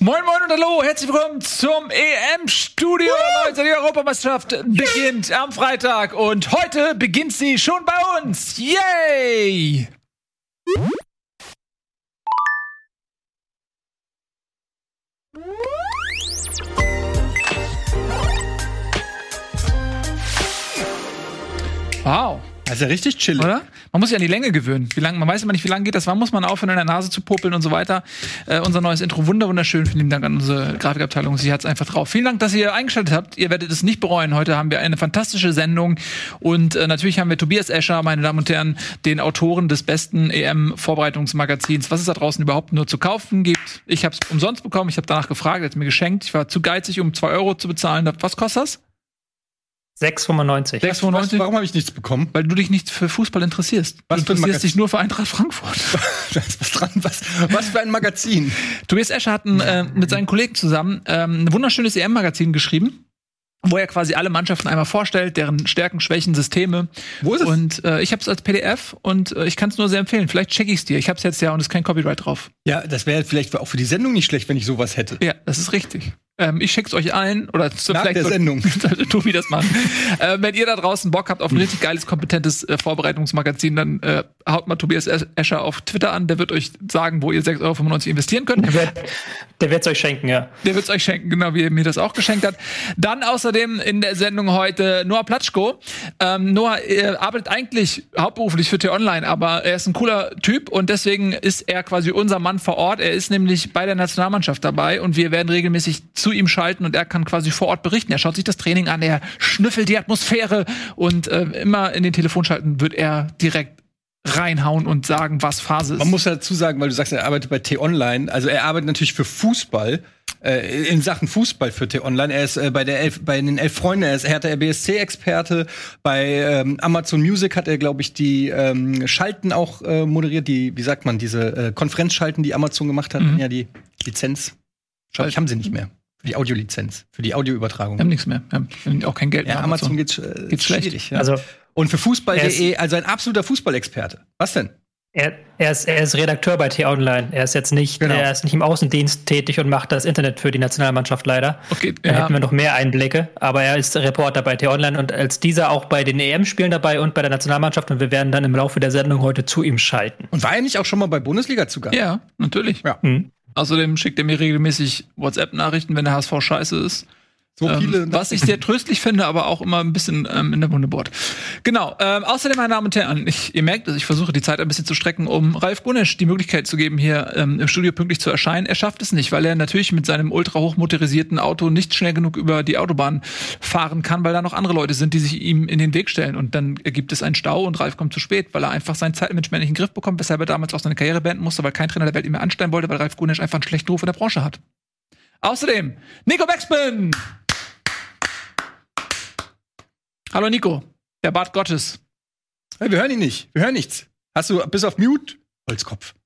Moin Moin und Hallo, herzlich willkommen zum EM-Studio. Leute, die Europameisterschaft beginnt am Freitag und heute beginnt sie schon bei uns. Yay! Wow. Ja richtig chillig. Oder? Man muss sich an die Länge gewöhnen. Wie lang, man weiß immer nicht, wie lange geht das. Wann muss man aufhören, in der Nase zu popeln und so weiter. Äh, unser neues Intro, wunder wunderschön. Vielen Dank an unsere Grafikabteilung. Sie hat es einfach drauf. Vielen Dank, dass ihr eingeschaltet habt. Ihr werdet es nicht bereuen. Heute haben wir eine fantastische Sendung. Und äh, natürlich haben wir Tobias Escher, meine Damen und Herren, den Autoren des besten EM-Vorbereitungsmagazins, was es da draußen überhaupt nur zu kaufen gibt. Ich habe es umsonst bekommen. Ich habe danach gefragt. Er hat mir geschenkt. Ich war zu geizig, um zwei Euro zu bezahlen. Was kostet das? 6,95. 6,95? Warum habe ich nichts bekommen? Weil du dich nicht für Fußball interessierst. Was du interessierst dich nur für Eintracht Frankfurt. Da ist was dran. Was, was für ein Magazin. Tobias Escher hat ein, äh, mit seinen Kollegen zusammen ähm, ein wunderschönes EM-Magazin geschrieben, wo er quasi alle Mannschaften einmal vorstellt, deren Stärken, Schwächen, Systeme. Wo ist es? Und äh, ich habe es als PDF und äh, ich kann es nur sehr empfehlen. Vielleicht check ich es dir. Ich habe es jetzt ja und es ist kein Copyright drauf. Ja, das wäre vielleicht auch für die Sendung nicht schlecht, wenn ich sowas hätte. Ja, das ist richtig. Ähm, ich schick's euch allen oder so Nach vielleicht der Sendung. sollte Tobi das machen. äh, wenn ihr da draußen Bock habt auf ein richtig geiles, kompetentes äh, Vorbereitungsmagazin, dann äh, haut mal Tobias Escher auf Twitter an. Der wird euch sagen, wo ihr 6,95 Euro investieren könnt. Der wird der wird's euch schenken, ja. Der wird's euch schenken, genau wie er mir das auch geschenkt hat. Dann außerdem in der Sendung heute Noah Platschko. Ähm, Noah arbeitet eigentlich hauptberuflich für T-Online, aber er ist ein cooler Typ und deswegen ist er quasi unser Mann vor Ort. Er ist nämlich bei der Nationalmannschaft dabei und wir werden regelmäßig zu ihm schalten und er kann quasi vor Ort berichten. Er schaut sich das Training an, er schnüffelt die Atmosphäre und äh, immer in den Telefonschalten wird er direkt reinhauen und sagen, was Phase ist. Man muss dazu sagen, weil du sagst, er arbeitet bei T-Online. Also er arbeitet natürlich für Fußball. Äh, in Sachen Fußball für T-Online. Er ist äh, bei, der Elf, bei den Elf Freunden, er ist Hertha BSC-Experte. Bei ähm, Amazon Music hat er, glaube ich, die ähm, Schalten auch äh, moderiert. Die, wie sagt man, diese äh, Konferenzschalten, die Amazon gemacht hat. Mhm. Ja, die Lizenz. Glaub ich, haben sie nicht mehr. Für die Audiolizenz. Für die Audioübertragung. wir haben nichts mehr. Wir haben auch kein Geld mehr. Ja, Amazon geht's, äh, Geht's schlecht. ja. Also Und für Er Fußball.de, also ein absoluter Fußballexperte. Was denn? er, er, ist, er ist Redakteur bei T-Online. Er ist jetzt nicht, Genau. er ist nicht im Außendienst tätig und macht das Internet für die Nationalmannschaft leider. Okay, Da ja. hätten wir noch mehr Einblicke, aber er ist Reporter bei T-Online und als dieser auch bei den EM-Spielen dabei und bei der Nationalmannschaft und wir werden dann im Laufe der Sendung heute zu ihm schalten. Und war er nicht auch schon mal bei Bundesliga zu Gast? Ja, natürlich. Ja. Hm. Außerdem schickt er mir regelmäßig WhatsApp-Nachrichten, wenn der HSV scheiße ist. So viele. Ähm, was ich sehr tröstlich finde, aber auch immer ein bisschen ähm, in der Wunde bohrt. Genau. Ähm, außerdem, meine Damen und Herren, ich, ihr merkt es, ich versuche die Zeit ein bisschen zu strecken, um Ralf Gunesch die Möglichkeit zu geben, hier ähm, im Studio pünktlich zu erscheinen. Er schafft es nicht, weil er natürlich mit seinem ultra hochmotorisierten Auto nicht schnell genug über die Autobahn fahren kann, weil da noch andere Leute sind, die sich ihm in den Weg stellen. Und dann gibt es einen Stau und Ralf kommt zu spät, weil er einfach sein Zeitmanagement nicht in den Griff bekommt, weshalb er damals auch seine Karriere beenden musste, weil kein Trainer der Welt ihn mehr anstellen wollte, weil Ralf Gunesch einfach einen schlechten Ruf in der Branche hat. Außerdem, Nico Beckspin! Hallo Nico, der Bart Gottes. Hey, wir hören ihn nicht. Wir hören nichts. Hast du bis auf Mute? Holzkopf.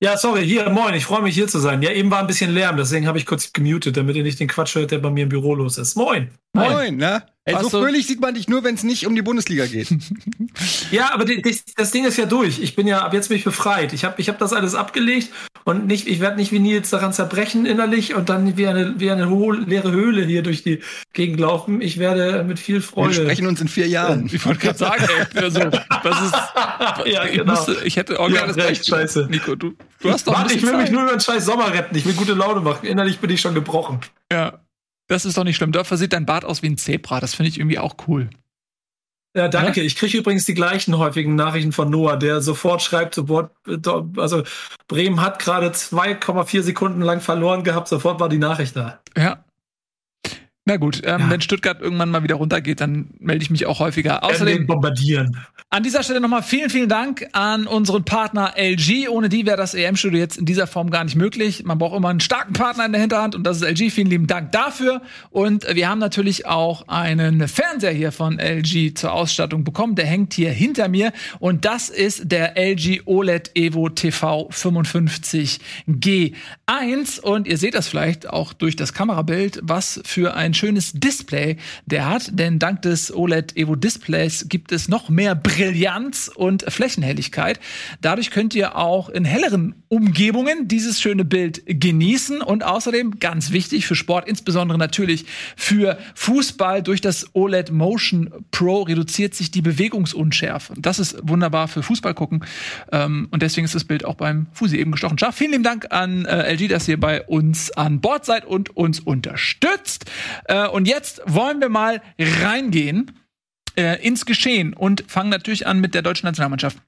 Ja, sorry, hier, moin, ich freue mich hier zu sein. Ja, eben war ein bisschen Lärm, deswegen habe ich kurz gemutet, damit ihr nicht den Quatsch hört, der bei mir im Büro los ist. Moin. Moin, ne? Ey, so fröhlich sieht man dich nur, wenn es nicht um die Bundesliga geht. Ja, aber das, das Ding ist ja durch. Ich bin ja, ab jetzt bin ich befreit. Ich habe ich hab das alles abgelegt und nicht, ich werde nicht wie Nils daran zerbrechen innerlich und dann wie eine, wie eine ho leere Höhle hier durch die Gegend laufen. Ich werde mit viel Wir Freude. sprechen uns in vier Jahren. Ich wollte gerade sagen, ey, also, das ist. Ja, ich, genau. musste, ich hätte auch Ja, gerne das recht, scheiße. Nico, du, du hast doch Warte, ich will mich Zeit. nur über den scheiß Sommer retten. Ich will gute Laune machen. Innerlich bin ich schon gebrochen. Ja. Das ist doch nicht schlimm. Dafür sieht dein Bart aus wie ein Zebra. Das finde ich irgendwie auch cool. Ja, danke. Ich kriege übrigens die gleichen häufigen Nachrichten von Noah, der sofort schreibt, sofort, also Bremen hat gerade 2,4 Sekunden lang verloren gehabt, sofort war die Nachricht da. Ja. Na gut, ähm, Ja. wenn Stuttgart irgendwann mal wieder runtergeht, dann melde ich mich auch häufiger. Außerdem bombardieren. an dieser Stelle nochmal vielen, vielen Dank an unseren Partner LG. Ohne die wäre das EM-Studio jetzt in dieser Form gar nicht möglich. Man braucht immer einen starken Partner in der Hinterhand und das ist LG. Vielen lieben Dank dafür. Und wir haben natürlich auch einen Fernseher hier von LG zur Ausstattung bekommen. Der hängt hier hinter mir und das ist der LG OLED Evo TV 55G1 und ihr seht das vielleicht auch durch das Kamerabild, was für ein ein schönes Display der hat, denn dank des OLED Evo Displays gibt es noch mehr Brillanz und Flächenhelligkeit. Dadurch könnt ihr auch in helleren Umgebungen dieses schöne Bild genießen und außerdem ganz wichtig für Sport, insbesondere natürlich für Fußball durch das OLED Motion Pro reduziert sich die Bewegungsunschärfe. Das ist wunderbar für Fußball gucken ähm, und deswegen ist das Bild auch beim Fusi eben gestochen scharf. Vielen lieben Dank an äh, LG, dass ihr bei uns an Bord seid und uns unterstützt. Äh, und jetzt wollen wir mal reingehen äh, ins Geschehen und fangen natürlich an mit der deutschen Nationalmannschaft.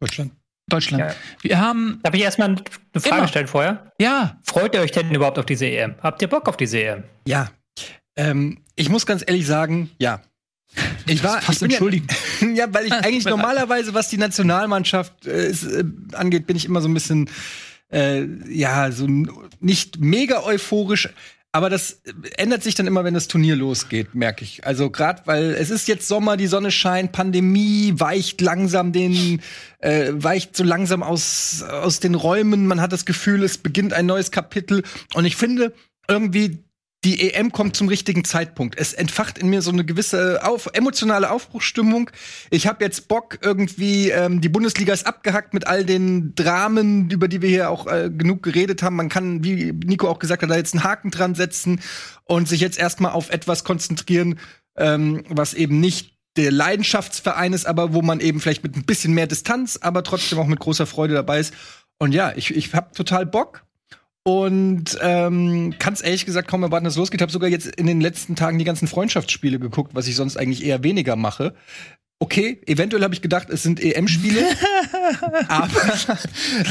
Deutschland. Deutschland. Ja. Wir haben. Darf ich erstmal eine Frage Immer. stellen vorher? Ja, Freut ihr euch denn überhaupt auf diese EM? Habt ihr Bock auf diese EM? Ja. Ähm, ich muss ganz ehrlich sagen, ja. Ich war fast entschuldigen. Ja, ja, weil ich eigentlich normalerweise, was die Nationalmannschaft äh, ist, äh, angeht, bin ich immer so ein bisschen äh, ja, so nicht mega euphorisch. Aber das äh, ändert sich dann immer, wenn das Turnier losgeht, merke ich. Also gerade, weil es ist jetzt Sommer, die Sonne scheint, Pandemie weicht langsam den, äh, weicht so langsam aus, aus den Räumen. Man hat das Gefühl, es beginnt ein neues Kapitel. Und ich finde irgendwie, die EM kommt zum richtigen Zeitpunkt. Es entfacht in mir so eine gewisse auf, emotionale Aufbruchsstimmung. Ich habe jetzt Bock irgendwie, ähm, die Bundesliga ist abgehackt mit all den Dramen, über die wir hier auch äh, genug geredet haben. Man kann, wie Nico auch gesagt hat, da jetzt einen Haken dran setzen und sich jetzt erstmal auf etwas konzentrieren, ähm, was eben nicht der Leidenschaftsverein ist, aber wo man eben vielleicht mit ein bisschen mehr Distanz, aber trotzdem auch mit großer Freude dabei ist. Und ja, ich, ich habe total Bock und ähm, kann es ehrlich gesagt kaum erwarten, dass es losgeht. Habe sogar jetzt in den letzten Tagen die ganzen Freundschaftsspiele geguckt, was ich sonst eigentlich eher weniger mache. Okay, eventuell habe ich gedacht, es sind EM-Spiele, aber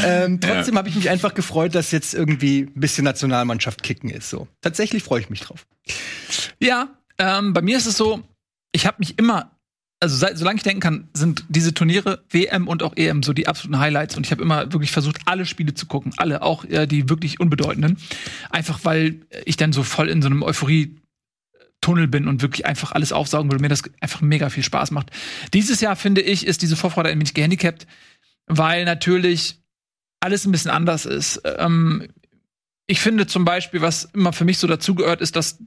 ähm, trotzdem habe ich mich einfach gefreut, dass jetzt irgendwie ein bisschen Nationalmannschaft kicken ist. So tatsächlich freue ich mich drauf. Ja, ähm, bei mir ist es so, ich habe mich immer, also seit, solange ich denken kann, sind diese Turniere, WM und auch EM, so die absoluten Highlights. Und ich habe immer wirklich versucht, alle Spiele zu gucken, alle, auch äh, die wirklich unbedeutenden. Einfach weil ich dann so voll in so einem Euphorie-Tunnel bin und wirklich einfach alles aufsaugen will, mir das einfach mega viel Spaß macht. Dieses Jahr, finde ich, ist diese Vorfreude ein wenig gehandicapt, weil natürlich alles ein bisschen anders ist. Ähm, ich finde zum Beispiel, was immer für mich so dazugehört, ist, dass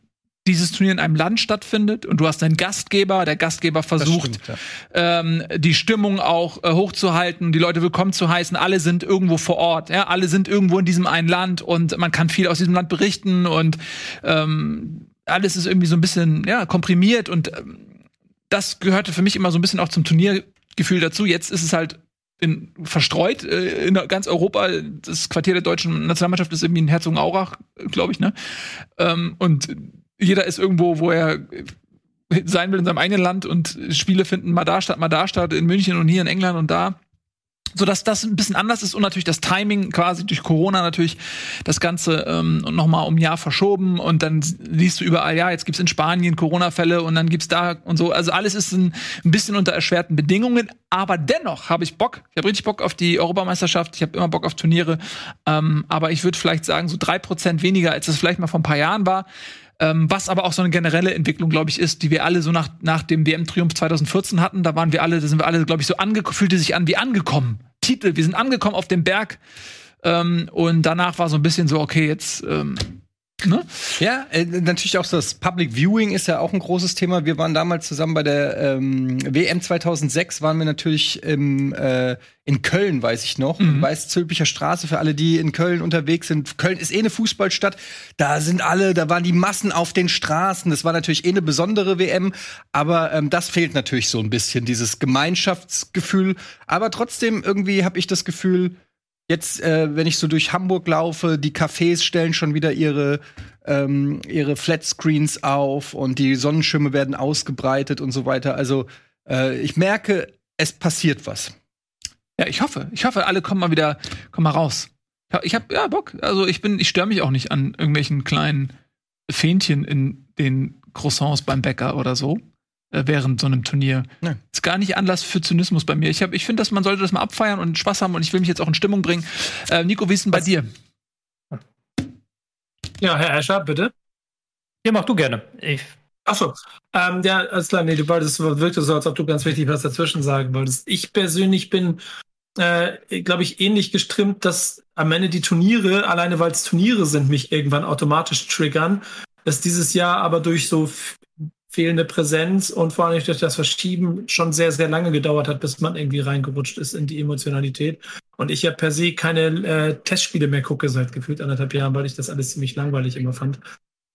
dieses Turnier in einem Land stattfindet und du hast einen Gastgeber, der Gastgeber versucht, stimmt, ja. ähm, die Stimmung auch äh, hochzuhalten, die Leute willkommen zu heißen. Alle sind irgendwo vor Ort, ja, alle sind irgendwo in diesem einen Land und man kann viel aus diesem Land berichten und ähm, alles ist irgendwie so ein bisschen ja komprimiert und ähm, das gehörte für mich immer so ein bisschen auch zum Turniergefühl dazu. Jetzt ist es halt in, verstreut äh, in ganz Europa. Das Quartier der deutschen Nationalmannschaft ist irgendwie in Herzogenaurach, glaube ich, ne? Ähm, und jeder ist irgendwo, wo er sein will in seinem eigenen Land und Spiele finden mal da statt, mal da statt, in München und hier in England und da. So dass das ein bisschen anders ist und natürlich das Timing quasi durch Corona natürlich das Ganze ähm, noch mal um ein Jahr verschoben und dann liest du überall, ja, jetzt gibt's in Spanien Corona-Fälle und dann gibt's da und so. Also alles ist ein, ein bisschen unter erschwerten Bedingungen, aber dennoch habe ich Bock. Ich habe richtig Bock auf die Europameisterschaft. Ich habe immer Bock auf Turniere. Ähm, aber ich würde vielleicht sagen, so drei Prozent weniger, als es vielleicht mal vor ein paar Jahren war. Ähm, was aber auch so eine generelle Entwicklung, glaube ich, ist, die wir alle so nach, nach dem WM-Triumph 2014 hatten. Da waren wir alle, da sind wir alle, glaube ich, so ange fühlte sich an wie angekommen. Titel, wir sind angekommen auf dem Berg. Ähm, und danach war so ein bisschen so, okay, jetzt, ähm, ne? Ja, äh, natürlich auch so das Public Viewing ist ja auch ein großes Thema. Wir waren damals zusammen bei der ähm, WM 2006, waren wir natürlich im, äh, in Köln, weiß ich noch, Mhm. Weißzülpicher Straße, für alle, die in Köln unterwegs sind. Köln ist eh eine Fußballstadt. Da sind alle, da waren die Massen auf den Straßen. Das war natürlich eh eine besondere WM, aber ähm, das fehlt natürlich so ein bisschen, dieses Gemeinschaftsgefühl. Aber trotzdem, irgendwie habe ich das Gefühl, Jetzt, äh, wenn ich so durch Hamburg laufe, die Cafés stellen schon wieder ihre, ähm, ihre Flatscreens auf und die Sonnenschirme werden ausgebreitet und so weiter. Also äh, ich merke, es passiert was. Ja, ich hoffe. Ich hoffe, alle kommen mal wieder, kommen mal raus. Ich habe ja Bock. Also ich bin, ich störe mich auch nicht an irgendwelchen kleinen Fähnchen in den Croissants beim Bäcker oder so während so einem Turnier. Nein. Ist gar nicht Anlass für Zynismus bei mir. Ich, hab- ich finde, dass man sollte das mal abfeiern und Spaß haben und ich will mich jetzt auch in Stimmung bringen. Äh, Nico, wie ist denn bei dir? Ja, Herr Escher, bitte. Ja, mach du gerne. Ich, Achso, ähm, ja, alles klar, nee, du wolltest, wirkte so, als ob du ganz wichtig was dazwischen sagen wolltest. Ich persönlich bin, äh, glaube ich, ähnlich gestrimmt, dass am Ende die Turniere, alleine weil es Turniere sind, mich irgendwann automatisch triggern. es dieses Jahr aber durch so fehlende Präsenz und vor allem durch das Verschieben schon sehr, sehr lange gedauert hat, bis man irgendwie reingerutscht ist in die Emotionalität. Und ich ja per se keine äh, Testspiele mehr gucke seit gefühlt anderthalb Jahren, weil ich das alles ziemlich langweilig immer fand.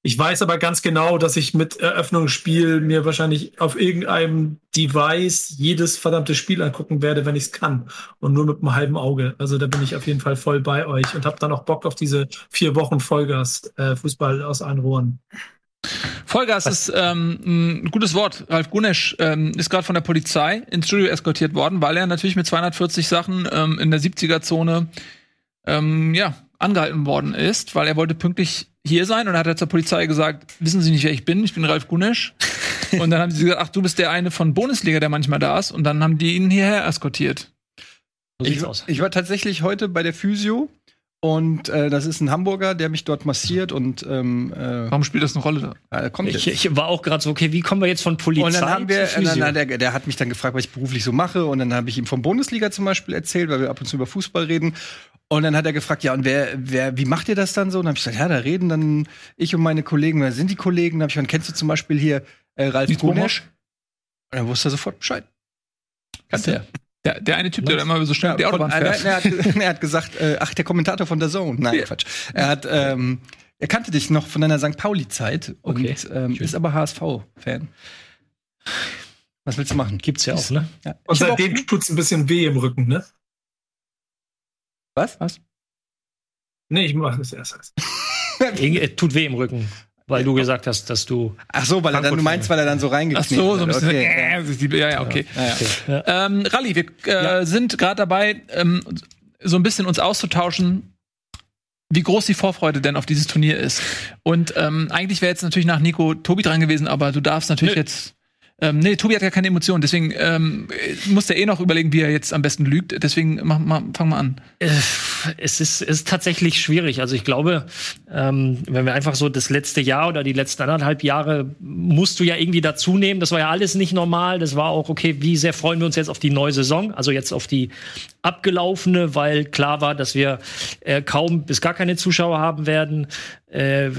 Ich weiß aber ganz genau, dass ich mit Eröffnungsspiel mir wahrscheinlich auf irgendeinem Device jedes verdammte Spiel angucken werde, wenn ich es kann. Und nur mit einem halben Auge. Also da bin ich auf jeden Fall voll bei euch und habe dann auch Bock auf diese vier Wochen Vollgas äh, Fußball aus allen Rohren. Vollgas Was? ist ähm, ein gutes Wort. Ralf Gunesch ähm, ist gerade von der Polizei ins Studio eskortiert worden, weil er natürlich mit 240 Sachen ähm, in der 70er-Zone ähm, ja, angehalten worden ist, weil er wollte pünktlich hier sein und dann hat er zur Polizei gesagt, wissen Sie nicht, wer ich bin? Ich bin Ralf Gunesch. und dann haben sie gesagt, ach, du bist der eine von Bundesliga, der manchmal da ist. Und dann haben die ihn hierher eskortiert. So ich, ich war tatsächlich heute bei der Physio und äh, das ist ein Hamburger, der mich dort massiert und ähm, äh, Warum spielt das eine Rolle da? Äh, kommt ich, ich, war auch gerade so, okay, wie kommen wir jetzt von Polizei? Und dann haben wir, äh, na, na, der, der hat mich dann gefragt, was ich beruflich so mache. Und dann habe ich ihm vom Bundesliga zum Beispiel erzählt, weil wir ab und zu über Fußball reden. Und dann hat er gefragt, ja, und wer, wer, wie macht ihr das dann so? Und dann habe ich gesagt, ja, da reden dann ich und meine Kollegen, wer sind die Kollegen? Dann habe ich gesagt, kennst du zum Beispiel hier äh, Ralf Gunesch? Und dann wusste er sofort Bescheid. Kannte er. Der, der eine Typ, der immer so schnell ja, die Autobahn fährt. Er, er, hat, er hat gesagt, äh, ach, der Kommentator von der Zone. Nein, ja. Quatsch. Er hat, ähm, er kannte dich noch von deiner St. Pauli-Zeit okay. und ähm, ist aber HSV-Fan. Was willst du machen? Gibt's ja auch, ne? Ja. Und seitdem tut's ein bisschen weh im Rücken, ne? Was? Was? Nee, ich mach das erst. tut weh im Rücken. Weil du gesagt hast, dass du. Ach so, weil er dann, du meinst, weil er dann so reingeknickt Ach so, so ein bisschen. Okay. ja, ja, okay. Ja, okay. Ja. Ähm, Rally, wir äh, ja. sind gerade dabei, ähm, so ein bisschen uns auszutauschen, wie groß die Vorfreude denn auf dieses Turnier ist. Und ähm, eigentlich wäre jetzt natürlich nach Nico Tobi dran gewesen, aber du darfst natürlich Nö. jetzt ähm, nee, Tobi hat ja keine Emotionen, deswegen ähm, muss er eh noch überlegen, wie er jetzt am besten lügt. Deswegen mach, mach, fang mal an. Äh, es ist, ist tatsächlich schwierig. Also ich glaube, ähm, wenn wir einfach so das letzte Jahr oder die letzten anderthalb Jahre musst du ja irgendwie dazu nehmen. Das war ja alles nicht normal. Das war auch, okay, wie sehr freuen wir uns jetzt auf die neue Saison, also jetzt auf die abgelaufene, weil klar war, dass wir äh, kaum bis gar keine Zuschauer haben werden äh,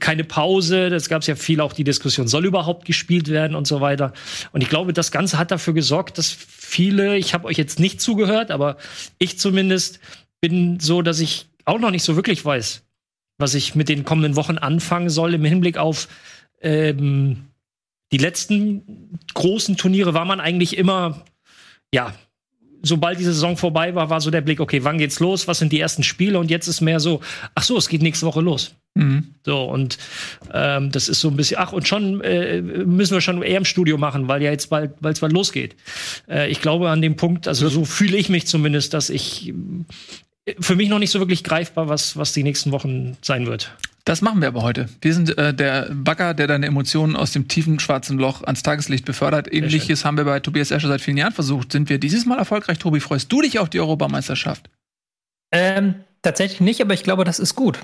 keine Pause. Das gab es ja viel auch die Diskussion, soll überhaupt gespielt werden und so weiter. Und ich glaube, das Ganze hat dafür gesorgt, dass viele, ich habe euch jetzt nicht zugehört, aber ich zumindest bin so, dass ich auch noch nicht so wirklich weiß, was ich mit den kommenden Wochen anfangen soll im Hinblick auf ähm, die letzten großen Turniere war man eigentlich immer, ja, sobald die Saison vorbei war, war so der Blick, okay, wann geht's los? Was sind die ersten Spiele? Und jetzt ist mehr so, ach so, es geht nächste Woche los. Mhm. So, und ähm, das ist so ein bisschen, ach, und schon äh, müssen wir schon eher im Studio machen, weil ja jetzt bald, weil es bald losgeht. Äh, ich glaube an dem Punkt, also so fühle ich mich zumindest, dass ich für mich noch nicht so wirklich greifbar, was, was die nächsten Wochen sein wird. Das machen wir aber heute. Wir sind äh, der Bagger, der deine Emotionen aus dem tiefen schwarzen Loch ans Tageslicht befördert. Ähnliches haben wir bei Tobias Escher seit vielen Jahren versucht. Sind wir dieses Mal erfolgreich? Tobi, freust du dich auf die Europameisterschaft? Ähm, tatsächlich nicht, aber ich glaube, das ist gut.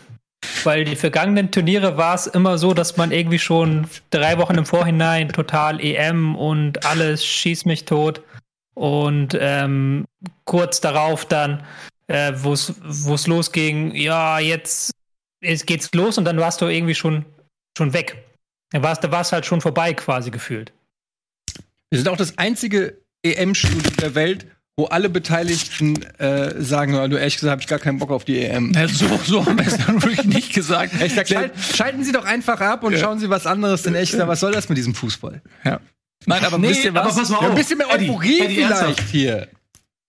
Weil die vergangenen Turniere war es immer so, dass man irgendwie schon drei Wochen im Vorhinein total EM und alles schießt mich tot. Und ähm, kurz darauf dann, äh, wo es losging, ja, jetzt es geht's los und dann warst du irgendwie schon, schon weg. Da warst du warst halt schon vorbei quasi gefühlt. Wir sind auch das einzige EM-Studio der Welt, wo alle Beteiligten äh, sagen, du ehrlich gesagt, habe ich gar keinen Bock auf die EM. Ja, so, so haben wir es dann wirklich nicht gesagt. Ich sag, schalt, schalten Sie doch einfach ab und ja. schauen Sie was anderes, denn echt, was soll das mit diesem Fußball? Ja. Nein, aber nee, wisst ihr was? Aber pass mal auf. Ja, ein bisschen mehr Euphorie Eddie, vielleicht Eddie, hier.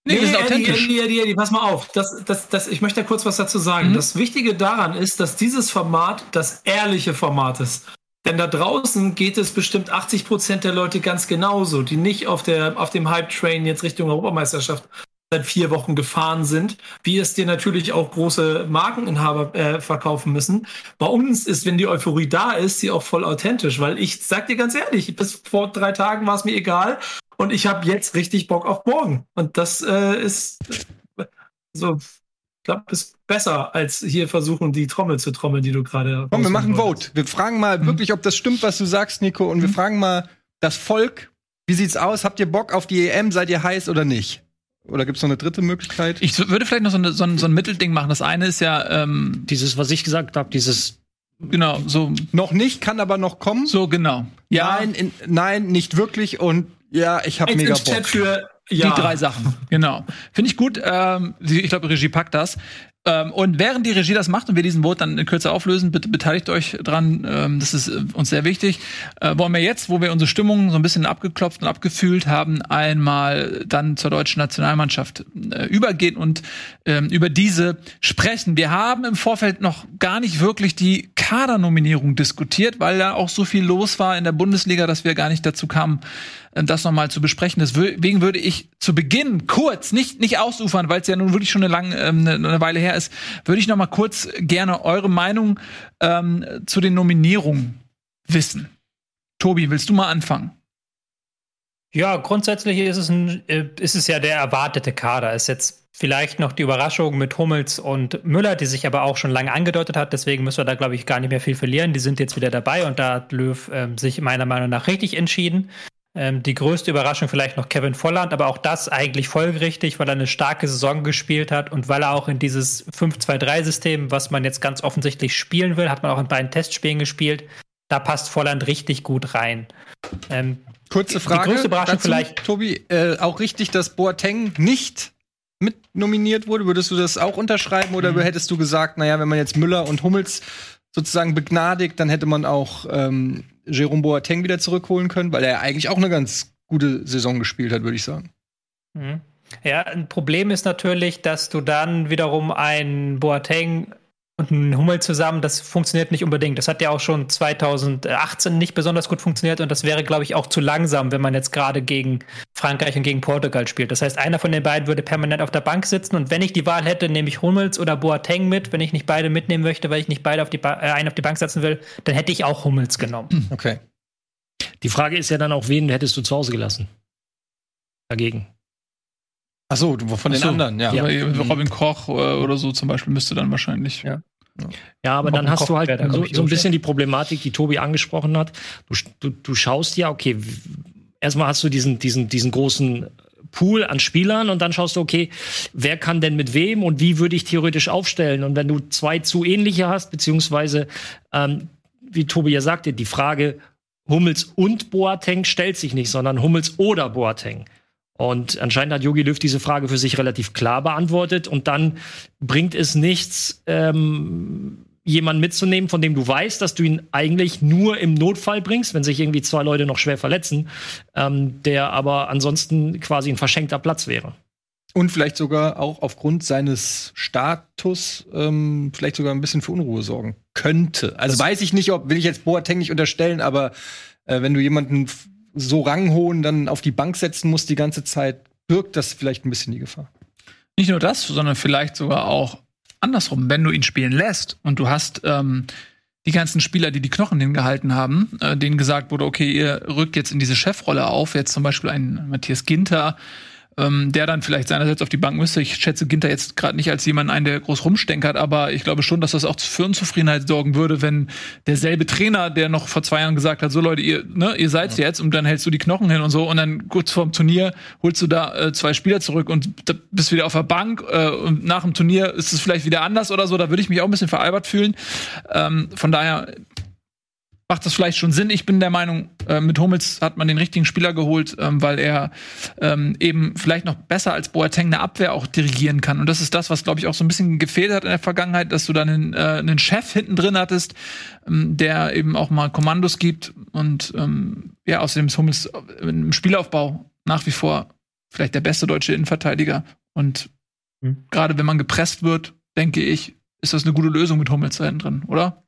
Nee, nee, authentisch. Eddie, Eddie, Eddie, pass mal auf. Das, das, das, ich möchte da kurz was dazu sagen. Mhm. Das Wichtige daran ist, dass dieses Format das ehrliche Format ist. Denn da draußen geht es bestimmt 80 Prozent der Leute ganz genauso, die nicht auf, der, auf dem Hype-Train jetzt Richtung Europameisterschaft seit vier Wochen gefahren sind, wie es dir natürlich auch große Markeninhaber äh, verkaufen müssen. Bei uns ist, wenn die Euphorie da ist, sie auch voll authentisch, weil ich sag dir ganz ehrlich, bis vor drei Tagen war es mir egal, und ich habe jetzt richtig Bock auf morgen. Und das äh, ist so, ich glaube, ist besser, als hier versuchen, die Trommel zu trommeln, die du gerade. Komm, wir machen Vote. Wir fragen mal mhm. wirklich, ob das stimmt, was du sagst, Nico. Und mhm. wir fragen mal das Volk. Wie sieht's aus? Habt ihr Bock auf die EM? Seid ihr heiß oder nicht? Oder gibt es noch eine dritte Möglichkeit? Ich würde vielleicht noch so, eine, so, ein, so ein Mittelding machen. Das eine ist ja ähm dieses, was ich gesagt habe, dieses Genau, so. Noch nicht, kann aber noch kommen. So, genau. Ja. Nein, in, nein, nicht wirklich. Und ja, ich habe mega Bock. Für, ja. Die drei Sachen, genau. Finde ich gut. Ähm, ich glaube, Regie packt das. Ähm, und während die Regie das macht und wir diesen Vote dann in Kürze auflösen, bitte beteiligt euch dran. Ähm, das ist äh, uns sehr wichtig. Äh, wollen wir jetzt, wo wir unsere Stimmung so ein bisschen abgeklopft und abgefühlt haben, einmal dann zur deutschen Nationalmannschaft äh, übergehen und ähm, über diese sprechen. Wir haben im Vorfeld noch gar nicht wirklich die Kadernominierung diskutiert, weil da auch so viel los war in der Bundesliga, dass wir gar nicht dazu kamen, das nochmal zu besprechen. Deswegen würde ich zu Beginn kurz, nicht, nicht ausufern, weil es ja nun wirklich schon eine, lange, ähm, eine Weile her ist, würde ich nochmal kurz gerne eure Meinung ähm, zu den Nominierungen wissen. Tobi, willst du mal anfangen? Ja, grundsätzlich ist es, ein, äh, ist es ja der erwartete Kader. Ist jetzt vielleicht noch die Überraschung mit Hummels und Müller, die sich aber auch schon lange angedeutet hat. Deswegen müssen wir da, glaube ich, gar nicht mehr viel verlieren. Die sind jetzt wieder dabei und da hat Löw ähm, sich meiner Meinung nach richtig entschieden. Ähm, die größte Überraschung vielleicht noch Kevin Volland, aber auch das eigentlich folgerichtig, weil er eine starke Saison gespielt hat und weil er auch in dieses 5-2-3-System, was man jetzt ganz offensichtlich spielen will, hat man auch in beiden Testspielen gespielt. Da passt Volland richtig gut rein. Ähm, Kurze Frage. Die größte Überraschung dazu, vielleicht. Tobi, äh, auch richtig, dass Boateng nicht mit nominiert wurde. Würdest du das auch unterschreiben oder mhm. hättest du gesagt, naja, wenn man jetzt Müller und Hummels sozusagen begnadigt, dann hätte man auch ähm, Jerome Boateng wieder zurückholen können, weil er eigentlich auch eine ganz gute Saison gespielt hat, würde ich sagen. Mhm. Ja, ein Problem ist natürlich, dass du dann wiederum ein Boateng und ein Hummel zusammen, das funktioniert nicht unbedingt. Das hat ja auch schon 2018 nicht besonders gut funktioniert und das wäre, glaube ich, auch zu langsam, wenn man jetzt gerade gegen Frankreich und gegen Portugal spielt. Das heißt, einer von den beiden würde permanent auf der Bank sitzen und wenn ich die Wahl hätte, nehme ich Hummels oder Boateng mit. Wenn ich nicht beide mitnehmen möchte, weil ich nicht beide auf die ba äh, einen auf die Bank setzen will, dann hätte ich auch Hummels genommen. Okay. Die Frage ist ja dann auch, wen hättest du zu Hause gelassen? Dagegen. Ach so, von den so, anderen, ja. ja. Robin Koch äh, oder so zum Beispiel müsste dann wahrscheinlich. Ja. Ja, aber dann hast du halt so, so, ein bisschen die Problematik, die Tobi angesprochen hat. Du, du, du schaust ja, okay, erstmal hast du diesen, diesen, diesen großen Pool an Spielern und dann schaust du, okay, wer kann denn mit wem und wie würde ich theoretisch aufstellen? Und wenn du zwei zu ähnliche hast, beziehungsweise, ähm, wie Tobi ja sagte, die Frage Hummels und Boateng stellt sich nicht, sondern Hummels oder Boateng. Und anscheinend hat Yogi Löw diese Frage für sich relativ klar beantwortet. Und dann bringt es nichts, ähm, jemanden mitzunehmen, von dem du weißt, dass du ihn eigentlich nur im Notfall bringst, wenn sich irgendwie zwei Leute noch schwer verletzen, ähm, der aber ansonsten quasi ein verschenkter Platz wäre. Und vielleicht sogar auch aufgrund seines Status ähm, vielleicht sogar ein bisschen für Unruhe sorgen könnte. Also das weiß ich nicht, ob will ich jetzt Boateng nicht unterstellen, aber äh, wenn du jemanden so ranghohen dann auf die Bank setzen muss die ganze Zeit, birgt das vielleicht ein bisschen die Gefahr. Nicht nur das, sondern vielleicht sogar auch andersrum, wenn du ihn spielen lässt und du hast ähm, die ganzen Spieler, die die Knochen hingehalten haben, äh, denen gesagt wurde, okay, ihr rückt jetzt in diese Chefrolle auf, jetzt zum Beispiel ein Matthias Ginter, ähm, der dann vielleicht seinerseits auf die Bank müsste. Ich schätze Ginter jetzt gerade nicht als jemand ein, der groß rumstenkert, aber ich glaube schon, dass das auch für Unzufriedenheit sorgen würde, wenn derselbe Trainer, der noch vor zwei Jahren gesagt hat, so Leute, ihr, ne, ihr seid's ja. jetzt und dann hältst du die Knochen hin und so und dann kurz vorm Turnier holst du da äh, zwei Spieler zurück und bist wieder auf der Bank äh, und nach dem Turnier ist es vielleicht wieder anders oder so. Da würde ich mich auch ein bisschen veralbert fühlen. Ähm, von daher macht das vielleicht schon Sinn. Ich bin der Meinung, äh, mit Hummels hat man den richtigen Spieler geholt, ähm, weil er ähm, eben vielleicht noch besser als Boateng eine Abwehr auch dirigieren kann. Und das ist das, was, glaube ich, auch so ein bisschen gefehlt hat in der Vergangenheit, dass du dann einen, äh, einen Chef hinten drin hattest, ähm, der eben auch mal Kommandos gibt. Und ähm, ja, außerdem ist Hummels im Spielaufbau nach wie vor vielleicht der beste deutsche Innenverteidiger. Und mhm. gerade wenn man gepresst wird, denke ich, ist das eine gute Lösung mit Hummels da hinten drin, oder?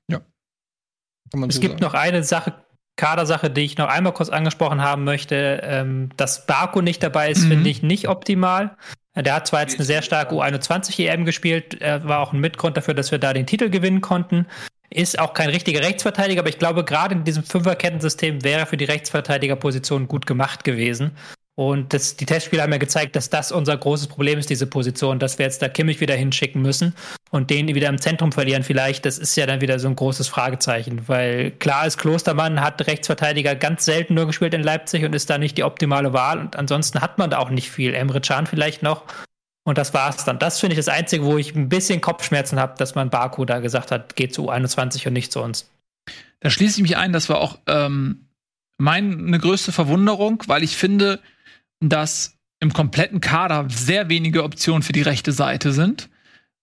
Es so gibt sagen. noch eine Sache, Kadersache, die ich noch einmal kurz angesprochen haben möchte. Ähm, dass Baku nicht dabei ist, mhm. finde ich nicht optimal. Der hat zwar jetzt eine sehr starke U21 EM gespielt, er war auch ein Mitgrund dafür, dass wir da den Titel gewinnen konnten. Ist auch kein richtiger Rechtsverteidiger, aber ich glaube, gerade in diesem Fünferkettensystem wäre er für die Rechtsverteidigerposition gut gemacht gewesen. Und das, die Testspiele haben ja gezeigt, dass das unser großes Problem ist, diese Position, dass wir jetzt da Kimmich wieder hinschicken müssen und den wieder im Zentrum verlieren vielleicht. Das ist ja dann wieder so ein großes Fragezeichen, weil klar ist, Klostermann hat Rechtsverteidiger ganz selten nur gespielt in Leipzig und ist da nicht die optimale Wahl und ansonsten hat man da auch nicht viel. Emre Can vielleicht noch. Und das war's dann. Das finde ich das Einzige, wo ich ein bisschen Kopfschmerzen habe, dass man Baku da gesagt hat, geht zu U21 und nicht zu uns. Da schließe ich mich ein, das war auch ähm, meine größte Verwunderung, weil ich finde, dass im kompletten Kader sehr wenige Optionen für die rechte Seite sind,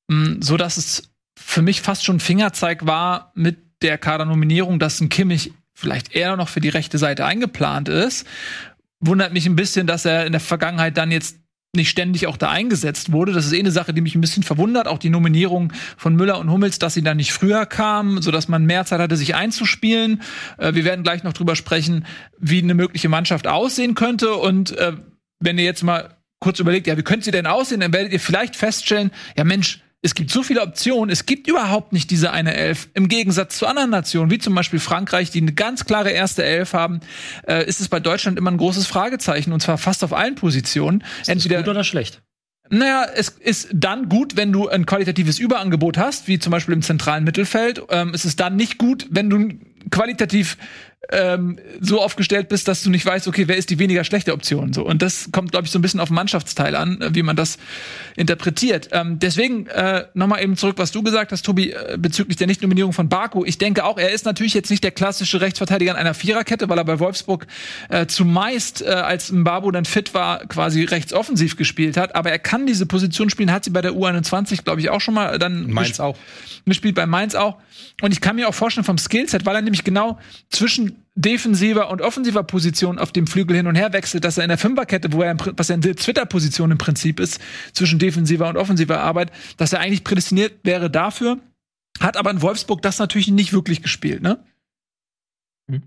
mm, so dass es für mich fast schon Fingerzeig war mit der Kadernominierung, dass ein Kimmich vielleicht eher noch für die rechte Seite eingeplant ist. Wundert mich ein bisschen, dass er in der Vergangenheit dann jetzt nicht ständig auch da eingesetzt wurde. Das ist eh eine Sache, die mich ein bisschen verwundert. Auch die Nominierung von Müller und Hummels, dass sie dann nicht früher kamen, sodass man mehr Zeit hatte, sich einzuspielen. Äh, wir werden gleich noch drüber sprechen, wie eine mögliche Mannschaft aussehen könnte. Und äh, wenn ihr jetzt mal kurz überlegt, ja, wie könnte sie denn aussehen, dann werdet ihr vielleicht feststellen, ja Mensch, es gibt so viele Optionen, es gibt überhaupt nicht diese eine Elf. Im Gegensatz zu anderen Nationen, wie zum Beispiel Frankreich, die eine ganz klare erste Elf haben, äh, ist es bei Deutschland immer ein großes Fragezeichen und zwar fast auf allen Positionen. Ist Entweder gut oder schlecht? Naja, es ist dann gut, wenn du ein qualitatives Überangebot hast, wie zum Beispiel im zentralen Mittelfeld. Ähm, es ist dann nicht gut, wenn du qualitativ ähm, so aufgestellt bist, dass du nicht weißt, okay, wer ist die weniger schlechte Option. So. Und das kommt, glaube ich, so ein bisschen auf den Mannschaftsteil an, äh, wie man das interpretiert. Ähm, deswegen äh, nochmal eben zurück, was du gesagt hast, Tobi, äh, bezüglich der Nichtnominierung von Baku. Ich denke auch, er ist natürlich jetzt nicht der klassische Rechtsverteidiger in einer Viererkette, weil er bei Wolfsburg äh, zumeist, äh, als Mbabu dann fit war, quasi rechtsoffensiv gespielt hat. Aber er kann diese Position spielen, hat sie bei der U21, glaube ich, auch schon mal dann Mainz auch. Gespielt bei Mainz auch. Und ich kann mir auch vorstellen vom Skillset, weil er nämlich genau zwischen defensiver und offensiver Position auf dem Flügel hin und her wechselt, dass er in der Fünferkette, wo er, was er in der Twitter-Position im Prinzip ist, zwischen defensiver und offensiver Arbeit, dass er eigentlich prädestiniert wäre dafür. Hat aber in Wolfsburg das natürlich nicht wirklich gespielt, ne? Hm.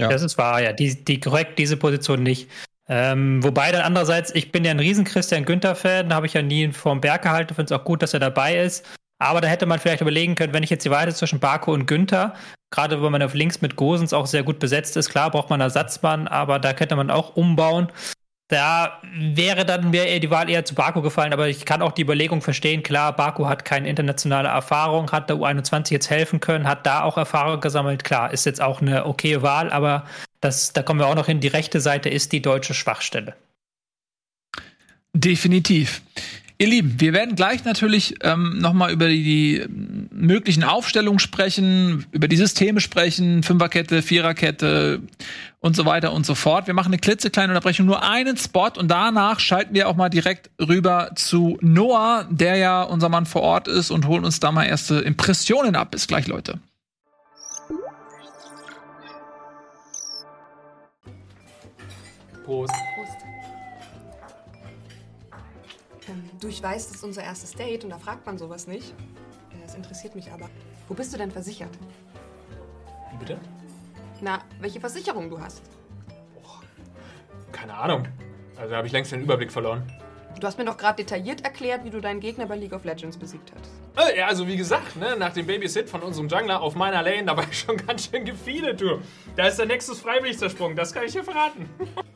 Ja. Das ist wahr, ja. Die, die korrekt diese Position nicht. Ähm, wobei dann andererseits, ich bin ja ein riesen Christian Günther-Fan, da habe ich ja nie vorm Berg gehalten, finde es auch gut, dass er dabei ist. Aber da hätte man vielleicht überlegen können, wenn ich jetzt die Weite zwischen Barco und Günther, gerade wenn man auf links mit Gosens auch sehr gut besetzt ist, klar braucht man einen Ersatzmann, aber da könnte man auch umbauen. Da wäre dann mir die Wahl eher zu Baku gefallen, aber ich kann auch die Überlegung verstehen. Klar, Baku hat keine internationale Erfahrung, hat der U21 jetzt helfen können, hat da auch Erfahrung gesammelt. Klar, ist jetzt auch eine okay Wahl, aber das, da kommen wir auch noch hin. Die rechte Seite ist die deutsche Schwachstelle. Definitiv. Ihr Lieben, wir werden gleich natürlich ähm, noch mal über die, die, möglichen Aufstellungen sprechen, über die Systeme sprechen, Fünferkette, Viererkette und so weiter und so fort. Wir machen eine klitzekleine Unterbrechung, nur einen Spot und danach schalten wir auch mal direkt rüber zu Noah, der ja unser Mann vor Ort ist und holen uns da mal erste Impressionen ab. Bis gleich, Leute. Prost. Du, ich weiß, das ist unser erstes Date und da fragt man sowas nicht. Das interessiert mich aber. Wo bist du denn versichert? Wie bitte? Na, welche Versicherung du hast. Oh, keine Ahnung. Also da habe ich längst den Überblick verloren. Du hast mir doch gerade detailliert erklärt, wie du deinen Gegner bei League of Legends besiegt hast. Äh, ja, also wie gesagt, ne, nach dem Babysit von unserem Jungler auf meiner Lane, da war ich schon ganz schön gefiedert, du. Da ist der Nexus freiwillig zersprungen, das kann ich dir verraten.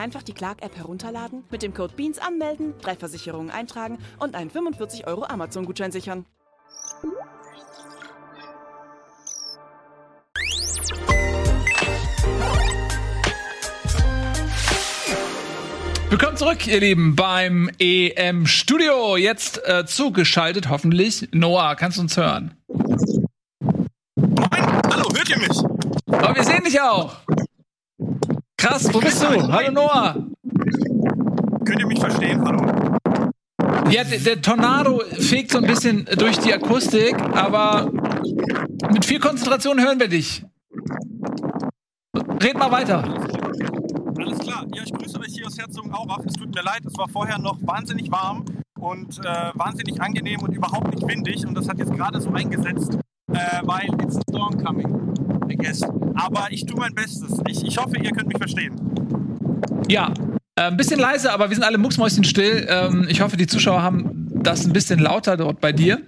Einfach die Clark-App herunterladen, mit dem Code BEANS anmelden, drei Versicherungen eintragen und einen 45 Euro Amazon-Gutschein sichern. Willkommen zurück, ihr Lieben, beim EM Studio. Jetzt äh, zugeschaltet, hoffentlich. Noah, kannst du uns hören? Moin, hallo, hört ihr mich? Oh, wir sehen dich auch. Krass, wo bist du? Hallo Noah. Könnt ihr mich verstehen? Hallo. Ja, der, der Tornado fegt so ein bisschen durch die Akustik, aber mit viel Konzentration hören wir dich. Red mal weiter. Alles klar. Ja, ich grüße euch hier aus Herzogenaurach. Es tut mir leid, es war vorher noch wahnsinnig warm und äh, wahnsinnig angenehm und überhaupt nicht windig. Und das hat jetzt gerade so eingesetzt, äh, weil it's a storm coming, I guess. Aber ich tue mein Bestes. Ich, ich hoffe, ihr könnt mich verstehen. Ja, äh, ein bisschen leise, aber wir sind alle mucksmäuschen still. Ähm, ich hoffe, die Zuschauer haben das ein bisschen lauter dort bei dir.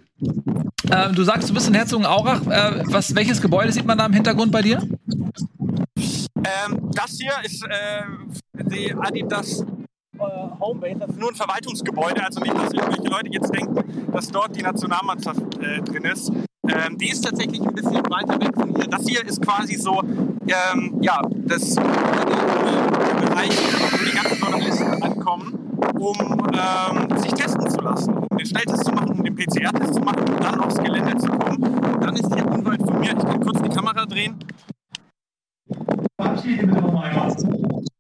Ähm, du sagst, du bist in Herzogenaurach. Äh, was, welches Gebäude sieht man da im Hintergrund bei dir? Ähm, das hier ist äh, die Adidas äh, Homebase. Das ist nur ein Verwaltungsgebäude. Also nicht, dass irgendwelche Leute jetzt denken, dass dort die Nationalmannschaft äh, drin ist. Ähm, die ist tatsächlich ein bisschen weiter weg von hier. Das hier ist quasi so, ähm, ja, das der Bereich, wo die ganzen Journalisten ankommen, um ähm, sich testen zu lassen, um den Schnelltest zu machen, um den PCR-Test zu machen, um dann aufs Gelände zu kommen. Und dann ist hier unweit von mir, ich kann kurz die Kamera drehen.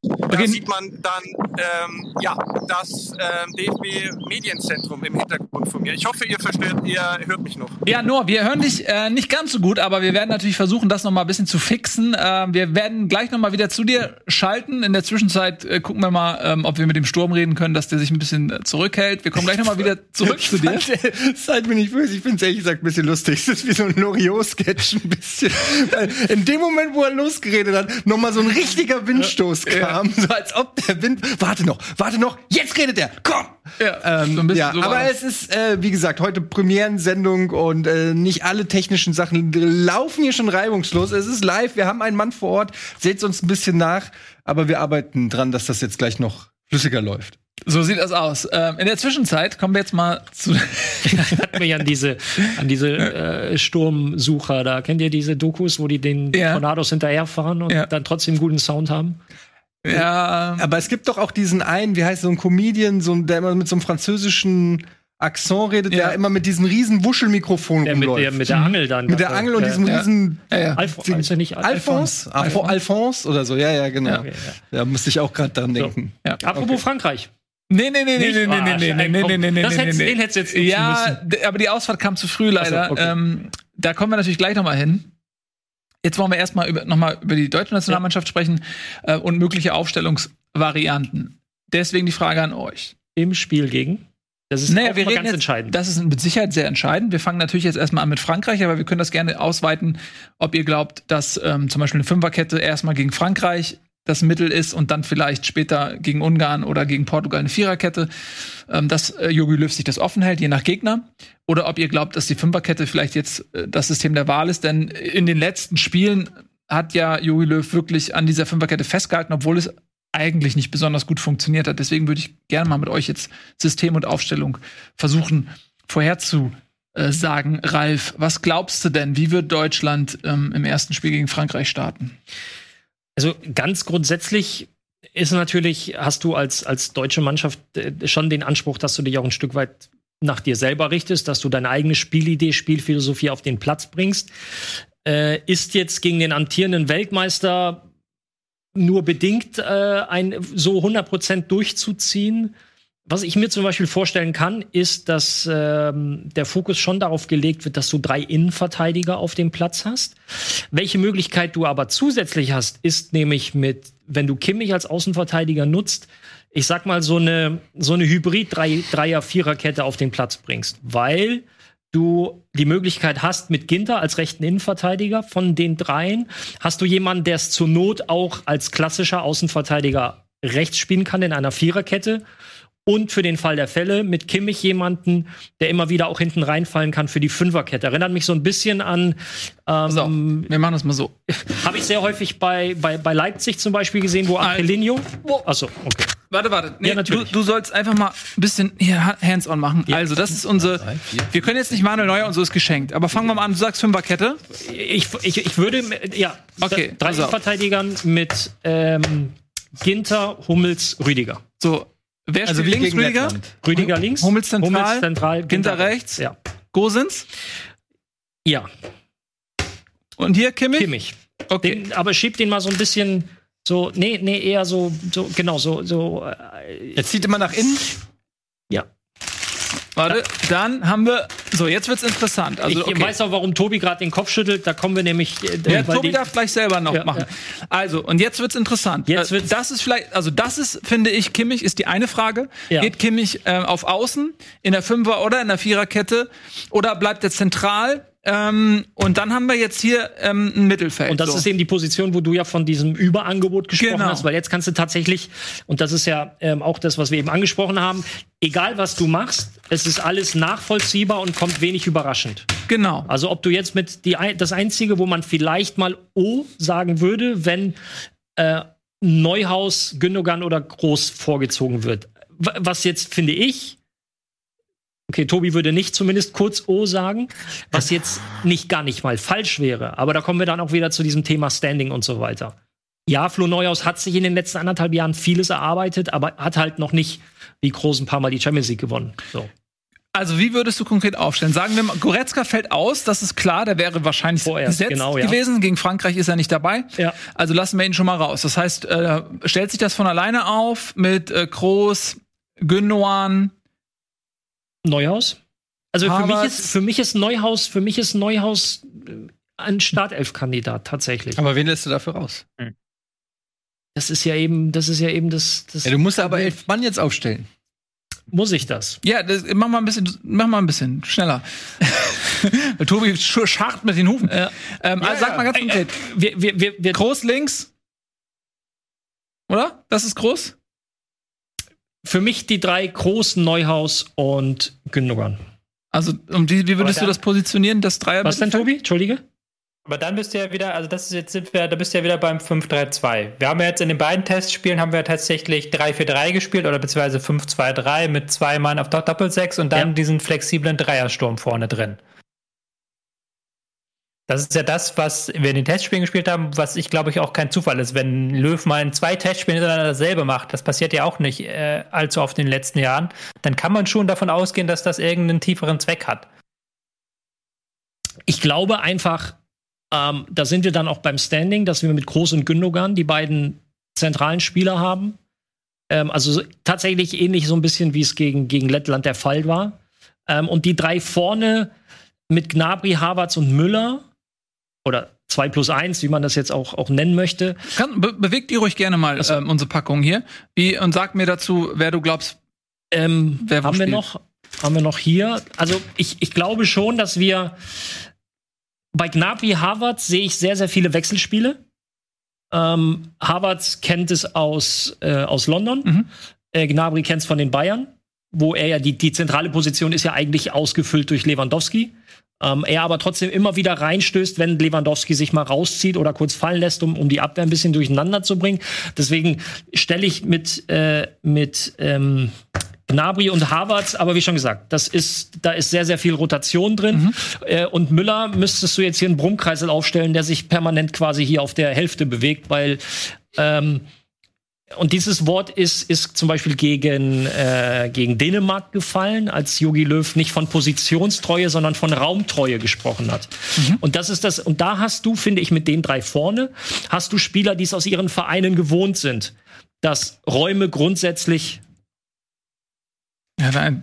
Da Okay. sieht man dann ähm, ja, das ähm, DFB-Medienzentrum im Hintergrund von mir. Ich hoffe, ihr versteht, ihr hört mich noch. Ja, Noah, wir hören dich äh, nicht ganz so gut, aber wir werden natürlich versuchen, das noch mal ein bisschen zu fixen. Äh, wir werden gleich noch mal wieder zu dir schalten. In der Zwischenzeit äh, gucken wir mal, ähm, ob wir mit dem Sturm reden können, dass der sich ein bisschen äh, zurückhält. Wir kommen gleich noch mal wieder zurück zu dir. Seid mir nicht böse, ich finde es ehrlich gesagt ein bisschen lustig. Es ist wie so ein Loriot-Sketch ein bisschen. Weil in dem Moment, wo er losgeredet hat, noch mal so ein richtiger Windstoß kam. So als ob der Wind. Warte noch, warte noch, jetzt redet er! Komm! Ja, Ähm, so ein bisschen ja, so aber es ist, äh, wie gesagt, heute Premierensendung und äh, nicht alle technischen Sachen laufen hier schon reibungslos. Es ist live, wir haben einen Mann vor Ort, seht uns ein bisschen nach, aber wir arbeiten dran, dass das jetzt gleich noch flüssiger läuft. So sieht das aus. Ähm, in der Zwischenzeit kommen wir jetzt mal zu. Hat mich an diese, an diese äh, Sturmsucher, da kennt ihr diese Dokus, wo die den Ja. Tornados hinterherfahren und Ja. dann trotzdem guten Sound haben? Ja, Aber es gibt doch auch diesen einen, wie heißt so ein Comedian, so ein, der immer mit so einem französischen Akzent redet, Ja. der immer mit diesem riesen Wuschelmikrofon Der mit rumläuft. der, mit der Angel dann. mit der Angel und Ja. diesem Ja. riesen ja, ja. Alf Alphonse? Alphonse? Alphonse oder so, ja, ja, genau. Ja, okay, Da musste ich auch gerade dran denken. ja. Apropos Frankreich. Nee, nee, nee, nee, Nicht? nee, nee, Ah, nee, nee, Scheiße, nee, komm. nee, nee, nee, Das nee, hättest- nee. den hättest du jetzt nutzen Ja, müssen. d- aber die Ausfahrt kam zu früh leider. Ach so, okay. ähm, da kommen wir natürlich gleich noch mal hin. Jetzt wollen wir erstmal über, noch mal über die deutsche Nationalmannschaft sprechen äh, und mögliche Aufstellungsvarianten. Deswegen die Frage an euch. Im Spiel gegen. Das ist Naja, wir ganz jetzt, entscheidend. Das ist mit Sicherheit sehr entscheidend. Wir fangen natürlich jetzt erstmal an mit Frankreich, aber wir können das gerne ausweiten, ob ihr glaubt, dass ähm, zum Beispiel eine Fünferkette erstmal gegen Frankreich das Mittel ist und dann vielleicht später gegen Ungarn oder gegen Portugal eine Viererkette, ähm, dass äh, Jogi Löw sich das offen hält, je nach Gegner. Oder ob ihr glaubt, dass die Fünferkette vielleicht jetzt äh, das System der Wahl ist, denn in den letzten Spielen hat ja Jogi Löw wirklich an dieser Fünferkette festgehalten, obwohl es eigentlich nicht besonders gut funktioniert hat. Deswegen würde ich gerne mal mit euch jetzt System und Aufstellung versuchen vorherzusagen. Ralf, was glaubst du denn? Wie wird Deutschland ähm, im ersten Spiel gegen Frankreich starten? Also ganz grundsätzlich ist natürlich, hast du als, als deutsche Mannschaft äh, schon den Anspruch, dass du dich auch ein Stück weit nach dir selber richtest, dass du deine eigene Spielidee, Spielphilosophie auf den Platz bringst. Äh, ist jetzt gegen den amtierenden Weltmeister nur bedingt äh, ein so 100% durchzuziehen? Was ich mir zum Beispiel vorstellen kann, ist, dass ähm, der Fokus schon darauf gelegt wird, dass du drei Innenverteidiger auf dem Platz hast. Welche Möglichkeit du aber zusätzlich hast, ist nämlich mit, wenn du Kimmich als Außenverteidiger nutzt, ich sag mal so eine so eine Hybrid Dreier Viererkette auf den Platz bringst, weil du die Möglichkeit hast mit Ginter als rechten Innenverteidiger von den dreien, hast du jemanden, der es zur Not auch als klassischer Außenverteidiger rechts spielen kann in einer Viererkette und für den Fall der Fälle mit Kimmich jemanden, der immer wieder auch hinten reinfallen kann für die Fünferkette. Erinnert mich so ein bisschen an, So, ähm, wir machen das mal so. habe ich sehr häufig bei, bei, bei Leipzig zum Beispiel gesehen, wo Angelino. Achso, okay. Warte, warte. Nee, Ja, natürlich. Du, du sollst einfach mal ein bisschen hier ha- hands-on machen. Also, das ist unsere. Wir können jetzt nicht Manuel Neuer und so ist geschenkt. Aber fangen wir mal an. Du sagst Fünferkette. Ich, ich, ich würde, ja, Okay, drei. Verteidigern mit ähm, Ginter, Hummels, Rüdiger. So, wer Also spielt links, Rüdiger? Lettland. Rüdiger links, Hummels zentral, Hummels zentral Ginter rechts. Ja. Gosens. ja, Und hier Kimmich. Kimmich. Okay. Den, aber schieb den mal so ein bisschen so, nee, nee, eher so, so genau, so, so, äh, Jetzt zieht immer nach innen. ja. Warte, dann haben wir. So, jetzt wird's interessant. Also, ich okay. weiß auch, warum Tobi gerade den Kopf schüttelt. Da kommen wir nämlich. Äh, Ja, Tobi darf gleich selber noch Ja, machen. Also, und jetzt wird's interessant. Jetzt Äh, wird's- das ist vielleicht, also das ist, finde ich, Kimmich ist die eine Frage. Ja. Geht Kimmich äh, auf Außen, in der Fünfer- oder in der Viererkette oder bleibt er zentral? Ähm, und dann haben wir jetzt hier ähm, ein Mittelfeld. Und das so. ist eben die Position, wo du ja von diesem Überangebot gesprochen Genau. hast, weil jetzt kannst du tatsächlich, und das ist ja ähm, auch das, was wir eben angesprochen haben, egal was du machst, es ist alles nachvollziehbar und kommt wenig überraschend. genau. Also ob du jetzt mit die, das Einzige, wo man vielleicht mal O sagen würde, wenn äh, Neuhaus, Gündogan oder Groß vorgezogen wird. Was jetzt, finde ich, okay, Tobi würde nicht zumindest kurz O sagen, was jetzt nicht gar nicht mal falsch wäre. Aber da kommen wir dann auch wieder zu diesem Thema Standing und so weiter. Ja, Flo Neuhaus hat sich in den letzten anderthalb Jahren vieles erarbeitet, aber hat halt noch nicht wie groß ein paar Mal die Champions League gewonnen. So. Also, wie würdest du konkret aufstellen? Sagen wir mal, Goretzka fällt aus, das ist klar, der wäre wahrscheinlich Vorerst, gesetzt genau, ja. gewesen. Gegen Frankreich ist er nicht dabei. Ja. Also lassen wir ihn schon mal raus. Das heißt, äh, stellt sich das von alleine auf mit äh, Kroos, Gündogan, Neuhaus? Also für mich, ist, für mich ist Neuhaus, für mich ist Neuhaus äh, ein Startelf-Kandidat tatsächlich. Aber wen lässt du dafür raus? Das ist ja eben, das ist ja eben das, das Ja, du musst aber elf Mann jetzt aufstellen. muss ich das. Ja, das, mach mal ein bisschen, mach mal ein bisschen schneller. Tobi sch- scharrt mit den Hufen. Ähm, also sag mal ganz konkret. Wir, wir, wir, wir Groß links. Oder? Das ist groß? Für mich die drei großen Neuhaus und Gündogan. Also, um die, wie würdest Aber du das positionieren, das Dreier? Was denn, Tobi? Entschuldige? Aber dann bist du ja wieder, also das ist jetzt sind wir, da bist du ja wieder beim 5-3-2. Wir haben ja jetzt in den beiden Testspielen haben wir tatsächlich 3-4-3 gespielt oder beziehungsweise 5-2-3 mit zwei Mann auf der Doppelsechs und dann Ja. diesen flexiblen Dreiersturm vorne drin. Das ist ja das, was wir in den Testspielen gespielt haben, was ich glaube ich auch kein Zufall ist. Wenn Löw mal in zwei Testspielen hintereinander dasselbe macht, das passiert ja auch nicht äh, allzu oft in den letzten Jahren, dann kann man schon davon ausgehen, dass das irgendeinen tieferen Zweck hat. Ich glaube einfach, ähm, da sind wir dann auch beim Standing, dass wir mit Groß und Gündogan die beiden zentralen Spieler haben. Ähm, also so- tatsächlich ähnlich so ein bisschen, wie es gegen, gegen Lettland der Fall war. Ähm, und die drei vorne mit Gnabry, Havertz und Müller oder 2 plus 1, wie man das jetzt auch, auch nennen möchte. Kann, be bewegt ihr ruhig gerne mal ähm, unsere Packung hier. Wie, und sag mir dazu, wer du glaubst. Ähm, Wer wo haben wir noch? Haben wir noch hier? Also ich, ich glaube schon, dass wir bei Gnabry Havertz sehe ich sehr, sehr viele Wechselspiele. Ähm, Havertz kennt es aus, äh, aus London. Mhm. Äh, Gnabry kennt es von den Bayern, wo er ja die, die zentrale Position ist ja eigentlich ausgefüllt durch Lewandowski. Ähm, er aber trotzdem immer wieder reinstößt, wenn Lewandowski sich mal rauszieht oder kurz fallen lässt, um, um die Abwehr ein bisschen durcheinander zu bringen. Deswegen stelle ich mit, äh, mit ähm, Gnabry und Havertz, aber wie schon gesagt, das ist, da ist sehr, sehr viel Rotation drin. Äh, und Müller müsstest du jetzt hier einen Brummkreisel aufstellen, der sich permanent quasi hier auf der Hälfte bewegt, weil ähm, und dieses Wort ist, ist zum Beispiel gegen, äh, gegen Dänemark gefallen, als Jogi Löw nicht von Positionstreue, sondern von Raumtreue gesprochen hat. Und das ist das, und da hast du, finde ich, mit den drei vorne, hast du Spieler, die es aus ihren Vereinen gewohnt sind, dass Räume grundsätzlich Ja, nein.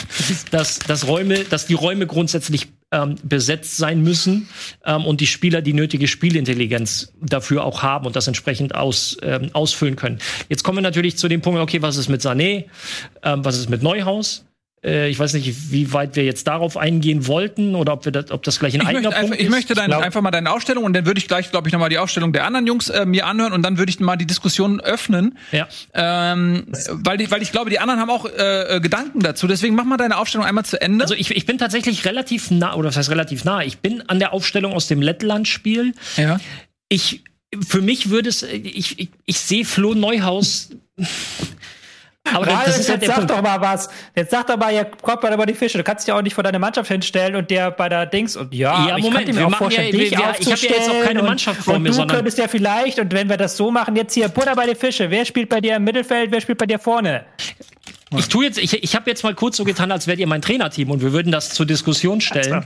dass, dass Räume, dass die Räume grundsätzlich ähm, besetzt sein müssen ähm, und die Spieler die nötige Spielintelligenz dafür auch haben und das entsprechend aus, ähm, ausfüllen können. Jetzt kommen wir natürlich zu dem Punkt, okay, was ist mit Sané, ähm, was ist mit Neuhaus? Äh, ich weiß nicht, wie weit wir jetzt darauf eingehen wollten oder ob wir das, ob das gleich ein Ich eigener möchte, einfach, Punkt ich ist. möchte dein, glaub- einfach mal deine Aufstellung und dann würde ich gleich, glaube ich, nochmal die Aufstellung der anderen Jungs äh, mir anhören und dann würde ich mal die Diskussion öffnen. Ja. Ähm, weil, die, weil ich glaube, die anderen haben auch äh, äh, Gedanken dazu. Deswegen mach mal deine Aufstellung einmal zu Ende. Also ich, ich bin tatsächlich relativ nah, oder was heißt relativ nah? Ich bin an der Aufstellung aus dem Lettland-Spiel. ja. ich für mich würde es ich, ich, ich sehe Flo Neuhaus aber das, das ist halt jetzt der sag Punkt. doch mal was. Jetzt sag doch mal, ja, kommt mal über die Fische. Du kannst dich auch nicht vor deine Mannschaft hinstellen und der bei der Dings und ja, Ja, ich Moment, könnte wir mir auch vorstellen, ja- dich wir- ich hab ja jetzt auch keine und- Mannschaft vor und mir, du sondern- könntest ja vielleicht und wenn wir das so machen, jetzt hier Butter bei die Fische. Wer spielt bei dir im Mittelfeld? Wer spielt bei dir vorne? Ich tue jetzt ich, ich habe jetzt mal kurz so getan, als wärt ihr mein Trainerteam und wir würden das zur Diskussion stellen.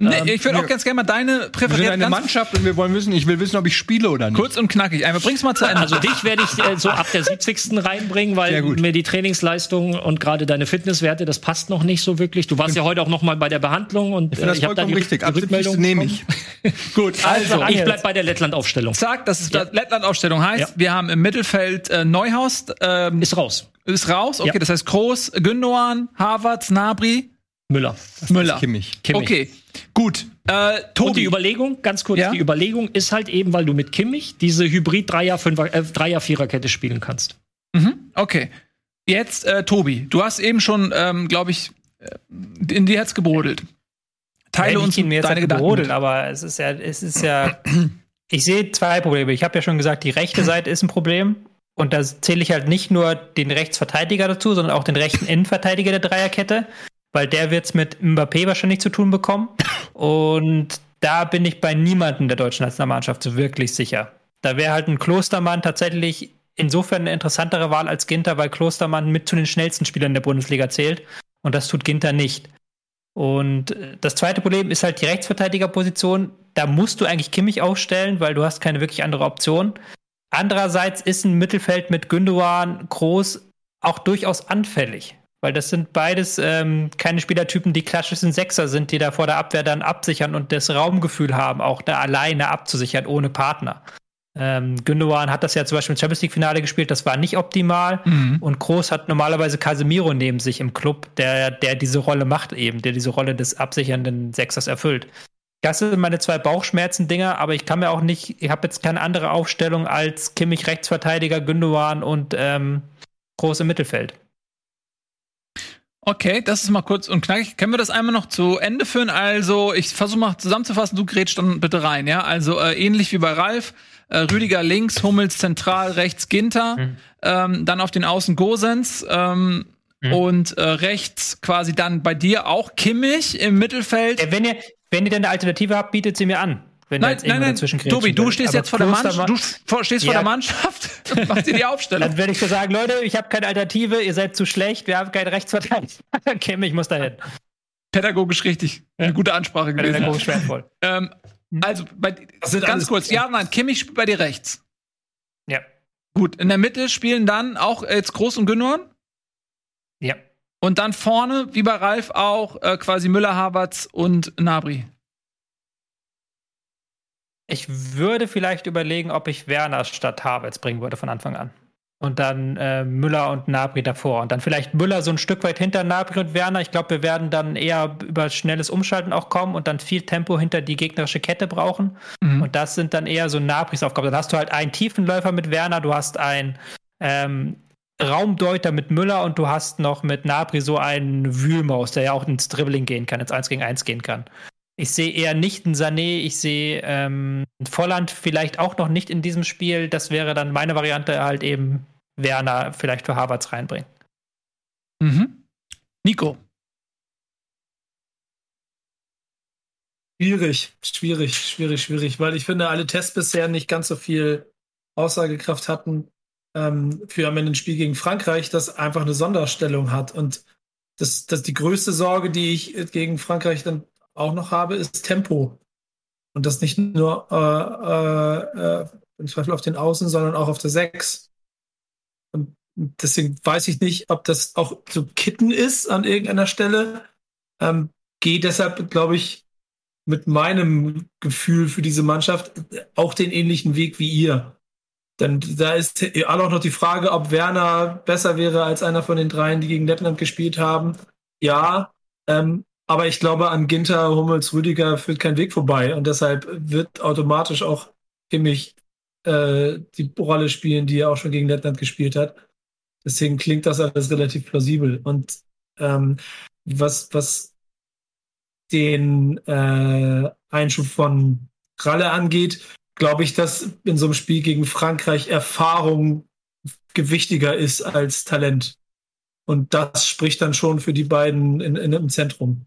Nee, ähm, ich würde auch ganz gerne mal deine Präferenz. Wir sind eine Mannschaft und wir wollen wissen, ich will wissen, ob ich spiele oder nicht. Kurz und knackig. Einmal bring's mal zu Ende. Also dich werde ich äh, so ab der 70. reinbringen, weil mir die Trainingsleistung und gerade deine Fitnesswerte, das passt noch nicht so wirklich. Du warst ja heute auch noch mal bei der Behandlung und ich, äh, ich habe da die, richtig. die Rückmeldung nehme ich. Gut, also, also ich bleib bei der Lettland-Aufstellung. Zack, das ist ja. Lettland-Aufstellung heißt, ja. wir haben im Mittelfeld äh, Neuhaus ähm, ist raus. Ist raus. Okay, ja. das heißt Groß, Gündogan, Harvard, Nabri, Müller. Müller. Kimmich. Kimmich. Okay, gut. Äh, Tobi. Und die Überlegung, ganz kurz, ja? die Überlegung ist halt eben, weil du mit Kimmich diese Hybrid-Dreier-Vierer-Kette äh, spielen kannst. Mhm, okay. Jetzt, äh, Tobi, du hast eben schon, ähm, glaube ich, äh, in dir Herz gebrodelt. Teile ja, uns mir deine Gedanken. Gebrodelt, aber es ist ja, es ist ja, ich sehe zwei Probleme. Ich habe ja schon gesagt, die rechte Seite ist ein Problem. Und da zähle ich halt nicht nur den Rechtsverteidiger dazu, sondern auch den rechten Innenverteidiger der Dreierkette weil der wird es mit Mbappé wahrscheinlich zu tun bekommen. Und da bin ich bei niemandem der deutschen Nationalmannschaft so wirklich sicher. Da wäre halt ein Klostermann tatsächlich insofern eine interessantere Wahl als Ginter, weil Klostermann mit zu den schnellsten Spielern der Bundesliga zählt. Und das tut Ginter nicht. Und äh, das zweite Problem ist halt die Rechtsverteidigerposition. Da musst du eigentlich Kimmich aufstellen, weil du hast keine wirklich andere Option. Andererseits ist ein Mittelfeld mit Gündogan groß auch durchaus anfällig. Weil das sind beides ähm, keine Spielertypen, die klassischen Sechser sind, die da vor der Abwehr dann absichern und das Raumgefühl haben, auch da alleine abzusichern, ohne Partner. Ähm, Gündogan hat das ja zum Beispiel im Champions League-Finale gespielt, das war nicht optimal. Mhm. Und Groß hat normalerweise Casemiro neben sich im Club, der, der diese Rolle macht eben, der diese Rolle des absichernden Sechsers erfüllt. Das sind meine zwei Bauchschmerzen-Dinger, aber ich kann mir auch nicht, ich habe jetzt keine andere Aufstellung als Kimmich Rechtsverteidiger, Gündogan und ähm, Groß im Mittelfeld. Okay, das ist mal kurz und knackig. Können wir das einmal noch zu Ende führen? Also, ich versuche mal zusammenzufassen, du grätsch dann bitte rein, ja? Also, äh, ähnlich wie bei Ralf, äh, Rüdiger links, Hummels zentral, rechts Ginter, mhm. ähm, dann auf den Außen Gosens ähm, mhm. und äh, rechts quasi dann bei dir auch Kimmich im Mittelfeld. Wenn ihr, wenn ihr denn eine Alternative habt, bietet sie mir an. Wenn nein, nein, nein, Tobi, du stehst jetzt vor der, Mannschaft, du stehst ja. vor der Mannschaft und machst dir die Aufstellung. Dann werde ich dir sagen, Leute, ich habe keine Alternative, ihr seid zu schlecht, wir haben keinen Rechtsverteidiger. Kim, ich muss dahin. Pädagogisch richtig. Eine gute Ansprache gewesen. Pädagogisch wertvoll. Ähm, also, bei, ganz kurz, ja, nein, Kimmich spielt bei dir rechts. Ja. Gut, in der Mitte spielen dann auch jetzt Groß und Gündogan? Ja. Und dann vorne, wie bei Ralf, auch äh, quasi Müller, Havertz und Nabri. Ich würde vielleicht überlegen, ob ich Werner statt Havertz bringen würde von Anfang an. Und dann äh, Müller und Nabri davor. Und dann vielleicht Müller so ein Stück weit hinter Nabri und Werner. Ich glaube, wir werden dann eher über schnelles Umschalten auch kommen und dann viel Tempo hinter die gegnerische Kette brauchen. Mhm. Und das sind dann eher so Nabris Aufgaben. Dann hast du halt einen Tiefenläufer mit Werner, du hast einen ähm, Raumdeuter mit Müller und du hast noch mit Nabri so einen Wühlmaus, der ja auch ins Dribbling gehen kann, ins 1 gegen 1 gehen kann. Ich sehe eher nicht einen Sané, ich sehe ähm, Volland vielleicht auch noch nicht in diesem Spiel. Das wäre dann meine Variante, halt eben Werner vielleicht für Harvards reinbringen. Mhm. Nico. Schwierig, schwierig, schwierig, schwierig, weil ich finde, alle Tests bisher nicht ganz so viel Aussagekraft hatten ähm, für am Ende ein Spiel gegen Frankreich, das einfach eine Sonderstellung hat. Und das, das die größte Sorge, die ich gegen Frankreich dann auch noch habe, ist Tempo. Und das nicht nur äh, äh, äh im Zweifel auf den Außen, sondern auch auf der 6. Und deswegen weiß ich nicht, ob das auch zu kitten ist an irgendeiner Stelle. Ähm, Gehe deshalb, glaube ich, mit meinem Gefühl für diese Mannschaft auch den ähnlichen Weg wie ihr. Denn da ist auch noch die Frage, ob Werner besser wäre als einer von den dreien, die gegen Lettland gespielt haben. Ja, ähm, aber ich glaube, an Ginter, Hummels, Rüdiger führt kein Weg vorbei. Und deshalb wird automatisch auch Kimmich äh, die Rolle spielen, die er auch schon gegen Lettland gespielt hat. Deswegen klingt das alles relativ plausibel. Und ähm, was, was den äh, Einschub von Ralle angeht, glaube ich, dass in so einem Spiel gegen Frankreich Erfahrung gewichtiger ist als Talent. Und das spricht dann schon für die beiden in, in, im Zentrum.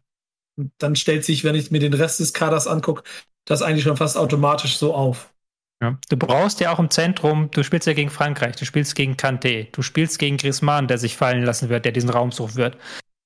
Und dann stellt sich, wenn ich mir den Rest des Kaders angucke, das eigentlich schon fast automatisch so auf. Ja. Du brauchst ja auch im Zentrum, du spielst ja gegen Frankreich, du spielst gegen Kanté, du spielst gegen Griezmann, der sich fallen lassen wird, der diesen Raum suchen wird.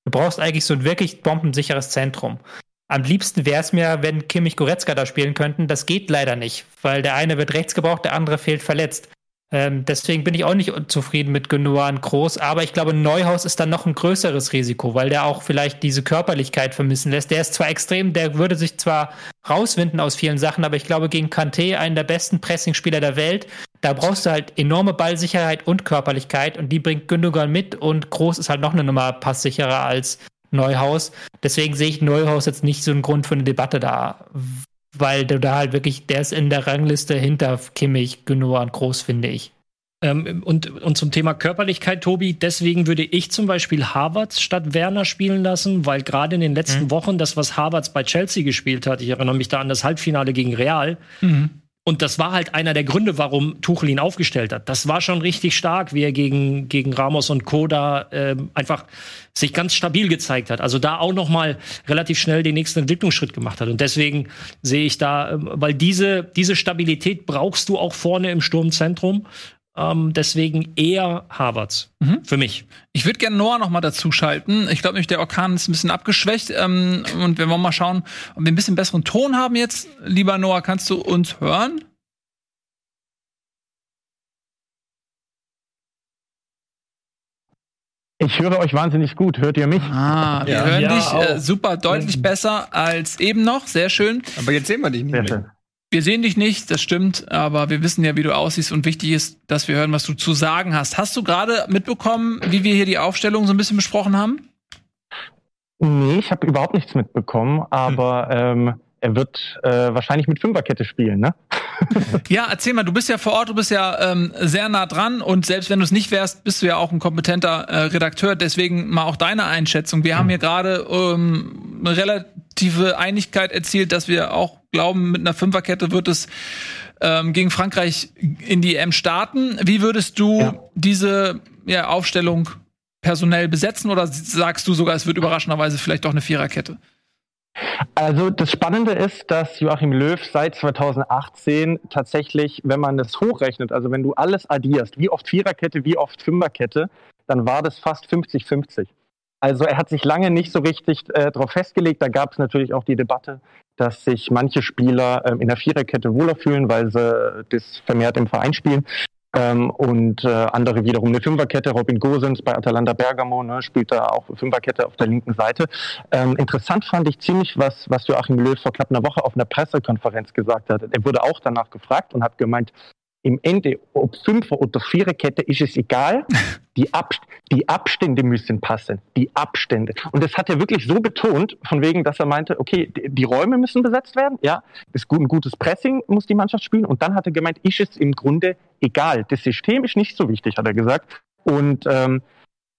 Du brauchst eigentlich so ein wirklich bombensicheres Zentrum. Am liebsten wäre es mir, wenn Kimmich Goretzka da spielen könnten. Das geht leider nicht, weil der eine wird rechts gebraucht, der andere fehlt verletzt. Ähm, deswegen bin ich auch nicht zufrieden mit Gündogan groß, aber ich glaube, Neuhaus ist dann noch ein größeres Risiko, weil der auch vielleicht diese Körperlichkeit vermissen lässt. Der ist zwar extrem, der würde sich zwar rauswinden aus vielen Sachen, aber ich glaube, gegen Kanté, einen der besten Pressingspieler der Welt, da brauchst du halt enorme Ballsicherheit und Körperlichkeit und die bringt Gündogan mit und Groß ist halt noch eine Nummer passsicherer als Neuhaus. Deswegen sehe ich Neuhaus jetzt nicht so einen Grund für eine Debatte da, weil du da halt wirklich, der ist in der Rangliste hinter Kimmich, Gündogan groß, finde ich. Ähm, und, und zum Thema Körperlichkeit, Tobi, deswegen würde ich zum Beispiel Harvards statt Werner spielen lassen, weil gerade in den letzten mhm. Wochen das, was Harvards bei Chelsea gespielt hat, ich erinnere mich da an das Halbfinale gegen Real, mhm. Und das war halt einer der Gründe, warum Tuchel ihn aufgestellt hat. Das war schon richtig stark, wie er gegen, gegen Ramos und Koda äh, einfach sich ganz stabil gezeigt hat. Also da auch noch mal relativ schnell den nächsten Entwicklungsschritt gemacht hat. Und deswegen sehe ich da, äh, weil diese, diese Stabilität brauchst du auch vorne im Sturmzentrum. Ähm, deswegen eher Harvards mhm. für mich. Ich würde gerne Noah noch mal dazu schalten. Ich glaube nämlich, der Orkan ist ein bisschen abgeschwächt. Ähm, und wir wollen mal schauen, ob wir ein bisschen besseren Ton haben jetzt. Lieber Noah, kannst du uns hören? Ich höre euch wahnsinnig gut. Hört ihr mich? Ah, wir ja. hören ja, dich äh, super deutlich besser als eben noch. Sehr schön. Aber jetzt sehen wir dich nicht Sehr mehr. Schön. Wir sehen dich nicht, das stimmt, aber wir wissen ja, wie du aussiehst und wichtig ist, dass wir hören, was du zu sagen hast. Hast du gerade mitbekommen, wie wir hier die Aufstellung so ein bisschen besprochen haben? Nee, ich habe überhaupt nichts mitbekommen, aber hm. ähm, er wird äh, wahrscheinlich mit Fünferkette spielen, ne? ja, erzähl mal, du bist ja vor Ort, du bist ja ähm, sehr nah dran und selbst wenn du es nicht wärst, bist du ja auch ein kompetenter äh, Redakteur. Deswegen mal auch deine Einschätzung. Wir hm. haben hier gerade ähm, eine relative Einigkeit erzielt, dass wir auch glauben, mit einer Fünferkette wird es ähm, gegen Frankreich in die EM starten. Wie würdest du ja. diese ja, Aufstellung personell besetzen oder sagst du sogar, es wird überraschenderweise vielleicht doch eine Viererkette? Also das Spannende ist, dass Joachim Löw seit 2018 tatsächlich, wenn man das hochrechnet, also wenn du alles addierst, wie oft Viererkette, wie oft Fünferkette, dann war das fast 50-50. Also er hat sich lange nicht so richtig äh, darauf festgelegt. Da gab es natürlich auch die Debatte, dass sich manche Spieler ähm, in der Viererkette wohler fühlen, weil sie das vermehrt im Verein spielen. Ähm, und äh, andere wiederum eine Fünferkette. Robin Gosens bei Atalanta Bergamo ne, spielt da auch Fünferkette auf der linken Seite. Ähm, interessant fand ich ziemlich, was, was Joachim Löw vor knapp einer Woche auf einer Pressekonferenz gesagt hat. Er wurde auch danach gefragt und hat gemeint, im Ende, ob Fünfer- oder Viererkette, ist es egal. Die, Ab die Abstände müssen passen. Die Abstände. Und das hat er wirklich so betont, von wegen, dass er meinte, okay, die, Räume müssen besetzt werden. Ja, das ein gutes Pressing muss die Mannschaft spielen. Und dann hat er gemeint, ist es im Grunde egal. Das System ist nicht so wichtig, hat er gesagt. Und ähm,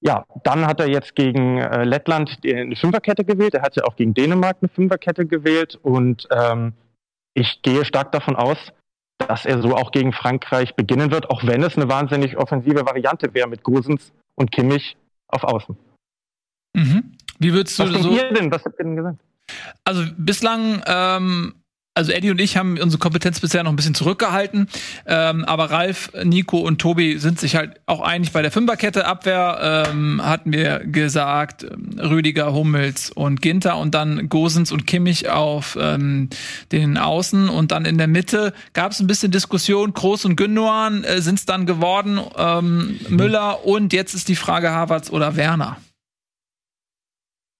ja, dann hat er jetzt gegen äh, Lettland eine Fünferkette gewählt. Er hat ja auch gegen Dänemark eine Fünferkette gewählt. Und ähm, ich gehe stark davon aus, dass er so auch gegen Frankreich beginnen wird, auch wenn es eine wahnsinnig offensive Variante wäre mit Gosens und Kimmich auf Außen. Mhm. Wie würdest du Was so? Denn? Was habt ihr denn gesagt? Also bislang ähm, also Eddie und ich haben unsere Kompetenz bisher noch ein bisschen zurückgehalten, ähm, aber Ralf, Nico und Tobi sind sich halt auch einig bei der Fünferkette. Abwehr ähm, hatten wir gesagt, ähm, Rüdiger, Hummels und Ginter und dann Gosens und Kimmich auf ähm, den Außen und dann in der Mitte gab es ein bisschen Diskussion. Groß und Gündogan äh, sind es dann geworden, ähm, Müller und jetzt ist die Frage Havertz oder Werner.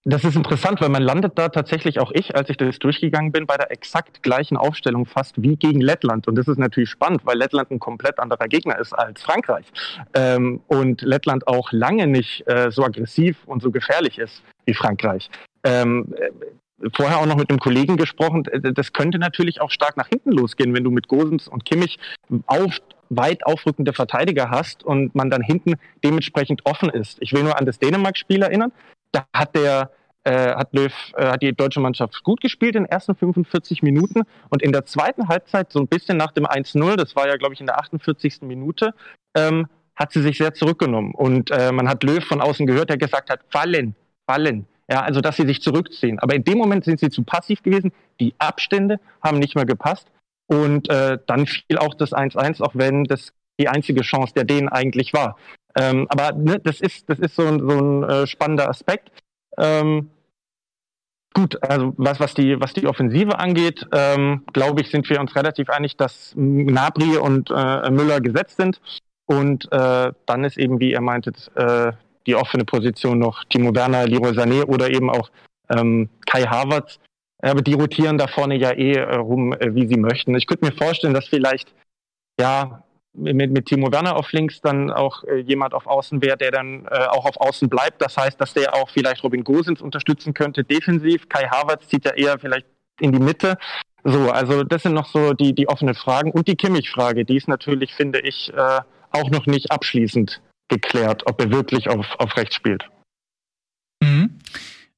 Das ist interessant, weil man landet da tatsächlich auch ich, als ich das durchgegangen bin, bei der exakt gleichen Aufstellung fast wie gegen Lettland. Und das ist natürlich spannend, weil Lettland ein komplett anderer Gegner ist als Frankreich. Ähm, und Lettland auch lange nicht äh, so aggressiv und so gefährlich ist wie Frankreich. Ähm, äh, vorher auch noch mit einem Kollegen gesprochen, das könnte natürlich auch stark nach hinten losgehen, wenn du mit Gosens und Kimmich auf, weit aufrückende Verteidiger hast und man dann hinten dementsprechend offen ist. Ich will nur an das Dänemark-Spiel erinnern. Da hat der äh, hat Löw, äh, hat die deutsche Mannschaft gut gespielt in den ersten 45 Minuten und in der zweiten Halbzeit so ein bisschen nach dem 1-0, das war ja glaube ich in der 48. Minute, ähm, hat sie sich sehr zurückgenommen und äh, man hat Löw von außen gehört, der gesagt hat, fallen, fallen. Ja, also dass sie sich zurückziehen. Aber in dem Moment sind sie zu passiv gewesen. Die Abstände haben nicht mehr gepasst. Und äh, dann fiel auch das 1-1, auch wenn das die einzige Chance der Dänen eigentlich war. Ähm, aber ne, das ist das ist so ein, so ein äh, spannender Aspekt. Ähm, Gut, also was, was, die, was die Offensive angeht, ähm, glaube ich, sind wir uns relativ einig, dass Gnabry und äh, Müller gesetzt sind. Und äh, dann ist eben, wie ihr meintet, äh, die offene Position noch Timo Werner, Leroy Sané oder eben auch ähm, Kai Havertz. Aber die rotieren da vorne ja eh äh, rum, äh, wie sie möchten. Ich könnte mir vorstellen, dass vielleicht ja mit, mit Timo Werner auf links dann auch äh, jemand auf Außen wäre, der dann äh, auch auf Außen bleibt. Das heißt, dass der auch vielleicht Robin Gosens unterstützen könnte defensiv. Kai Havertz zieht ja eher vielleicht in die Mitte. So, also das sind noch so die, die offenen Fragen. Und die Kimmich-Frage, die ist natürlich, finde ich, äh, auch noch nicht abschließend geklärt, ob er wirklich auf, auf rechts spielt. Mhm.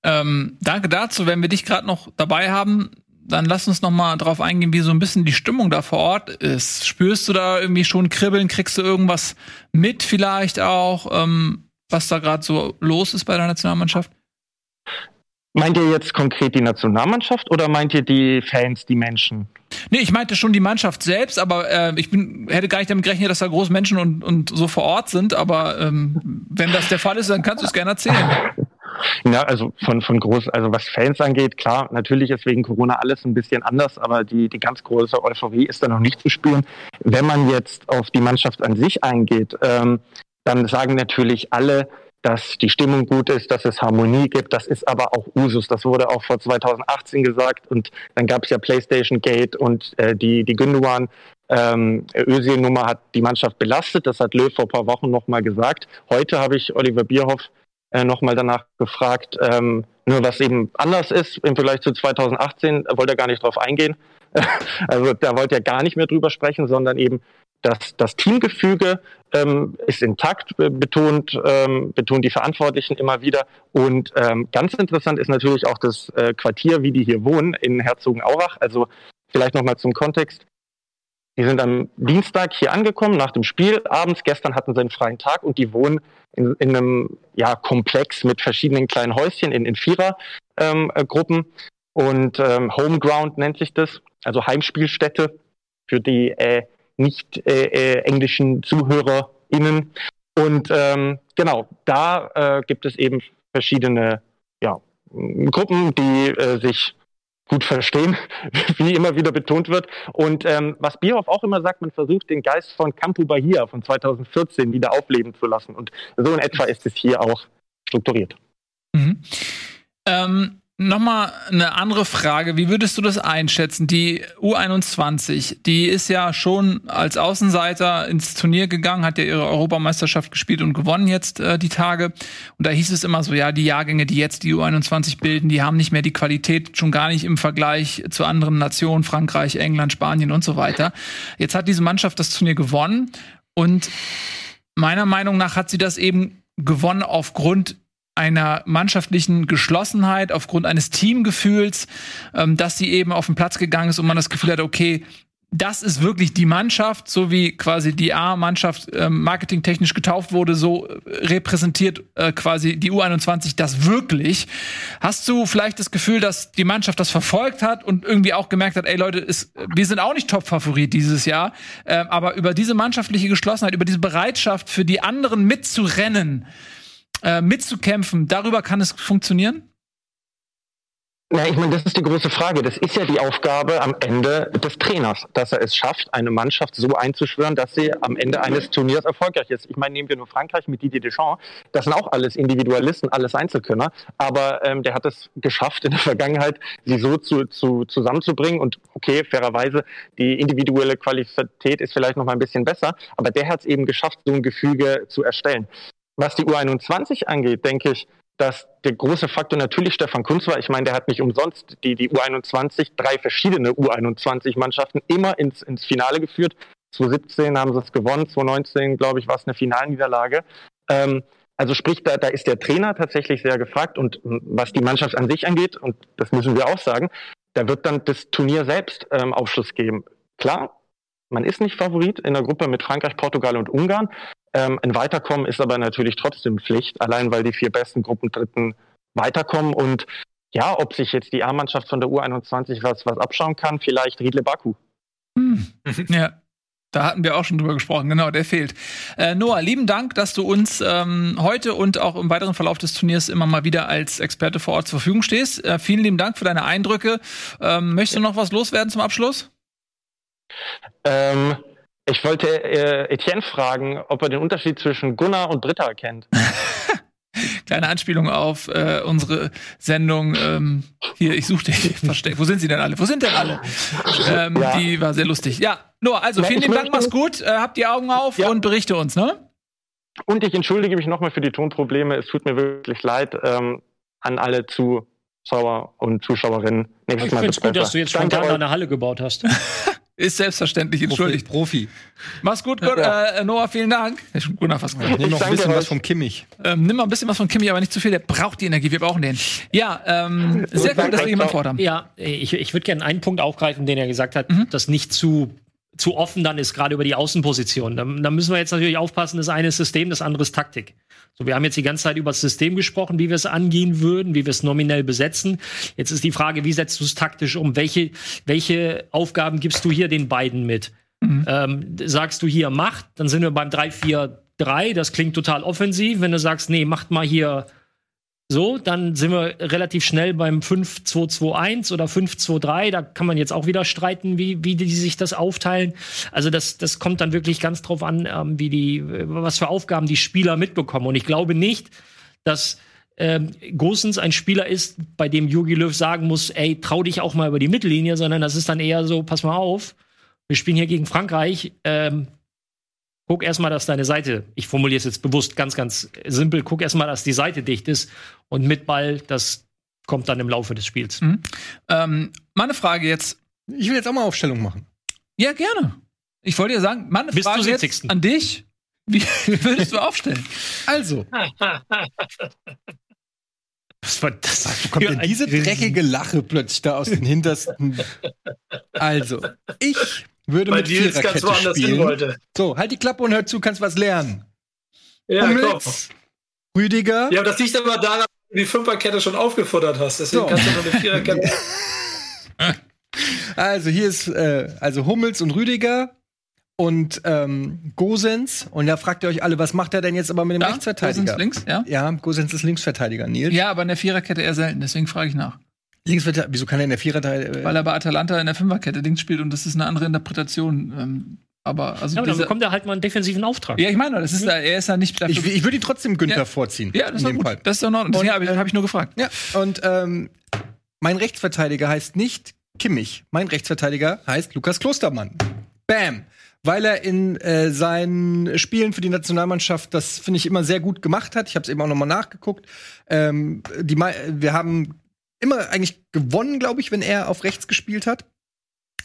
Ähm, danke dazu. Wenn wir dich gerade noch dabei haben, dann lass uns noch mal drauf eingehen, wie so ein bisschen die Stimmung da vor Ort ist. Spürst du da irgendwie schon Kribbeln? Kriegst du irgendwas mit vielleicht auch, ähm, was da gerade so los ist bei der Nationalmannschaft? Meint ihr jetzt konkret die Nationalmannschaft oder meint ihr die Fans, die Menschen? Nee, ich meinte schon die Mannschaft selbst, aber äh, ich bin, hätte gar nicht damit gerechnet, dass da große Menschen und, und so vor Ort sind. Aber ähm, wenn das der Fall ist, dann kannst du es gerne erzählen. Ja, also von, von groß, also was Fans angeht, klar, natürlich ist wegen Corona alles ein bisschen anders, aber die, die ganz große Euphorie ist da noch nicht zu spüren. Wenn man jetzt auf die Mannschaft an sich eingeht, ähm, dann sagen natürlich alle, dass die Stimmung gut ist, dass es Harmonie gibt. Das ist aber auch Usus. Das wurde auch vor 2018 gesagt und dann gab es ja PlayStation Gate und äh, die, die Gündogan ähm, Özil-Nummer hat die Mannschaft belastet. Das hat Löw vor ein paar Wochen nochmal gesagt. Heute habe ich Oliver Bierhoff äh, nochmal danach gefragt, ähm, nur was eben anders ist im Vergleich zu 2018, wollte er gar nicht drauf eingehen. also da wollte er gar nicht mehr drüber sprechen, sondern eben das, das Teamgefüge ähm, ist intakt, betont, ähm, betont die Verantwortlichen immer wieder. Und ähm, ganz interessant ist natürlich auch das äh, Quartier, wie die hier wohnen, in Herzogenaurach. Also vielleicht nochmal zum Kontext. Die sind am Dienstag hier angekommen nach dem Spiel. Abends, gestern hatten sie einen freien Tag und die wohnen in, in einem ja, Komplex mit verschiedenen kleinen Häuschen in, in Vierergruppen. Ähm, und ähm, Homeground nennt sich das, also Heimspielstätte für die äh, nicht äh, äh, englischen ZuhörerInnen. Und ähm, genau, da äh, gibt es eben verschiedene ja, Gruppen, die äh, sich gut verstehen, wie immer wieder betont wird. Und ähm, was Bierhoff auch immer sagt, man versucht den Geist von Campo Bahia von 2014 wieder aufleben zu lassen. Und so in etwa ist es hier auch strukturiert. Mhm. Ähm, Nochmal eine andere Frage. Wie würdest du das einschätzen? Die U21, die ist ja schon als Außenseiter ins Turnier gegangen, hat ja ihre Europameisterschaft gespielt und gewonnen jetzt äh, die Tage. Und da hieß es immer so, ja, die Jahrgänge, die jetzt die U21 bilden, die haben nicht mehr die Qualität, schon gar nicht im Vergleich zu anderen Nationen, Frankreich, England, Spanien und so weiter. Jetzt hat diese Mannschaft das Turnier gewonnen und meiner Meinung nach hat sie das eben gewonnen aufgrund einer mannschaftlichen Geschlossenheit, aufgrund eines Teamgefühls, ähm, dass sie eben auf den Platz gegangen ist und man das Gefühl hat, okay, das ist wirklich die Mannschaft, so wie quasi die A-Mannschaft äh, marketingtechnisch getauft wurde, so äh, repräsentiert äh, quasi die U21 das wirklich. Hast du vielleicht das Gefühl, dass die Mannschaft das verfolgt hat und irgendwie auch gemerkt hat, ey Leute, ist, wir sind auch nicht Top-Favorit dieses Jahr, äh, aber über diese mannschaftliche Geschlossenheit, über diese Bereitschaft für die anderen mitzurennen, äh, mitzukämpfen, darüber kann es funktionieren? Na, ich meine, das ist die große Frage. Das ist ja die Aufgabe am Ende des Trainers, dass er es schafft, eine Mannschaft so einzuschwören, dass sie am Ende eines Turniers erfolgreich ist. Ich meine, nehmen wir nur Frankreich mit Didier Deschamps. Das sind auch alles Individualisten, alles Einzelkönner. Aber ähm, der hat es geschafft, in der Vergangenheit sie so zu, zu, zusammenzubringen. Und okay, fairerweise, die individuelle Qualität ist vielleicht noch mal ein bisschen besser. Aber der hat es eben geschafft, so ein Gefüge zu erstellen. Was die U21 angeht, denke ich, dass der große Faktor natürlich Stefan Kunz war. Ich meine, der hat nicht umsonst die, die U21, drei verschiedene U21-Mannschaften immer ins, ins Finale geführt. 2017 haben sie es gewonnen, 2019, glaube ich, war es eine Finalniederlage. Ähm, also sprich, da, da ist der Trainer tatsächlich sehr gefragt. Und was die Mannschaft an sich angeht, und das müssen wir auch sagen, da wird dann das Turnier selbst ähm, Aufschluss geben. Klar, man ist nicht Favorit in der Gruppe mit Frankreich, Portugal und Ungarn. Ähm, ein Weiterkommen ist aber natürlich trotzdem Pflicht, allein weil die vier besten Gruppendritten weiterkommen. Und ja, ob sich jetzt die A-Mannschaft von der U21 was, was abschauen kann, vielleicht Riedle Baku. Hm. Ja. Da hatten wir auch schon drüber gesprochen, genau, der fehlt. Äh, Noah, lieben Dank, dass du uns ähm, heute und auch im weiteren Verlauf des Turniers immer mal wieder als Experte vor Ort zur Verfügung stehst. Äh, vielen lieben Dank für deine Eindrücke. Ähm, möchtest du noch was loswerden zum Abschluss? Ähm, ich wollte äh, Etienne fragen, ob er den Unterschied zwischen Gunnar und Britta kennt. Kleine Anspielung auf äh, unsere Sendung. Ähm, hier, ich suche dich versteckt. Wo sind sie denn alle? Wo sind denn alle? Ähm, Ja. Die war sehr lustig. Ja, Noah, also Ja, vielen lieben Dank, mach's gut. Äh, habt die Augen auf Ja. und berichte uns, ne? Und ich entschuldige mich nochmal für die Tonprobleme. Es tut mir wirklich leid ähm, an alle Zuschauer und Zuschauerinnen. Nächstes Ich Mal finde es gut, dass du jetzt spontan eine Halle gebaut hast. Ist selbstverständlich, entschuldigt. Profi. Mach's gut, Gott, äh, Noah, vielen Dank. Ja, schon Gunnar fast gesagt. Nimm noch ein bisschen euch. was vom Kimmich. Ähm, nimm mal ein bisschen was von Kimi, aber nicht zu viel. Der braucht die Energie. Wir brauchen den. Ja, ähm, sehr cool, dass wir jemanden fordern. Ja, ich, ich würde gerne einen Punkt aufgreifen, den er gesagt hat, Mhm. dass nicht zu, zu offen dann ist, gerade über die Außenposition. Da, da müssen wir jetzt natürlich aufpassen, das eine ist System, das andere ist Taktik. So, wir haben jetzt die ganze Zeit über das System gesprochen, wie wir es angehen würden, wie wir es nominell besetzen. Jetzt ist die Frage, wie setzt du es taktisch um? Welche, welche Aufgaben gibst du hier den beiden mit? Ähm, sagst du hier Macht, dann sind wir beim 3-4-3, das klingt total offensiv. Wenn du sagst, nee, macht mal hier so, dann sind wir relativ schnell beim 5-2-2-1 oder 5-2-3. Da kann man jetzt auch wieder streiten, wie, wie die sich das aufteilen. Also das, das kommt dann wirklich ganz drauf an, ähm, wie die, was für Aufgaben die Spieler mitbekommen. Und ich glaube nicht, dass ähm, Gosens ein Spieler ist, bei dem Jogi Löw sagen muss, ey, trau dich auch mal über die Mittellinie, sondern das ist dann eher so, pass mal auf, wir spielen hier gegen Frankreich, ähm, guck erstmal, dass deine Seite, ich formuliere es jetzt bewusst ganz, ganz simpel, guck erstmal, dass die Seite dicht ist und mit Ball, das kommt dann im Laufe des Spiels. Ähm, meine Frage jetzt. Ich will jetzt auch mal Aufstellung machen. Ja, gerne. Ich wollte dir sagen, meine Bis Frage jetzt 70.. an dich. Wie würdest du aufstellen? Also, Was war das? wo kommt für denn diese dreckige Lache plötzlich da aus den hintersten? Also, ich würde Weil mit die jetzt ganz Viererkette woanders hin spielen. wollte. So, halt die Klappe und hör zu, kannst was lernen. Ja, komm. Hummels, Rüdiger, Ja, aber das liegt aber daran, dass du die Fünferkette schon aufgefuttert hast. Deswegen So. kannst du nur eine Viererkette. Also hier ist äh, also Hummels und Rüdiger und ähm, Gosens. Und da fragt ihr euch alle, was macht er denn jetzt aber mit dem Da, Rechtsverteidiger? Gosens links, ja? Ja, Gosens ist Linksverteidiger, Nils. Ja, aber in der Viererkette eher selten, deswegen frage ich nach. Linksverteidiger, wieso kann er in der Vierer äh, Weil er bei Atalanta in der Fünferkette links spielt und das ist eine andere Interpretation. Ähm, aber also Ja, aber dann bekommt er halt mal einen defensiven Auftrag. ja, ich meine, das ist, er ist ja nicht dafür. Ich, ich würde ihn trotzdem Günther Ja. vorziehen. ja, das ist in doch dem gut. Fall. Das ist doch in Ordnung. Deswegen Und, habe ich, hab ich nur gefragt. Ja, und ähm, mein Rechtsverteidiger heißt nicht Kimmich. Mein Rechtsverteidiger heißt Lukas Klostermann. Bam. Weil er in äh, seinen Spielen für die Nationalmannschaft das, finde ich, immer sehr gut gemacht hat. Ich habe es eben auch noch mal nachgeguckt. Ähm, die, wir haben immer eigentlich gewonnen, glaube ich, wenn er auf rechts gespielt hat.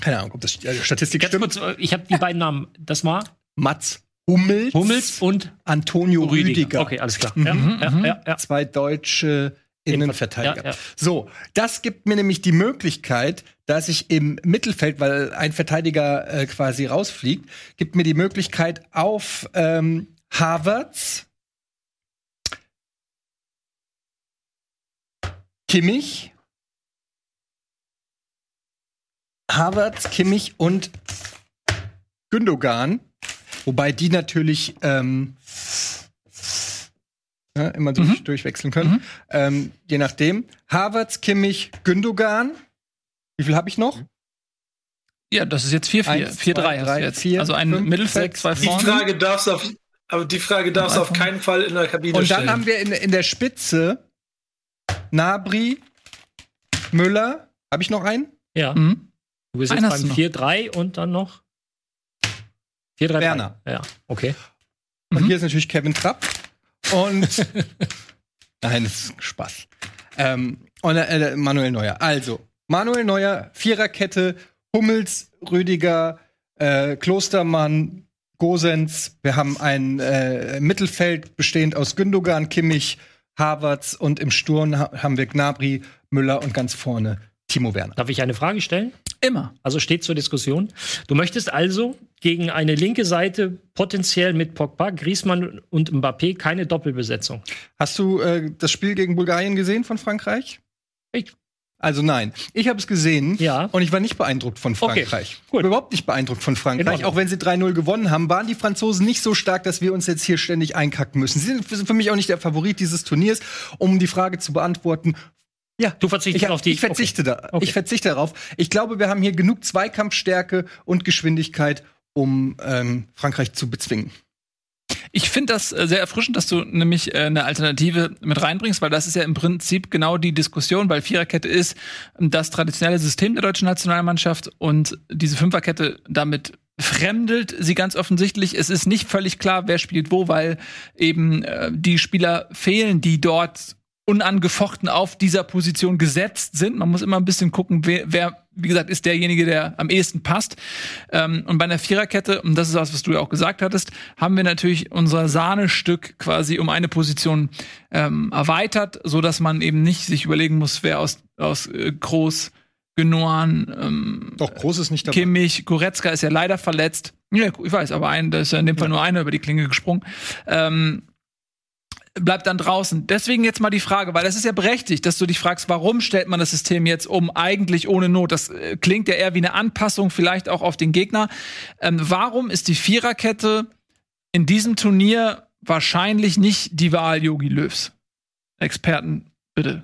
Keine Ahnung, ob das äh, Statistik Ganz stimmt. kurz, ich habe die beiden Namen. Das war Mats Hummels, Hummels und Antonio Rüdiger. Rüdiger. Okay, alles klar. Mhm, Ja, ja, ja, ja. Zwei deutsche Innenverteidiger. Ja, ja. So, das gibt mir nämlich die Möglichkeit, dass ich im Mittelfeld, weil ein Verteidiger äh, quasi rausfliegt, gibt mir die Möglichkeit auf ähm, Havertz, Kimmich, Havertz, Kimmich und Gündogan, wobei die natürlich ähm, ja, immer durch, durchwechseln können. Ähm, je nachdem. Havertz, Kimmich, Gündogan. Wie viel habe ich noch? Ja, das ist jetzt 4-4. Eins, 4-3 zwei, hast drei, du jetzt. vier, also ein fünf, Mittelfeld, zwei Die vorne. Frage darfst du auf, aber die Frage darfst du auf keinen Fall in der Kabine Und dann stellen. haben wir in, in der Spitze Nabri, Müller. Habe ich noch einen? ja. Mhm. Du bist jetzt Einen hast beim du noch. 4-3 und dann noch 4-3. Werner. Ja, okay. Und Mhm. hier ist natürlich Kevin Trapp. Und nein, das ist Spaß. Ähm, und äh, Manuel Neuer. Also, Manuel Neuer, Viererkette, Hummels, Rüdiger, äh, Klostermann, Gosens. Wir haben ein äh, Mittelfeld bestehend aus Gündogan, Kimmich, Havertz und im Sturm ha haben wir Gnabry, Müller und ganz vorne Timo Werner. Darf ich eine Frage stellen? Immer. Also steht zur Diskussion. Du möchtest also gegen eine linke Seite potenziell mit Pogba, Griezmann und Mbappé keine Doppelbesetzung. Hast du äh, das Spiel gegen Bulgarien gesehen von Frankreich? Ich Also nein, ich habe es gesehen Ja. und ich war nicht beeindruckt von Okay, Frankreich. gut. Überhaupt nicht beeindruckt von Frankreich. Auch wenn sie 3-0 gewonnen haben, waren die Franzosen nicht so stark, dass wir uns jetzt hier ständig einkacken müssen. Sie sind für mich auch nicht der Favorit dieses Turniers, um die Frage zu beantworten. Ja, Du verzichtest ich, auf die. ich verzichte da. Okay. Ich verzichte darauf. Ich glaube, wir haben hier genug Zweikampfstärke und Geschwindigkeit, um ähm, Frankreich zu bezwingen. Ich finde das äh, sehr erfrischend, dass du nämlich äh, eine Alternative mit reinbringst, weil das ist ja im Prinzip genau die Diskussion, weil Viererkette ist das traditionelle System der deutschen Nationalmannschaft und diese Fünferkette damit fremdelt sie ganz offensichtlich. Es ist nicht völlig klar, wer spielt wo, weil eben äh, die Spieler fehlen, die dort unangefochten auf dieser Position gesetzt sind. Man muss immer ein bisschen gucken, wer, wer wie gesagt, ist derjenige, der am ehesten passt. Ähm, und bei einer Viererkette, und das ist was, was du ja auch gesagt hattest, haben wir natürlich unser Sahnestück quasi um eine Position ähm, erweitert, so dass man eben nicht sich überlegen muss, wer aus, aus äh, Groß, Genoan, ähm, Doch, groß ist nicht dabei. Kimmich, Goretzka ist ja leider verletzt. Ja, ich weiß, aber ein, da ist ja in dem Fall nur einer über die Klinge gesprungen. Ähm, bleibt dann draußen. Deswegen jetzt mal die Frage, weil das ist ja berechtigt, dass du dich fragst, warum stellt man das System jetzt um, eigentlich ohne Not? Das äh, klingt ja eher wie eine Anpassung, vielleicht auch auf den Gegner. Ähm, warum ist die Viererkette in diesem Turnier wahrscheinlich nicht die Wahl Yogi Löws? Experten, bitte.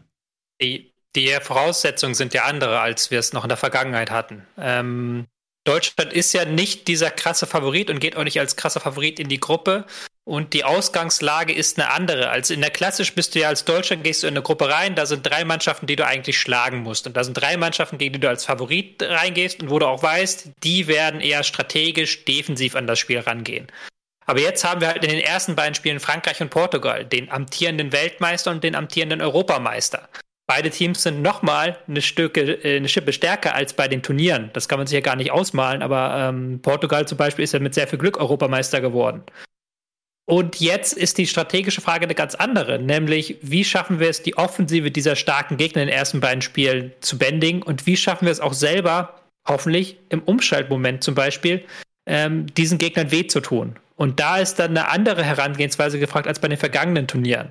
Die, die Voraussetzungen sind ja andere, als wir es noch in der Vergangenheit hatten. Ähm, Deutschland ist ja nicht dieser krasse Favorit und geht auch nicht als krasser Favorit in die Gruppe. Und die Ausgangslage ist eine andere. Also in der klassisch bist du ja als Deutschland, gehst du in eine Gruppe rein, da sind drei Mannschaften, die du eigentlich schlagen musst. Und da sind drei Mannschaften, gegen die du als Favorit reingehst und wo du auch weißt, die werden eher strategisch defensiv an das Spiel rangehen. Aber jetzt haben wir halt in den ersten beiden Spielen Frankreich und Portugal, den amtierenden Weltmeister und den amtierenden Europameister. Beide Teams sind nochmal eine, äh, eine Schippe stärker als bei den Turnieren. Das kann man sich ja gar nicht ausmalen, aber ähm, Portugal zum Beispiel ist ja mit sehr viel Glück Europameister geworden. Und jetzt ist die strategische Frage eine ganz andere, nämlich wie schaffen wir es, die Offensive dieser starken Gegner in den ersten beiden Spielen zu bändigen und wie schaffen wir es auch selber, hoffentlich im Umschaltmoment zum Beispiel, ähm, diesen Gegnern weh zu tun. Und da ist dann eine andere Herangehensweise gefragt als bei den vergangenen Turnieren.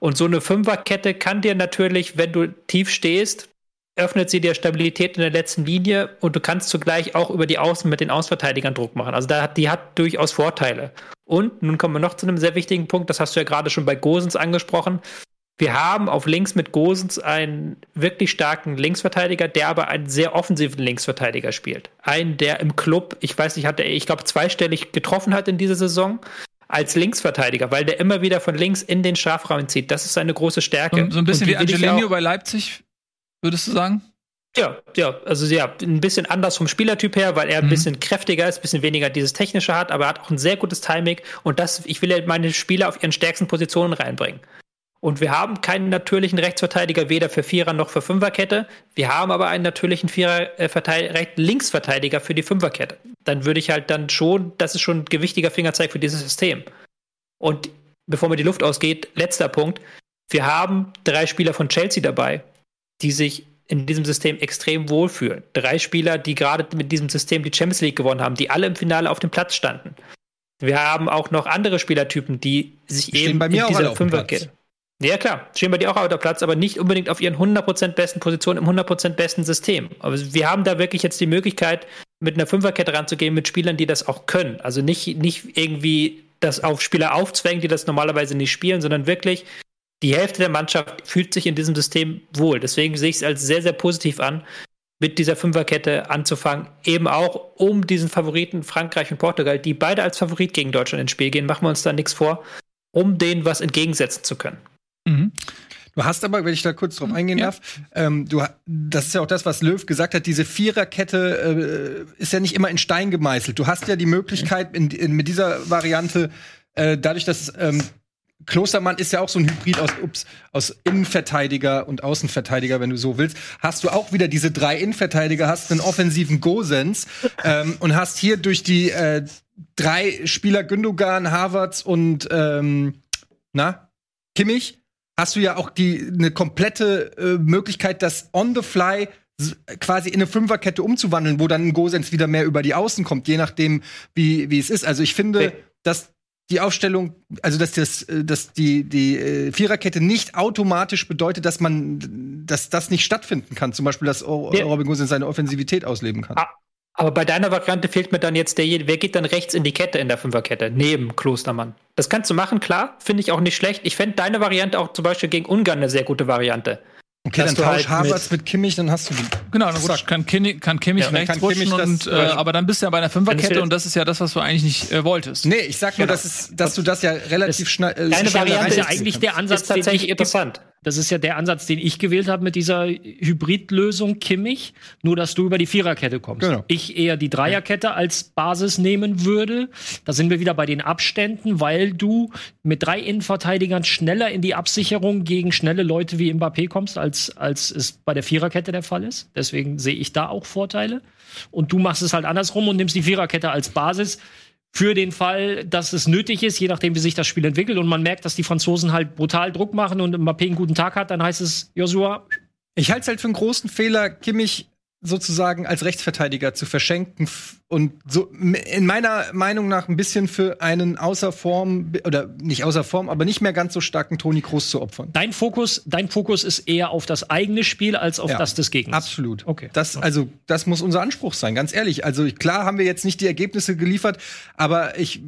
Und so eine Fünferkette kann dir natürlich, wenn du tief stehst, öffnet sie dir Stabilität in der letzten Linie und du kannst zugleich auch über die Außen mit den Außenverteidigern Druck machen. Also da hat, die hat durchaus Vorteile. Und nun kommen wir noch zu einem sehr wichtigen Punkt, das hast du ja gerade schon bei Gosens angesprochen. Wir haben auf links mit Gosens einen wirklich starken Linksverteidiger, der aber einen sehr offensiven Linksverteidiger spielt. Einen, der im Club, ich weiß nicht, hat er, ich glaube, zweistellig getroffen hat in dieser Saison als Linksverteidiger, weil der immer wieder von links in den Strafraum zieht. Das ist seine große Stärke. So, so ein bisschen wie Angelino bei Leipzig, würdest du sagen? Ja, ja, also ja, ein bisschen anders vom Spielertyp her, weil er ein Mhm. bisschen kräftiger ist, ein bisschen weniger dieses Technische hat, aber er hat auch ein sehr gutes Timing und das, ich will ja meine Spieler auf ihren stärksten Positionen reinbringen. Und wir haben keinen natürlichen Rechtsverteidiger, weder für Vierer noch für Fünferkette. Wir haben aber einen natürlichen Vierer, äh, Linksverteidiger für die Fünferkette. Dann würde ich halt dann schon, das ist schon ein gewichtiger Fingerzeig für dieses System. Und bevor mir die Luft ausgeht, letzter Punkt. Wir haben drei Spieler von Chelsea dabei, die sich in diesem System extrem wohlfühlen. Drei Spieler, die gerade mit diesem System die Champions League gewonnen haben, die alle im Finale auf dem Platz standen. Wir haben auch noch andere Spielertypen, die sich Die eben bei mir in dieser auf dem Fünferkette. Ja, klar, stehen bei dir auch auf der Platz, aber nicht unbedingt auf ihren 100% besten Positionen im 100% besten System. Aber wir haben da wirklich jetzt die Möglichkeit, mit einer Fünferkette ranzugehen, mit Spielern, die das auch können. Also nicht, nicht irgendwie das auf Spieler aufzwängen, die das normalerweise nicht spielen, sondern wirklich die Hälfte der Mannschaft fühlt sich in diesem System wohl. Deswegen sehe ich es als sehr, sehr positiv an, mit dieser Fünferkette anzufangen. Eben auch um diesen Favoriten Frankreich und Portugal, die beide als Favorit gegen Deutschland ins Spiel gehen, machen wir uns da nichts vor, um denen was entgegensetzen zu können. Mhm. Du hast aber, wenn ich da kurz drauf eingehen Ja. darf, ähm, du, das ist ja auch das, was Löw gesagt hat, diese Viererkette äh, ist ja nicht immer in Stein gemeißelt. Du hast ja die Möglichkeit in, in, mit dieser Variante, äh, dadurch, dass ähm, Klostermann ist ja auch so ein Hybrid aus, ups, aus Innenverteidiger und Außenverteidiger, wenn du so willst, hast du auch wieder diese drei Innenverteidiger, hast einen offensiven Gosens ähm, und hast hier durch die äh, drei Spieler Gündogan, Havertz und ähm, na, Kimmich, hast du ja auch die eine komplette äh, Möglichkeit, das on the fly quasi in eine Fünferkette umzuwandeln, wo dann ein Gosens wieder mehr über die Außen kommt, je nachdem, wie, wie es ist. Also ich finde, Nee. dass die Aufstellung, also dass das, äh, dass die die äh, Viererkette nicht automatisch bedeutet, dass man, dass das nicht stattfinden kann. Zum Beispiel, dass. Robin Gosens seine Offensivität ausleben kann. Aber bei deiner Variante fehlt mir dann jetzt derjenige, wer geht dann rechts in die Kette in der Fünferkette, neben Klostermann. Das kannst du machen, klar, finde ich auch nicht schlecht. Ich fände deine Variante auch zum Beispiel gegen Ungarn eine sehr gute Variante. Okay, dann du tausch halt Havertz mit, Kimmich, dann hast du die. Genau, dann rutscht, kann, Kimmich, kann Kimmich Ja, rechts kann rutschen, Kimmich das, und, äh, äh, aber dann bist du ja bei einer Fünferkette und das ist ja das, was du eigentlich nicht äh, wolltest. Nee, ich sag nur, Genau. dass, es, dass du das ja relativ schnell. Äh, Deine Variante Das ist ja eigentlich der. Ansatz, ist tatsächlich interessant. Das ist ja der Ansatz, den ich gewählt habe mit dieser Hybridlösung Kimmich, nur dass du über die Viererkette kommst. Genau. Ich eher die Dreierkette als Basis nehmen würde. Da sind wir wieder bei den Abständen, weil du mit drei Innenverteidigern schneller in die Absicherung gegen schnelle Leute wie Mbappé kommst, als, als es bei der Viererkette der Fall ist. Deswegen sehe ich da auch Vorteile. Und du machst es halt andersrum und nimmst die Viererkette als Basis für den Fall, dass es nötig ist, je nachdem, wie sich das Spiel entwickelt. Und man merkt, dass die Franzosen halt brutal Druck machen und Mbappé einen guten Tag hat, dann heißt es, Joshua, Ich halte es halt für einen großen Fehler, Kimmich sozusagen als Rechtsverteidiger zu verschenken und so in meiner Meinung nach ein bisschen für einen außer Form oder nicht außer Form, aber nicht mehr ganz so starken Toni Kroos zu opfern. dein Fokus, dein Fokus ist eher auf das eigene Spiel als auf Ja, das des Gegners. Absolut. Okay. Das, also, das muss unser Anspruch sein, ganz ehrlich. Also, klar haben wir jetzt nicht die Ergebnisse geliefert, aber ich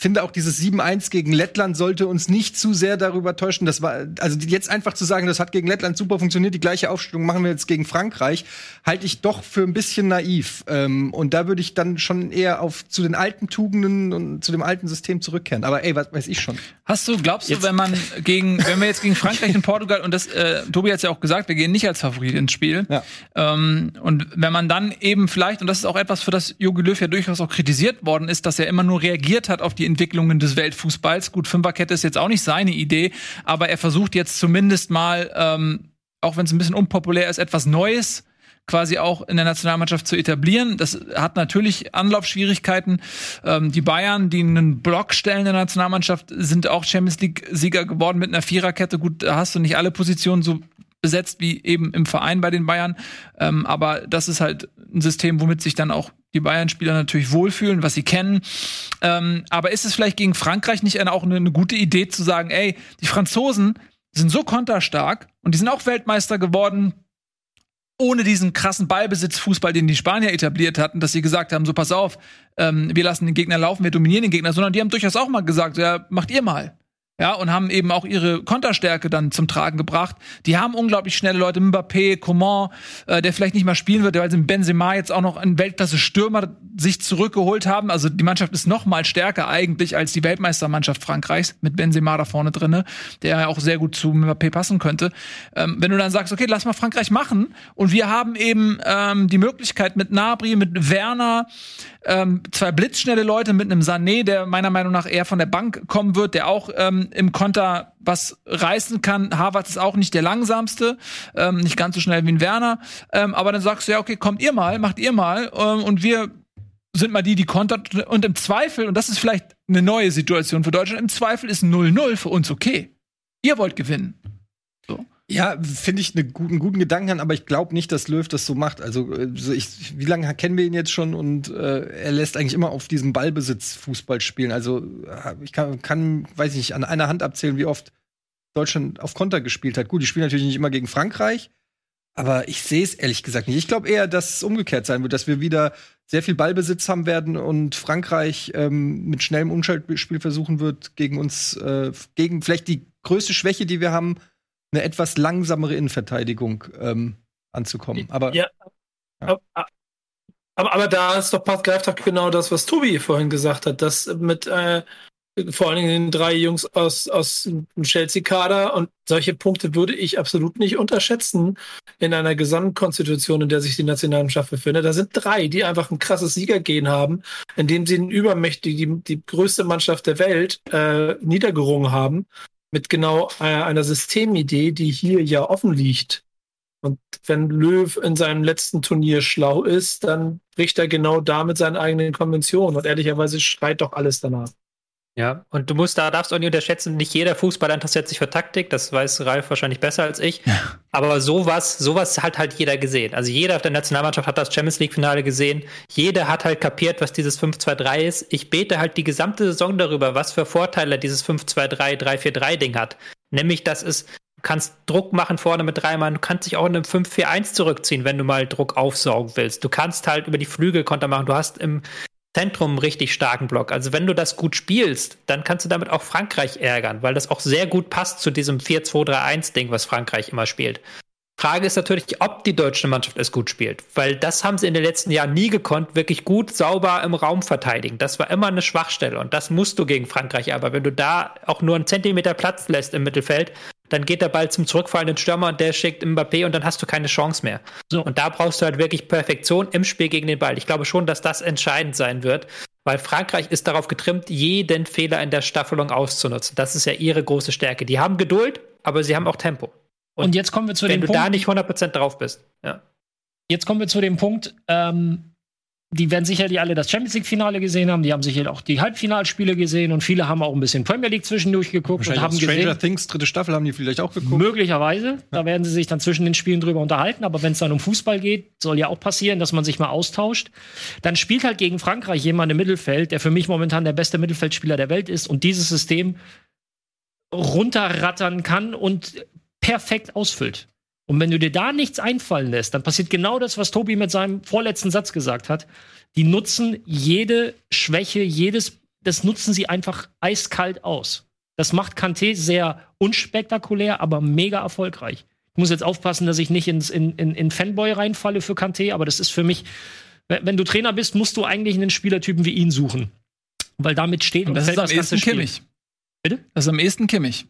finde auch dieses 7-1 gegen Lettland sollte uns nicht zu sehr darüber täuschen. Das war, also jetzt einfach zu sagen, das hat gegen Lettland super funktioniert, die gleiche Aufstellung machen wir jetzt gegen Frankreich, halte ich doch für ein bisschen naiv. Ähm, und da würde ich dann schon eher auf zu den alten Tugenden und zu dem alten System zurückkehren. Aber ey, was weiß ich schon. Hast du, glaubst du, Jetzt- wenn man gegen, wenn wir jetzt gegen Frankreich und Portugal und das, äh, Tobi hat ja auch gesagt, wir gehen nicht als Favorit ins Spiel. Ja. Ähm, und wenn man dann eben vielleicht, und das ist auch etwas, für das Jogi Löw ja durchaus auch kritisiert worden ist, dass er immer nur reagiert hat auf die Entwicklungen des Weltfußballs. Gut, Fünferkette ist jetzt auch nicht seine Idee, aber er versucht jetzt zumindest mal, ähm, auch wenn es ein bisschen unpopulär ist, etwas Neues quasi auch in der Nationalmannschaft zu etablieren. Das hat natürlich Anlaufschwierigkeiten. Ähm, die Bayern, die einen Block stellen in der Nationalmannschaft, sind auch Champions League-Sieger geworden mit einer Viererkette. Gut, da hast du nicht alle Positionen so besetzt wie eben im Verein bei den Bayern. Ähm, aber das ist halt ein System, womit sich dann auch die Bayern-Spieler natürlich wohlfühlen, was sie kennen. Ähm, aber ist es vielleicht gegen Frankreich nicht eine, auch eine, eine gute Idee zu sagen, ey, die Franzosen sind so konterstark und die sind auch Weltmeister geworden, ohne diesen krassen Ballbesitzfußball, den die Spanier etabliert hatten, dass sie gesagt haben, so pass auf, ähm, wir lassen den Gegner laufen, wir dominieren den Gegner, sondern die haben durchaus auch mal gesagt, ja, macht ihr mal. Ja, und haben eben auch ihre Konterstärke dann zum Tragen gebracht. Die haben unglaublich schnelle Leute, Mbappé, Coman, äh, der vielleicht nicht mal spielen wird, weil sie in Benzema jetzt auch noch einen Weltklasse-Stürmer sich zurückgeholt haben. Also die Mannschaft ist noch mal stärker eigentlich als die Weltmeistermannschaft Frankreichs mit Benzema da vorne drinne, der ja auch sehr gut zu Mbappé passen könnte. Ähm, wenn du dann sagst, okay, lass mal Frankreich machen und wir haben eben ähm, die Möglichkeit mit Nabri, mit Werner, ähm, zwei blitzschnelle Leute mit einem Sané, der meiner Meinung nach eher von der Bank kommen wird, der auch ähm, im Konter was reißen kann. Harvard ist auch nicht der langsamste, ähm, nicht ganz so schnell wie ein Werner. Ähm, aber dann sagst du ja, okay, kommt ihr mal, macht ihr mal ähm, und wir sind mal die, die kontert. Und im Zweifel, und das ist vielleicht eine neue Situation für Deutschland, im Zweifel ist 0-0 für uns okay. Ihr wollt gewinnen. Ja, finde ich ne, guten, guten Gedanken an, aber ich glaube nicht, dass Löw das so macht. Also, äh, ich, wie lange kennen wir ihn jetzt schon und äh, er lässt eigentlich immer auf diesem Ballbesitz Fußball spielen. Also, äh, ich kann, kann, weiß ich nicht, an einer Hand abzählen, wie oft Deutschland auf Konter gespielt hat. Gut, die spielen natürlich nicht immer gegen Frankreich, aber ich sehe es ehrlich gesagt nicht. Ich glaube eher, dass es umgekehrt sein wird, dass wir wieder sehr viel Ballbesitz haben werden und Frankreich ähm, mit schnellem Umschaltspiel versuchen wird, gegen uns, äh, gegen vielleicht die größte Schwäche, die wir haben, eine etwas langsamere Innenverteidigung ähm, anzukommen. Aber Ja. Aber, aber, aber da ist doch greift doch genau das, was Tobi vorhin gesagt hat, dass mit äh, vor allen Dingen den drei Jungs aus, aus dem Chelsea-Kader und solche Punkte würde ich absolut nicht unterschätzen in einer Gesamtkonstitution, in der sich die Nationalmannschaft befindet. Da sind drei, die einfach ein krasses Siegergehen haben, indem sie einen übermächtig, die, die größte Mannschaft der Welt äh, niedergerungen haben, mit genau äh, einer Systemidee, die hier ja offen liegt. Und wenn Löw in seinem letzten Turnier schlau ist, dann bricht er genau damit seine eigenen Konventionen. Und ehrlicherweise schreit doch alles danach. Ja, und du musst da darfst auch nicht unterschätzen, nicht jeder Fußballer interessiert sich für Taktik, das weiß Ralf wahrscheinlich besser als ich. Ja. Aber sowas, sowas hat halt jeder gesehen. Also jeder auf der Nationalmannschaft hat das Champions League Finale gesehen. Jeder hat halt kapiert, was dieses 5-2-3 ist. Ich bete halt die gesamte Saison darüber, was für Vorteile dieses 5-2-3, 3-4-3 Ding hat. Nämlich, dass es Du kannst Druck machen vorne mit drei Mann. Du kannst dich auch in einem 5-4-1 zurückziehen, wenn du mal Druck aufsaugen willst. Du kannst halt über die Flügel Konter machen. Du hast im Zentrum richtig starken Block. Also wenn du das gut spielst, dann kannst du damit auch Frankreich ärgern, weil das auch sehr gut passt zu diesem 4-2-3-1-Ding, was Frankreich immer spielt. Frage ist natürlich, ob die deutsche Mannschaft es gut spielt, weil das haben sie in den letzten Jahren nie gekonnt, wirklich gut, sauber im Raum verteidigen. Das war immer eine Schwachstelle und das musst du gegen Frankreich. Aber wenn du da auch nur einen Zentimeter Platz lässt im Mittelfeld, dann geht der Ball zum zurückfallenden Stürmer und der schickt Mbappé und dann hast du keine Chance mehr. So. Und da brauchst du halt wirklich Perfektion im Spiel gegen den Ball. Ich glaube schon, dass das entscheidend sein wird, weil Frankreich ist darauf getrimmt, jeden Fehler in der Staffelung auszunutzen. Das ist ja ihre große Stärke. Die haben Geduld, aber sie haben auch Tempo. Und, und jetzt kommen wir zu dem Punkt. Wenn du da nicht 100% drauf bist. Ja. Jetzt kommen wir zu dem Punkt, ähm, die werden sicherlich alle das Champions League-Finale gesehen haben, die haben sicher auch die Halbfinalspiele gesehen und viele haben auch ein bisschen Premier League zwischendurch geguckt und haben Stranger gesehen. Things, dritte Staffel haben die vielleicht auch geguckt. Möglicherweise, ja. da werden sie sich dann zwischen den Spielen drüber unterhalten, aber wenn es dann um Fußball geht, soll ja auch passieren, dass man sich mal austauscht. Dann spielt halt gegen Frankreich jemand im Mittelfeld, der für mich momentan der beste Mittelfeldspieler der Welt ist und dieses System runterrattern kann und perfekt ausfüllt. Und wenn du dir da nichts einfallen lässt, dann passiert genau das, was Tobi mit seinem vorletzten Satz gesagt hat. Die nutzen jede Schwäche, jedes, das nutzen sie einfach eiskalt aus. Das macht Kanté sehr unspektakulär, aber mega erfolgreich. Ich muss jetzt aufpassen, dass ich nicht ins, in, in, in Fanboy reinfalle für Kanté, aber das ist für mich, wenn du Trainer bist, musst du eigentlich einen Spielertypen wie ihn suchen. Weil damit steht und, und das ist am ehesten Kimmich. Bitte? Das ist am ehesten Kimmich.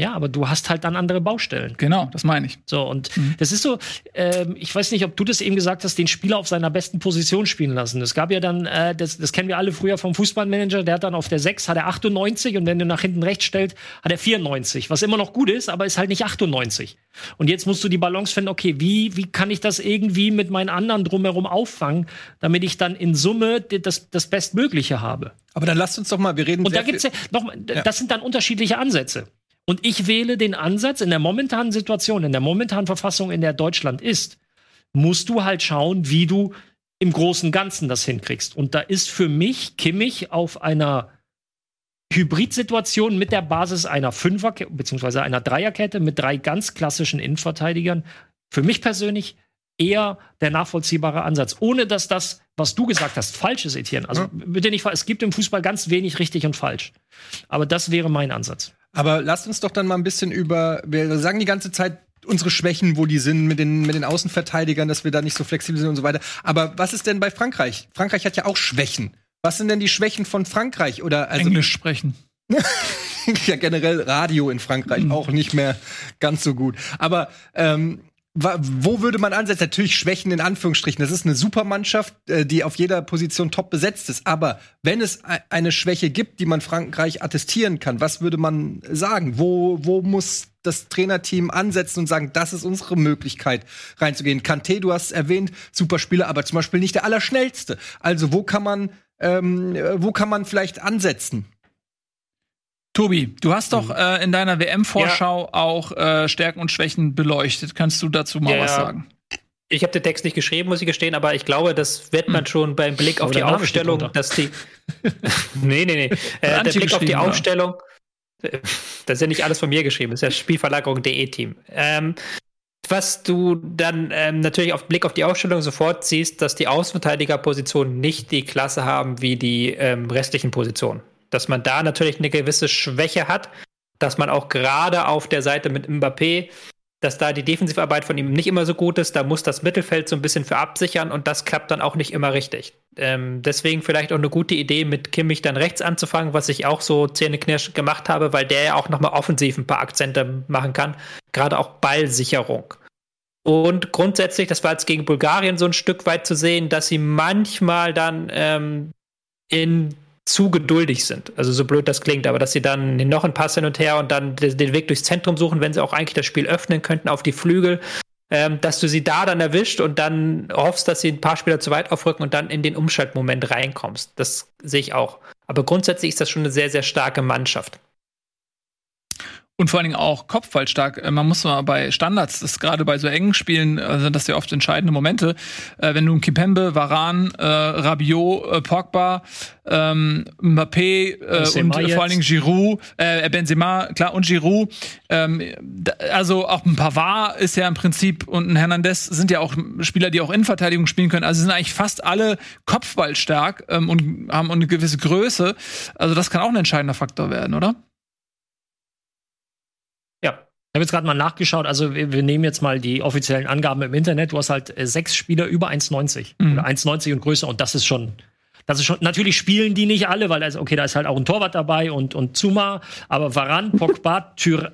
Ja, aber du hast halt dann andere Baustellen. Genau, das meine ich. So, und mhm. das ist so, ähm, ich weiß nicht, ob du das eben gesagt hast, den Spieler auf seiner besten Position spielen lassen. Es gab ja dann, äh, das, das kennen wir alle früher vom Fußballmanager, der hat dann auf der 6 hat er 98 und wenn du nach hinten rechts stellst, hat er 94, was immer noch gut ist, aber ist halt nicht 98. Und jetzt musst du die Balance finden, okay, wie, wie kann ich das irgendwie mit meinen anderen drumherum auffangen, damit ich dann in Summe das, das Bestmögliche habe. Aber dann lasst uns doch mal, wir reden Und da gibt's ja ja. das sind dann unterschiedliche Ansätze. Und ich wähle den Ansatz in der momentanen Situation, in der momentanen Verfassung, in der Deutschland ist, musst du halt schauen, wie du im großen Ganzen das hinkriegst. Und da ist für mich Kimmich auf einer Hybridsituation mit der Basis einer Fünfer- bzw. einer Dreierkette mit drei ganz klassischen Innenverteidigern für mich persönlich eher der nachvollziehbare Ansatz, ohne dass das, was du gesagt hast, falsch ist, Etienne. Also ja. bitte nicht, es gibt im Fußball ganz wenig richtig und falsch. Aber das wäre mein Ansatz. Aber lasst uns doch dann mal ein bisschen über, wir sagen die ganze Zeit, unsere Schwächen, wo die sind mit den, mit den Außenverteidigern, dass wir da nicht so flexibel sind und so weiter. Aber was ist denn bei Frankreich? Frankreich hat ja auch Schwächen. Was sind denn die Schwächen von Frankreich? Oder also Englisch sprechen. ja, generell Radio in Frankreich mhm. auch nicht mehr ganz so gut. Aber ähm, wo würde man ansetzen? Natürlich Schwächen in Anführungsstrichen. Das ist eine Supermannschaft, äh, die auf jeder Position top besetzt ist. Aber wenn es eine Schwäche gibt, die man Frankreich attestieren kann, was würde man sagen? Wo, wo muss das Trainerteam ansetzen und sagen, das ist unsere Möglichkeit reinzugehen? Kanté, du hast erwähnt, Superspieler, aber zum Beispiel nicht der Allerschnellste. Also wo kann man, ähm, wo kann man vielleicht ansetzen? Tobi, du hast doch mhm. äh, in deiner WM-Vorschau ja. auch äh, Stärken und Schwächen beleuchtet. Kannst du dazu mal ja, was sagen? Ich habe den Text nicht geschrieben, muss ich gestehen, aber ich glaube, das wird man hm. schon beim Blick auf die Aufstellung, dass die. nee, nee, nee. Äh, der Blick auf die Aufstellung. Das ist ja nicht alles von mir geschrieben, das ist ja Spielverlagerung.de Team. Ähm, was du dann ähm, natürlich auf Blick auf die Aufstellung sofort siehst, dass die Außenverteidigerpositionen nicht die Klasse haben wie die ähm, restlichen Positionen dass man da natürlich eine gewisse Schwäche hat, dass man auch gerade auf der Seite mit Mbappé, dass da die Defensivarbeit von ihm nicht immer so gut ist, da muss das Mittelfeld so ein bisschen für absichern und das klappt dann auch nicht immer richtig. Ähm, deswegen vielleicht auch eine gute Idee, mit Kimmich dann rechts anzufangen, was ich auch so zähneknirsch gemacht habe, weil der ja auch nochmal offensiv ein paar Akzente machen kann, gerade auch Ballsicherung. Und grundsätzlich, das war jetzt gegen Bulgarien so ein Stück weit zu sehen, dass sie manchmal dann ähm, in zu geduldig sind. Also so blöd das klingt, aber dass sie dann noch einen Pass hin und her und dann den Weg durchs Zentrum suchen, wenn sie auch eigentlich das Spiel öffnen könnten auf die Flügel, ähm, dass du sie da dann erwischt und dann hoffst, dass sie ein paar Spieler zu weit aufrücken und dann in den Umschaltmoment reinkommst. Das sehe ich auch. Aber grundsätzlich ist das schon eine sehr, sehr starke Mannschaft und vor allen Dingen auch kopfballstark. Äh, man muss mal bei Standards, das gerade bei so engen Spielen äh, sind das ja oft entscheidende Momente. Äh, wenn du ein Kimpembe, Varan, äh, Rabiot, äh, Pogba, ähm, Mbappé äh, und jetzt. vor allen Dingen Giroud, äh, Benzema, klar und Giroud. Ähm, also auch ein Pavard ist ja im Prinzip und ein Hernandez sind ja auch Spieler, die auch Innenverteidigung spielen können. Also sind eigentlich fast alle kopfballstark ähm, und haben eine gewisse Größe. Also das kann auch ein entscheidender Faktor werden, oder? Ich habe jetzt gerade mal nachgeschaut, also wir, wir, nehmen jetzt mal die offiziellen Angaben im Internet. Du hast halt äh, sechs Spieler über 1,90 mhm. oder 1,90 und größer und das ist schon das ist schon, natürlich spielen die nicht alle, weil da ist, okay, da ist halt auch ein Torwart dabei und, und Zuma, aber Varan, Pogba, Tyr,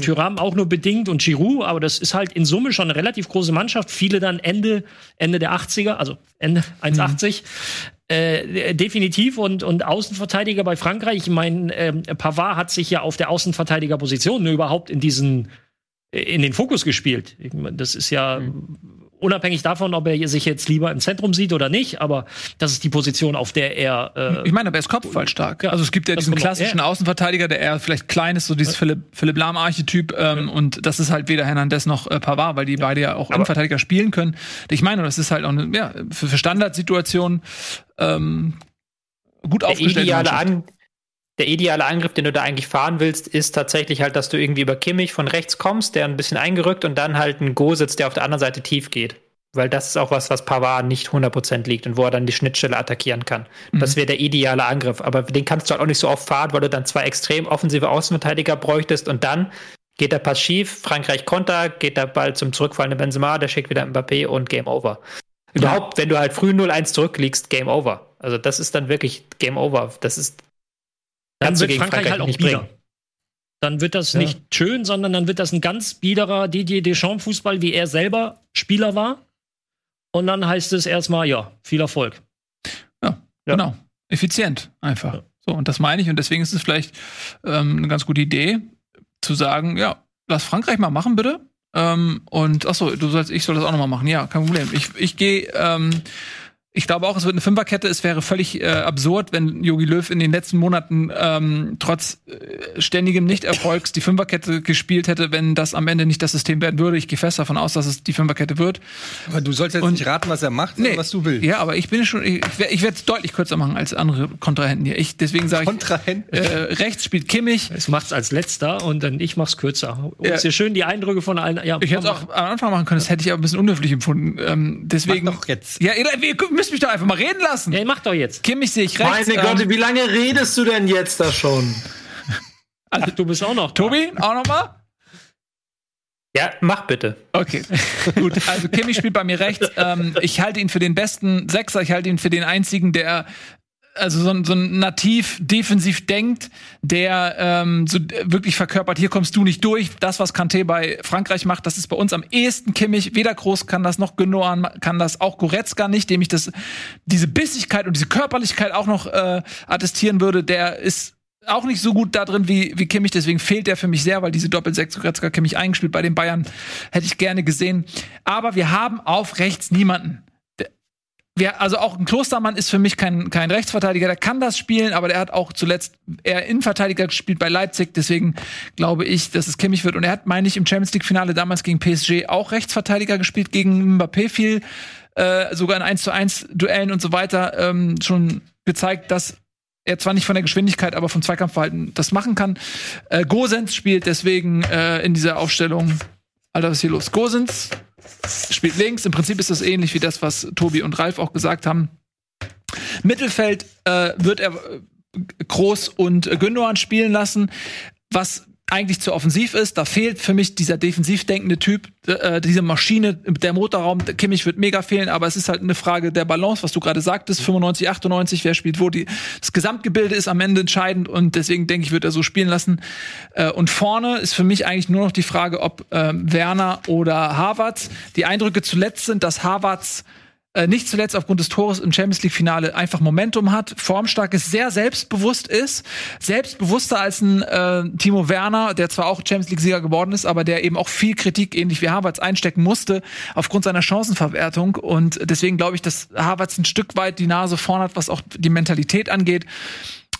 Tyram auch nur bedingt und Giroud, aber das ist halt in Summe schon eine relativ große Mannschaft. Viele dann Ende, Ende der 80er, also Ende 1,80. Mhm. Äh, definitiv und, und Außenverteidiger bei Frankreich. Ich meine, äh, Pavard hat sich ja auf der Außenverteidigerposition überhaupt in diesen in den Fokus gespielt. Das ist ja mhm unabhängig davon, ob er sich jetzt lieber im Zentrum sieht oder nicht, aber das ist die Position, auf der er. Äh, ich meine, aber er ist kopfballstark. Also es gibt ja diesen klassischen ja. Außenverteidiger, der eher vielleicht klein ist, so dieses ja. Philipp, Philipp Lahm-Archetyp. Ähm, ja. Und das ist halt weder Hernandez noch äh, Pavard, weil die beide ja auch Innenverteidiger spielen können. Ich meine, das ist halt auch eine, ja, für, für Standardsituationen ähm, gut aufgestellt. Ideale, An der ideale Angriff, den du da eigentlich fahren willst, ist tatsächlich halt, dass du irgendwie über Kimmich von rechts kommst, der ein bisschen eingerückt und dann halt ein Go sitzt, der auf der anderen Seite tief geht. Weil das ist auch was, was Pavard nicht 100% liegt und wo er dann die Schnittstelle attackieren kann. Mhm. Das wäre der ideale Angriff. Aber den kannst du halt auch nicht so oft fahren, weil du dann zwei extrem offensive Außenverteidiger bräuchtest und dann geht der Pass schief, Frankreich Konter, geht der Ball zum zurückfallenden Benzema, der schickt wieder Mbappé und Game Over. Überhaupt, wenn du halt früh 0-1 zurückliegst, Game Over. Also das ist dann wirklich Game Over. Das ist dann wird Frankreich, Frankreich, halt auch bieder. Dann wird das ja. nicht schön, sondern dann wird das ein ganz biederer Didier Deschamps-Fußball, wie er selber Spieler war. Und dann heißt es erstmal, ja, viel Erfolg. Ja, ja. genau. Effizient einfach. Ja. So, und das meine ich. Und deswegen ist es vielleicht ähm, eine ganz gute Idee, zu sagen, ja, lass Frankreich mal machen, bitte. Ähm, und achso, du sollst, ich soll das auch noch mal machen. Ja, kein Problem. Ich, ich gehe ähm, ich glaube auch, es wird eine Fünferkette. Es wäre völlig äh, absurd, wenn Jogi Löw in den letzten Monaten ähm, trotz äh, ständigem Nichterfolgs die Fünferkette gespielt hätte, wenn das am Ende nicht das System werden würde. Ich gehe fest davon aus, dass es die Fünferkette wird. Aber du sollst jetzt Und, nicht raten, was er macht, nee, was du willst. Ja, aber ich bin schon, ich, ich werde es deutlich kürzer machen als andere Kontrahenten hier. Ich, deswegen sage ich, Kontrahenten? Äh, rechts spielt Kimmich. Es macht's als letzter und dann ich mach's kürzer. Und ja. ist ja schön die Eindrücke von allen. Ja, ich hätte es auch am Anfang machen können. Das hätte ich aber ein bisschen unhöflich empfunden. Ähm, deswegen. Mach doch jetzt. Ja, ihr müsst mich doch einfach mal reden lassen. Ja, mach doch jetzt. Kimmich sehe ich rechts. Meine Gott, ähm, wie lange redest du denn jetzt da schon? Also, du bist auch noch. Tobi, auch noch mal? Ja, mach bitte. Okay, gut. Also Kimmich spielt bei mir rechts. Ähm, ich halte ihn für den besten Sechser. Ich halte ihn für den einzigen, der also so, so ein nativ defensiv denkt, der ähm, so wirklich verkörpert, hier kommst du nicht durch. Das, was Kanté bei Frankreich macht, das ist bei uns am ehesten Kimmich. Weder Groß kann das, noch Genoan kann das, auch Goretzka nicht, dem ich das, diese Bissigkeit und diese Körperlichkeit auch noch äh, attestieren würde. Der ist auch nicht so gut da drin wie, wie Kimmich, deswegen fehlt der für mich sehr, weil diese Doppelsechs Goretzka Kimmich eingespielt bei den Bayern hätte ich gerne gesehen. Aber wir haben auf rechts niemanden wir, also auch ein Klostermann ist für mich kein, kein Rechtsverteidiger, der kann das spielen, aber der hat auch zuletzt eher Innenverteidiger gespielt bei Leipzig, deswegen glaube ich, dass es Kimmich wird. Und er hat, meine ich, im Champions League-Finale damals gegen PSG auch Rechtsverteidiger gespielt, gegen Mbappé viel, äh, sogar in 1 zu 1 Duellen und so weiter, ähm, schon gezeigt, dass er zwar nicht von der Geschwindigkeit, aber vom Zweikampfverhalten das machen kann. Äh, Gosens spielt deswegen äh, in dieser Aufstellung. Alter, was ist hier los? Gosens spielt links. Im Prinzip ist das ähnlich wie das, was Tobi und Ralf auch gesagt haben. Mittelfeld äh, wird er äh, Groß und Gündogan spielen lassen, was eigentlich zu offensiv ist. Da fehlt für mich dieser defensiv denkende Typ, äh, diese Maschine, der Motorraum. Kimmich wird mega fehlen, aber es ist halt eine Frage der Balance, was du gerade sagtest. 95, 98, wer spielt wo. Die, das Gesamtgebilde ist am Ende entscheidend und deswegen denke ich, wird er so spielen lassen. Äh, und vorne ist für mich eigentlich nur noch die Frage, ob äh, Werner oder Havertz. Die Eindrücke zuletzt sind, dass Havertz äh, nicht zuletzt aufgrund des Tores im Champions League Finale einfach Momentum hat, formstark ist, sehr selbstbewusst ist, selbstbewusster als ein äh, Timo Werner, der zwar auch Champions League Sieger geworden ist, aber der eben auch viel Kritik ähnlich wie Havertz einstecken musste aufgrund seiner Chancenverwertung und deswegen glaube ich, dass Havertz ein Stück weit die Nase vorn hat, was auch die Mentalität angeht.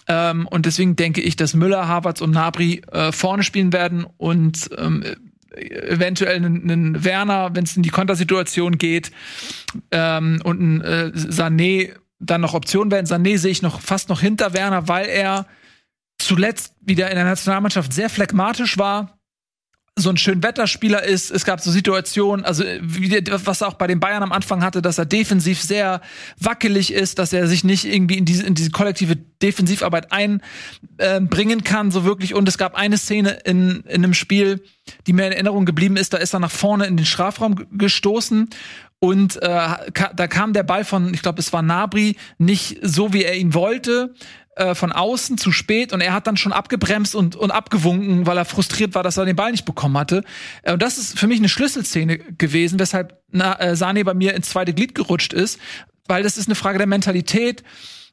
Ähm, und deswegen denke ich, dass Müller, Havertz und Nabri äh, vorne spielen werden und ähm, eventuell einen, einen Werner, wenn es in die Kontersituation geht, ähm, und ein äh, Sané dann noch Optionen werden. Sané sehe ich noch fast noch hinter Werner, weil er zuletzt wieder in der Nationalmannschaft sehr phlegmatisch war so ein schön Wetterspieler ist. Es gab so Situationen, also wie, was er auch bei den Bayern am Anfang hatte, dass er defensiv sehr wackelig ist, dass er sich nicht irgendwie in diese, in diese kollektive Defensivarbeit einbringen äh, kann, so wirklich. Und es gab eine Szene in, in einem Spiel, die mir in Erinnerung geblieben ist, da ist er nach vorne in den Strafraum gestoßen und äh, da kam der Ball von, ich glaube, es war Nabri, nicht so, wie er ihn wollte äh, von außen zu spät und er hat dann schon abgebremst und, und abgewunken, weil er frustriert war, dass er den Ball nicht bekommen hatte. Äh, und das ist für mich eine Schlüsselszene gewesen, weshalb na, äh, Sane bei mir ins zweite Glied gerutscht ist, weil das ist eine Frage der Mentalität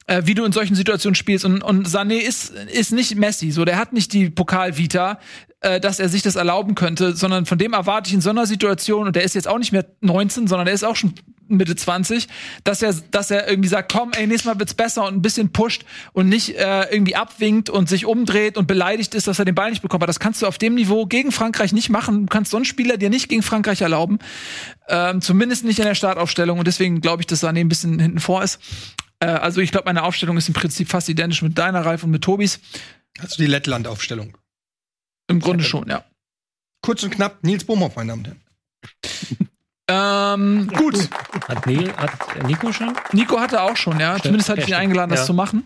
äh, wie du in solchen Situationen spielst. Und, und Sané ist, ist nicht Messi, so der hat nicht die Pokalvita, äh, dass er sich das erlauben könnte, sondern von dem erwarte ich in so einer Situation, und der ist jetzt auch nicht mehr 19, sondern der ist auch schon Mitte 20, dass er, dass er irgendwie sagt, komm, ey, nächstes Mal wird's besser und ein bisschen pusht und nicht äh, irgendwie abwinkt und sich umdreht und beleidigt ist, dass er den Ball nicht bekommt. Aber das kannst du auf dem Niveau gegen Frankreich nicht machen. Du kannst so einen Spieler dir nicht gegen Frankreich erlauben. Ähm, zumindest nicht in der Startaufstellung. Und deswegen glaube ich, dass Sané ein bisschen hinten vor ist. Äh, also ich glaube, meine Aufstellung ist im Prinzip fast identisch mit deiner, Ralf, und mit Tobis. Hast du die Lettland-Aufstellung? Im Grunde schon, ja. Kurz und knapp, Nils Bohmhoff, meine Damen und Herren. Ähm, gut. Hat, Neil, hat Nico schon? Nico hatte auch schon, ja. Stimmt. Zumindest hatte ich ihn eingeladen, das ja. zu machen.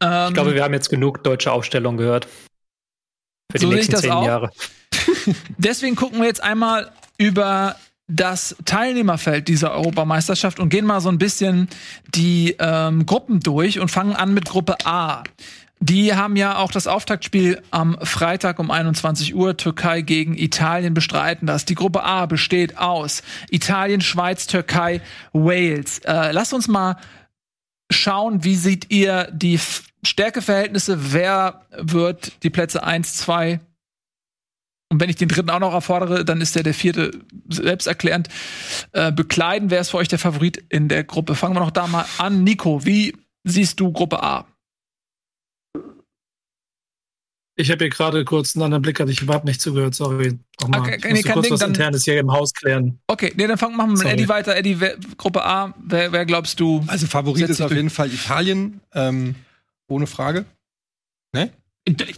Ähm, ich glaube, wir haben jetzt genug deutsche Aufstellungen gehört. Für die so nächsten zehn auch. Jahre. Deswegen gucken wir jetzt einmal über das Teilnehmerfeld dieser Europameisterschaft und gehen mal so ein bisschen die ähm, Gruppen durch und fangen an mit Gruppe A. Die haben ja auch das Auftaktspiel am Freitag um 21 Uhr Türkei gegen Italien bestreiten das. Die Gruppe A besteht aus Italien, Schweiz, Türkei, Wales. Äh, lasst uns mal schauen, wie seht ihr die Stärkeverhältnisse? Wer wird die Plätze 1, 2 und wenn ich den dritten auch noch erfordere, dann ist der der vierte selbsterklärend äh, bekleiden. Wer ist für euch der Favorit in der Gruppe? Fangen wir noch da mal an. Nico, wie siehst du Gruppe A? Ich habe hier gerade kurz einen anderen Blick, hatte ich überhaupt nicht zugehört, sorry. Nochmal. Okay, ich nee, kurz Ding, was dann, Internes hier im Haus klären. Okay, nee, dann fangen wir mit Eddie weiter. Eddie, wer, Gruppe A, wer, wer, glaubst du? Also Favorit ist auf jeden Fall Italien, ähm, ohne Frage. Ne?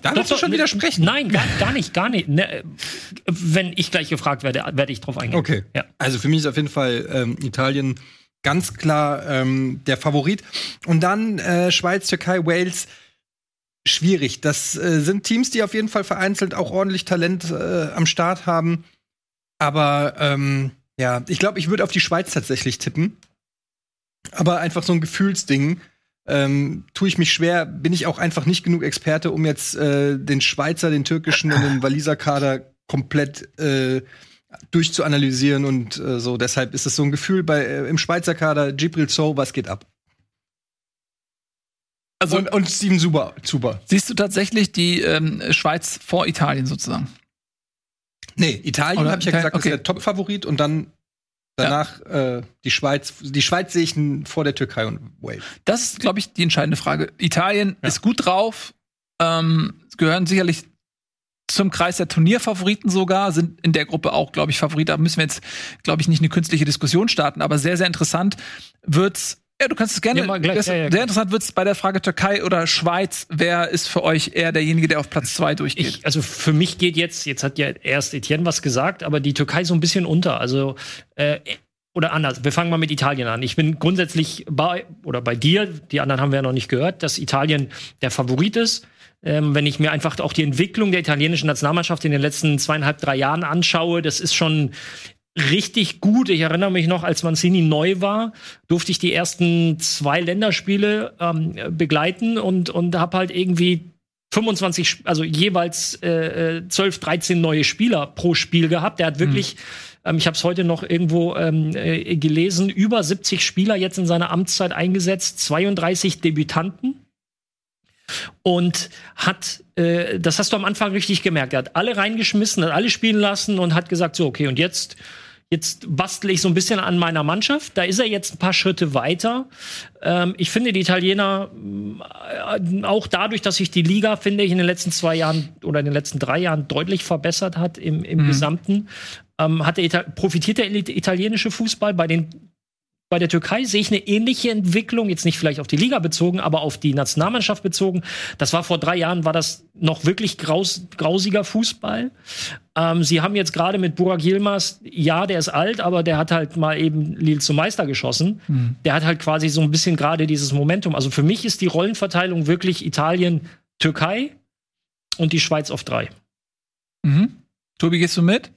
Da musst du schon widersprechen. Nein, gar, gar nicht, gar nicht. Ne, wenn ich gleich gefragt werde, werde ich drauf eingehen. Okay. Ja. Also für mich ist auf jeden Fall ähm, Italien ganz klar ähm, der Favorit. Und dann äh, Schweiz, Türkei, Wales schwierig. Das äh, sind Teams, die auf jeden Fall vereinzelt auch ordentlich Talent äh, am Start haben. Aber ähm, ja, ich glaube, ich würde auf die Schweiz tatsächlich tippen. Aber einfach so ein Gefühlsding. Ähm, tue ich mich schwer, bin ich auch einfach nicht genug Experte, um jetzt äh, den Schweizer, den türkischen und den Waliser Kader komplett äh, durchzuanalysieren und äh, so. Deshalb ist es so ein Gefühl bei äh, im Schweizer Kader Gibril So, was geht ab? Also, und, und Steven Zuber, Zuber. Siehst du tatsächlich die ähm, Schweiz vor Italien sozusagen? Nee, Italien habe ich ja gesagt, okay. ist der Top-Favorit und dann danach ja. äh, die Schweiz. Die Schweiz sehe ich vor der Türkei und Wales. Das ist, glaube ich, die entscheidende Frage. Italien ja. ist gut drauf, ähm, gehören sicherlich zum Kreis der Turnierfavoriten sogar, sind in der Gruppe auch, glaube ich, Favorit. Da müssen wir jetzt, glaube ich, nicht eine künstliche Diskussion starten, aber sehr, sehr interessant wird's ja, du kannst es gerne. Ja, gleich, ja, ja, sehr interessant wird es bei der Frage Türkei oder Schweiz. Wer ist für euch eher derjenige, der auf Platz zwei durchgeht? Ich, also für mich geht jetzt, jetzt hat ja erst Etienne was gesagt, aber die Türkei so ein bisschen unter. Also äh, oder anders. Wir fangen mal mit Italien an. Ich bin grundsätzlich bei oder bei dir. Die anderen haben wir ja noch nicht gehört, dass Italien der Favorit ist. Ähm, wenn ich mir einfach auch die Entwicklung der italienischen Nationalmannschaft in den letzten zweieinhalb, drei Jahren anschaue, das ist schon richtig gut. Ich erinnere mich noch, als Mancini neu war, durfte ich die ersten zwei Länderspiele ähm, begleiten und, und habe halt irgendwie 25, also jeweils äh, 12, 13 neue Spieler pro Spiel gehabt. Der hat wirklich, mhm. ähm, ich habe es heute noch irgendwo ähm, äh, gelesen, über 70 Spieler jetzt in seiner Amtszeit eingesetzt, 32 Debütanten und hat, äh, das hast du am Anfang richtig gemerkt, er hat alle reingeschmissen, hat alle spielen lassen und hat gesagt, so, okay, und jetzt Jetzt bastle ich so ein bisschen an meiner Mannschaft. Da ist er jetzt ein paar Schritte weiter. Ähm, ich finde die Italiener äh, auch dadurch, dass sich die Liga, finde ich, in den letzten zwei Jahren oder in den letzten drei Jahren deutlich verbessert hat im, im mhm. Gesamten, ähm, hat der profitiert der italienische Fußball bei den bei der Türkei sehe ich eine ähnliche Entwicklung, jetzt nicht vielleicht auf die Liga bezogen, aber auf die Nationalmannschaft bezogen. Das war vor drei Jahren, war das noch wirklich graus, grausiger Fußball. Ähm, sie haben jetzt gerade mit Burak Yilmaz, ja, der ist alt, aber der hat halt mal eben Lille zum Meister geschossen. Mhm. Der hat halt quasi so ein bisschen gerade dieses Momentum. Also für mich ist die Rollenverteilung wirklich Italien, Türkei und die Schweiz auf drei. Mhm. Tobi, gehst du mit?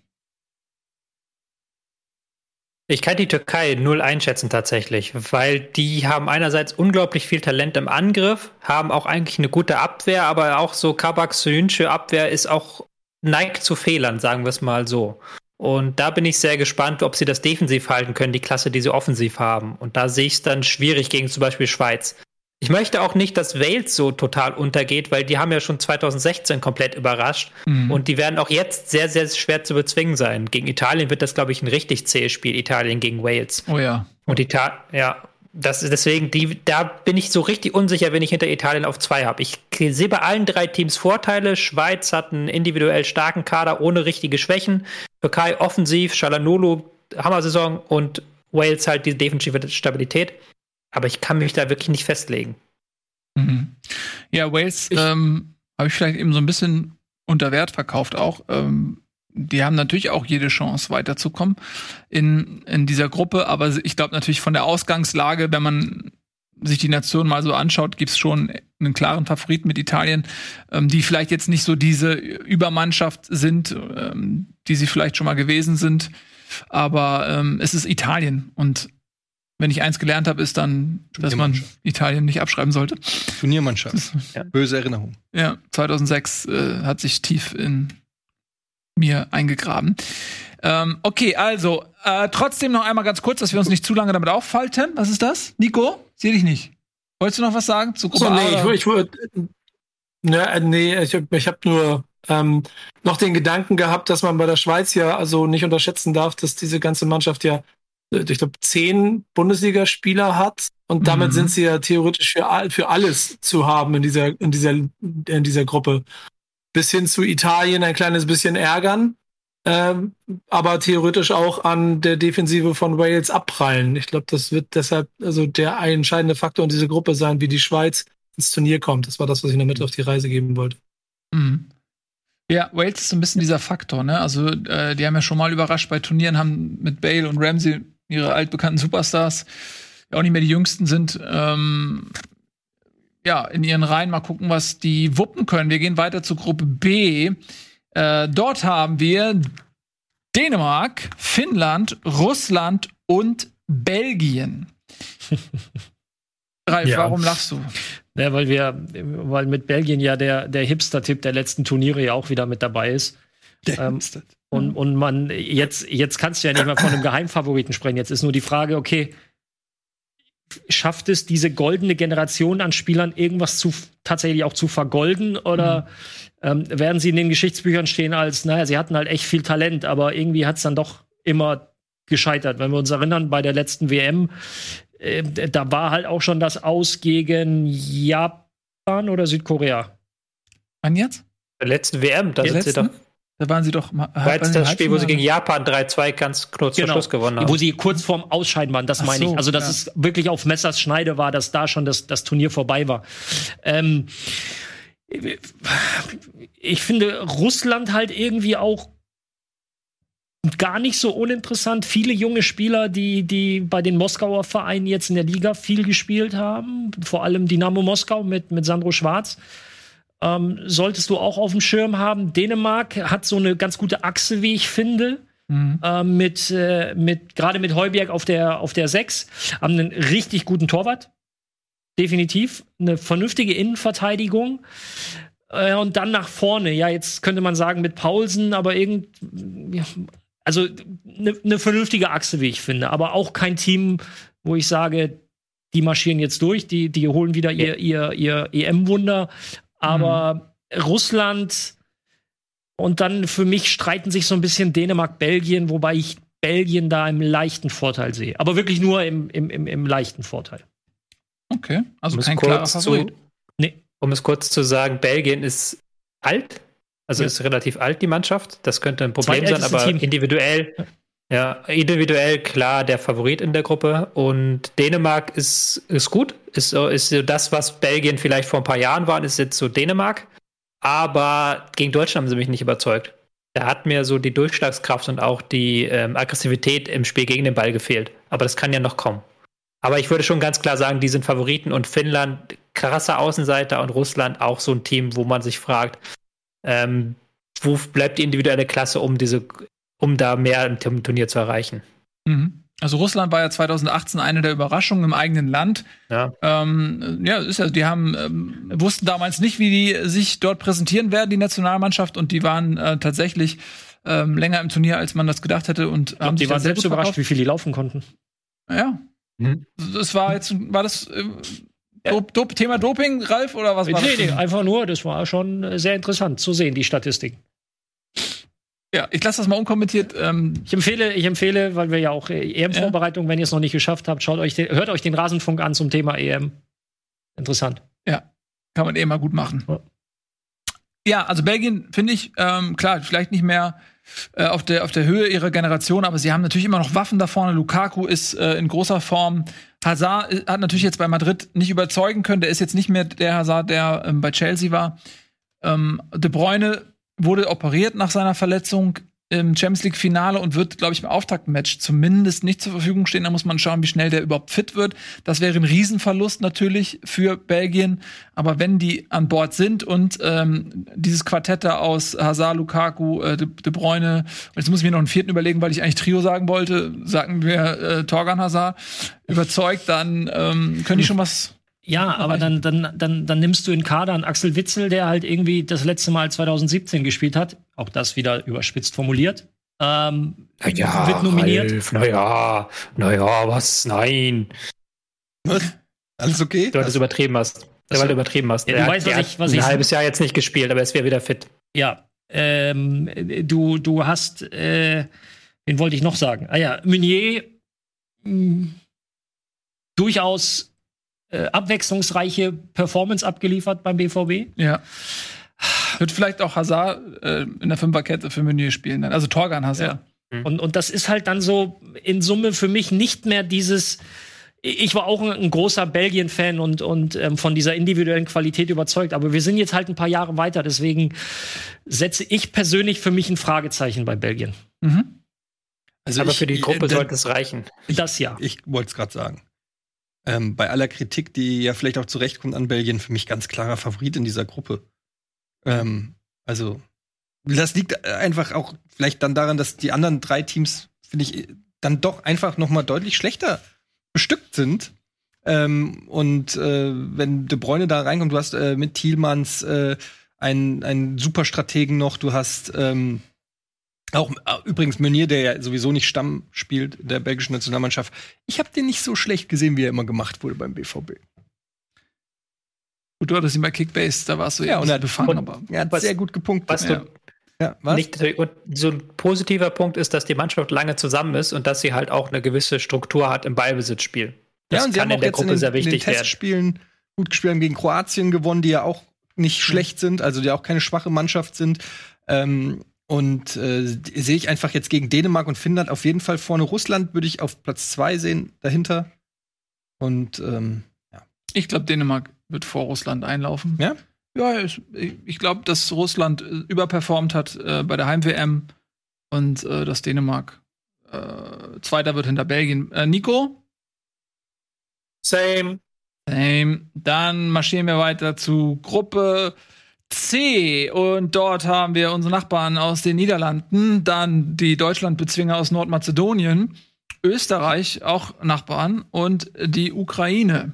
Ich kann die Türkei null einschätzen tatsächlich, weil die haben einerseits unglaublich viel Talent im Angriff, haben auch eigentlich eine gute Abwehr, aber auch so Kabak Sönsche Abwehr ist auch neigt zu Fehlern, sagen wir es mal so. Und da bin ich sehr gespannt, ob sie das defensiv halten können, die Klasse, die sie offensiv haben. Und da sehe ich es dann schwierig gegen zum Beispiel Schweiz. Ich möchte auch nicht, dass Wales so total untergeht, weil die haben ja schon 2016 komplett überrascht. Mhm. Und die werden auch jetzt sehr, sehr schwer zu bezwingen sein. Gegen Italien wird das, glaube ich, ein richtig zähes Spiel, Italien gegen Wales. Oh ja. Und Italien, ja, das deswegen, die, da bin ich so richtig unsicher, wenn ich hinter Italien auf zwei habe. Ich sehe bei allen drei Teams Vorteile. Schweiz hat einen individuell starken Kader ohne richtige Schwächen. Türkei offensiv, Shalanolo, Hammer-Saison und Wales halt die defensive Stabilität. Aber ich kann mich da wirklich nicht festlegen. Mhm. Ja, Wales ähm, habe ich vielleicht eben so ein bisschen unter Wert verkauft auch. Ähm, die haben natürlich auch jede Chance weiterzukommen in, in dieser Gruppe, aber ich glaube natürlich von der Ausgangslage, wenn man sich die Nation mal so anschaut, gibt es schon einen klaren Favoriten mit Italien, ähm, die vielleicht jetzt nicht so diese Übermannschaft sind, ähm, die sie vielleicht schon mal gewesen sind. Aber ähm, es ist Italien und wenn ich eins gelernt habe, ist dann, dass man Italien nicht abschreiben sollte. Turniermannschaft. Ja. Böse Erinnerung. Ja, 2006 äh, hat sich tief in mir eingegraben. Ähm, okay, also äh, trotzdem noch einmal ganz kurz, dass wir uns nicht zu lange damit aufhalten. Was ist das? Nico? Sehe dich nicht. Wolltest du noch was sagen zu Gruppe so, nee, A, ich, ich, ne, nee, ich, ich habe nur ähm, noch den Gedanken gehabt, dass man bei der Schweiz ja also nicht unterschätzen darf, dass diese ganze Mannschaft ja äh, ich glaube, zehn Bundesligaspieler hat. Und damit mhm. sind sie ja theoretisch für, für alles zu haben in dieser, in dieser, in dieser Gruppe. Bis hin zu Italien ein kleines bisschen ärgern, ähm, aber theoretisch auch an der Defensive von Wales abprallen. Ich glaube, das wird deshalb also der entscheidende Faktor in dieser Gruppe sein, wie die Schweiz ins Turnier kommt. Das war das, was ich damit auf die Reise geben wollte. Mhm. Ja, Wales ist so ein bisschen dieser Faktor, ne? Also, äh, die haben ja schon mal überrascht bei Turnieren, haben mit Bale und Ramsey ihre altbekannten Superstars, ja auch nicht mehr die jüngsten sind, ähm, ja, in ihren Reihen mal gucken, was die wuppen können. Wir gehen weiter zur Gruppe B. Äh, dort haben wir Dänemark, Finnland, Russland und Belgien. Ralf, ja. warum lachst du? Ja, weil wir, weil mit Belgien ja der, der Hipster-Tipp der letzten Turniere ja auch wieder mit dabei ist. Der ähm, Hipster. Und, und man, jetzt, jetzt kannst du ja nicht mehr von einem Geheimfavoriten sprechen. Jetzt ist nur die Frage, okay, schafft es diese goldene Generation an Spielern irgendwas zu tatsächlich auch zu vergolden oder mhm. ähm, werden sie in den Geschichtsbüchern stehen als, naja, sie hatten halt echt viel Talent, aber irgendwie hat es dann doch immer gescheitert. Wenn wir uns erinnern, bei der letzten WM, äh, da war halt auch schon das Aus gegen Japan oder Südkorea. Wann jetzt? Der letzten WM, da sind sie doch da waren sie doch. War jetzt das Spiel, wo sie gegen Japan 3-2 ganz kurz genau. zum Schluss gewonnen haben. Wo sie kurz vorm Ausscheiden waren, das Ach meine so, ich. Also, dass ja. es wirklich auf Messers Schneide war, dass da schon das, das Turnier vorbei war. Ähm, ich finde Russland halt irgendwie auch gar nicht so uninteressant. Viele junge Spieler, die, die bei den Moskauer Vereinen jetzt in der Liga viel gespielt haben. Vor allem Dynamo Moskau mit, mit Sandro Schwarz ähm, solltest du auch auf dem Schirm haben. Dänemark hat so eine ganz gute Achse, wie ich finde. Mhm. Äh, mit, äh, mit gerade mit Heuberg auf der, auf der 6, haben einen richtig guten Torwart. Definitiv. Eine vernünftige Innenverteidigung. Äh, und dann nach vorne. Ja, jetzt könnte man sagen mit Paulsen, aber irgend. Ja, also eine ne vernünftige Achse, wie ich finde. Aber auch kein Team, wo ich sage, die marschieren jetzt durch, die, die holen wieder ihr, ihr, ihr EM-Wunder. Aber mhm. Russland und dann für mich streiten sich so ein bisschen Dänemark, Belgien, wobei ich Belgien da im leichten Vorteil sehe. Aber wirklich nur im, im, im, im leichten Vorteil. Okay, also Um es kein klarer Favorit. zu- Nee. Um es kurz zu sagen, Belgien ist alt, also Ja. ist relativ alt, die Mannschaft. Das könnte ein Problem sein, aber Team. individuell, ja, individuell klar der Favorit in der Gruppe. Und Dänemark ist, ist gut, ist ist so das, was Belgien vielleicht vor ein paar Jahren war, ist jetzt so Dänemark. Aber gegen Deutschland haben sie mich nicht überzeugt. Da hat mir so die Durchschlagskraft und auch die ähm, Aggressivität im Spiel gegen den Ball gefehlt. Aber das kann ja noch kommen. Aber ich würde schon ganz klar sagen, die sind Favoriten und Finnland krasser Außenseiter und Russland auch so ein Team, wo man sich fragt, ähm, wo bleibt die individuelle Klasse, um diese, um da mehr im Turn- Turnier zu erreichen? Mhm. Also Russland war ja 2018 eine der Überraschungen im eigenen Land. Ja. Ähm, ja, ist ja, die haben ähm, wussten damals nicht, wie die sich dort präsentieren werden, die Nationalmannschaft, und die waren äh, tatsächlich ähm, länger im Turnier, als man das gedacht hätte, und glaub, die waren selbst überrascht, wie viel die laufen konnten. Ja. Mhm. Das war jetzt, war das äh, Dop, Dop, Thema Doping, Ralf, oder was war Nee, das? nee, einfach nur, das war schon äh, sehr interessant zu sehen, die Statistik. Ja, ich lasse das mal unkommentiert. Ähm, Ich empfehle, ich empfehle, weil wir ja auch äh, EM-Vorbereitung, wenn ihr es noch nicht geschafft habt, schaut euch hört euch den Rasenfunk an zum Thema EM. Interessant. kann man eh mal gut machen. Ja. Ja, also Belgien finde ich, ähm, klar, vielleicht nicht mehr äh, auf, der, auf der Höhe ihrer Generation, aber sie haben natürlich immer noch Waffen da vorne. Lukaku ist äh, in großer Form. Hazard äh, hat natürlich jetzt bei Madrid nicht überzeugen können. Der ist jetzt nicht mehr der Hazard, der ähm, bei Chelsea war. Ähm, De Bruyne wurde operiert nach seiner Verletzung im Champions League Finale und wird, glaube ich, im Auftaktmatch zumindest nicht zur Verfügung stehen. Da muss man schauen, wie schnell der überhaupt fit wird. Das wäre ein Riesenverlust natürlich für Belgien. Aber wenn die an Bord sind und ähm, dieses Quartett da aus Hazard, Lukaku, äh, De, De Bruyne, jetzt muss ich mir noch einen vierten überlegen, weil ich eigentlich Trio sagen wollte, sagen wir äh, Torgan Hazard, überzeugt, dann ähm, können die schon was Ja, aber dann, dann, dann, dann nimmst du in Kader einen Axel Witzel, der halt irgendwie das letzte Mal 2017 gespielt hat. Auch das wieder überspitzt formuliert. Ähm, wird nominiert. Naja, naja, was? Nein. Alles okay? Du das übertrieben hast. Ja, weil du übertrieben hast. Ja, du Der hat- weißt, der was hat ich- was ein ich- halbes Jahr jetzt nicht gespielt, aber es wäre wieder fit. Ja, ähm, du, du hast, äh, wen wollte ich noch sagen? Ah ja, Meunier, mh, durchaus äh, abwechslungsreiche Performance abgeliefert beim BVB. Ja. Wird vielleicht auch Hazard äh, in der Fünferkette für Meunier spielen. Dann. Also Torgan Hazard. Und, und das ist halt dann so in Summe für mich nicht mehr dieses. Ich war auch ein, ein großer Belgien-Fan und, und ähm, von dieser individuellen Qualität überzeugt. Aber wir sind jetzt halt ein paar Jahre weiter. Deswegen setze ich persönlich für mich ein Fragezeichen bei Belgien. Mhm. Also aber ich- für die Gruppe äh, sollte es reichen. Das ja. Ich wollte es gerade sagen. Ähm, bei aller Kritik, die ja vielleicht auch zurechtkommt an Belgien, für mich ganz klarer Favorit in dieser Gruppe. Ähm, also, das liegt einfach auch vielleicht dann daran, dass die anderen drei Teams, finde ich, dann doch einfach noch mal deutlich schlechter bestückt sind. Ähm, und äh, wenn De Bruyne da reinkommt, du hast äh, mit Thielmanns äh, einen, einen Superstrategen noch, du hast ähm, auch äh, übrigens Meunier, der ja sowieso nicht Stamm spielt der belgischen Nationalmannschaft. Ich habe den nicht so schlecht gesehen, wie er immer gemacht wurde beim BVB. Gut, du hattest ihn bei Kickbase, da warst du Ja, und und er hat- befangen, und- aber. Er hat Was- sehr gut gepunktet. Was Ja. du ja, was? nicht und so ein positiver Punkt ist, dass die Mannschaft lange zusammen ist und dass sie halt auch eine gewisse Struktur hat im Ballbesitzspiel. Das ja, und sie kann haben in auch der jetzt in Gruppe den, sehr in den wichtig werden. Testspielen gut gespielt, haben gegen Kroatien gewonnen, die ja auch nicht schlecht sind, also die auch keine schwache Mannschaft sind. Ähm, und äh, sehe ich einfach jetzt gegen Dänemark und Finnland auf jeden Fall vorne. Russland würde ich auf Platz zwei sehen dahinter. Und ähm, Ich glaube, Dänemark wird vor Russland einlaufen. Ja? Ja, ich, ich glaube, dass Russland äh, überperformt hat äh, bei der Heim-WM und äh, dass Dänemark äh, Zweiter wird hinter Belgien. Äh, Nico? Same. Same. Dann marschieren wir weiter zu Gruppe C. Und dort haben wir unsere Nachbarn aus den Niederlanden, dann die Deutschlandbezwinger aus Nordmazedonien, Österreich, auch Nachbarn, und die Ukraine.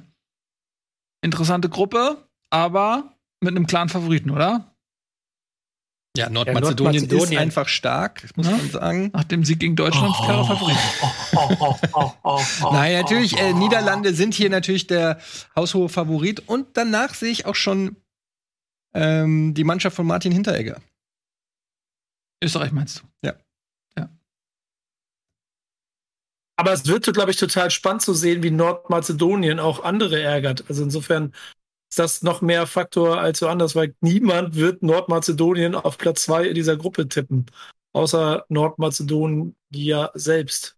Interessante Gruppe, aber mit einem klaren Favoriten, oder? ja, Nordmazedonien, ist Nordmazedonien. einfach stark, das muss Ja. man sagen. Nach dem Sieg gegen Deutschland, klarer Favorit. Nein, natürlich, äh, Niederlande sind hier natürlich der haushohe Favorit. Und danach sehe ich auch schon ähm, die Mannschaft von Martin Hinteregger. Österreich meinst du? Ja. Ja. Aber es wird, glaube ich, total spannend zu sehen, wie Nordmazedonien auch andere ärgert. Also insofern ist das noch mehr Faktor als so anders, weil niemand wird Nordmazedonien auf Platz zwei in dieser Gruppe tippen. Außer Nordmazedonien selbst.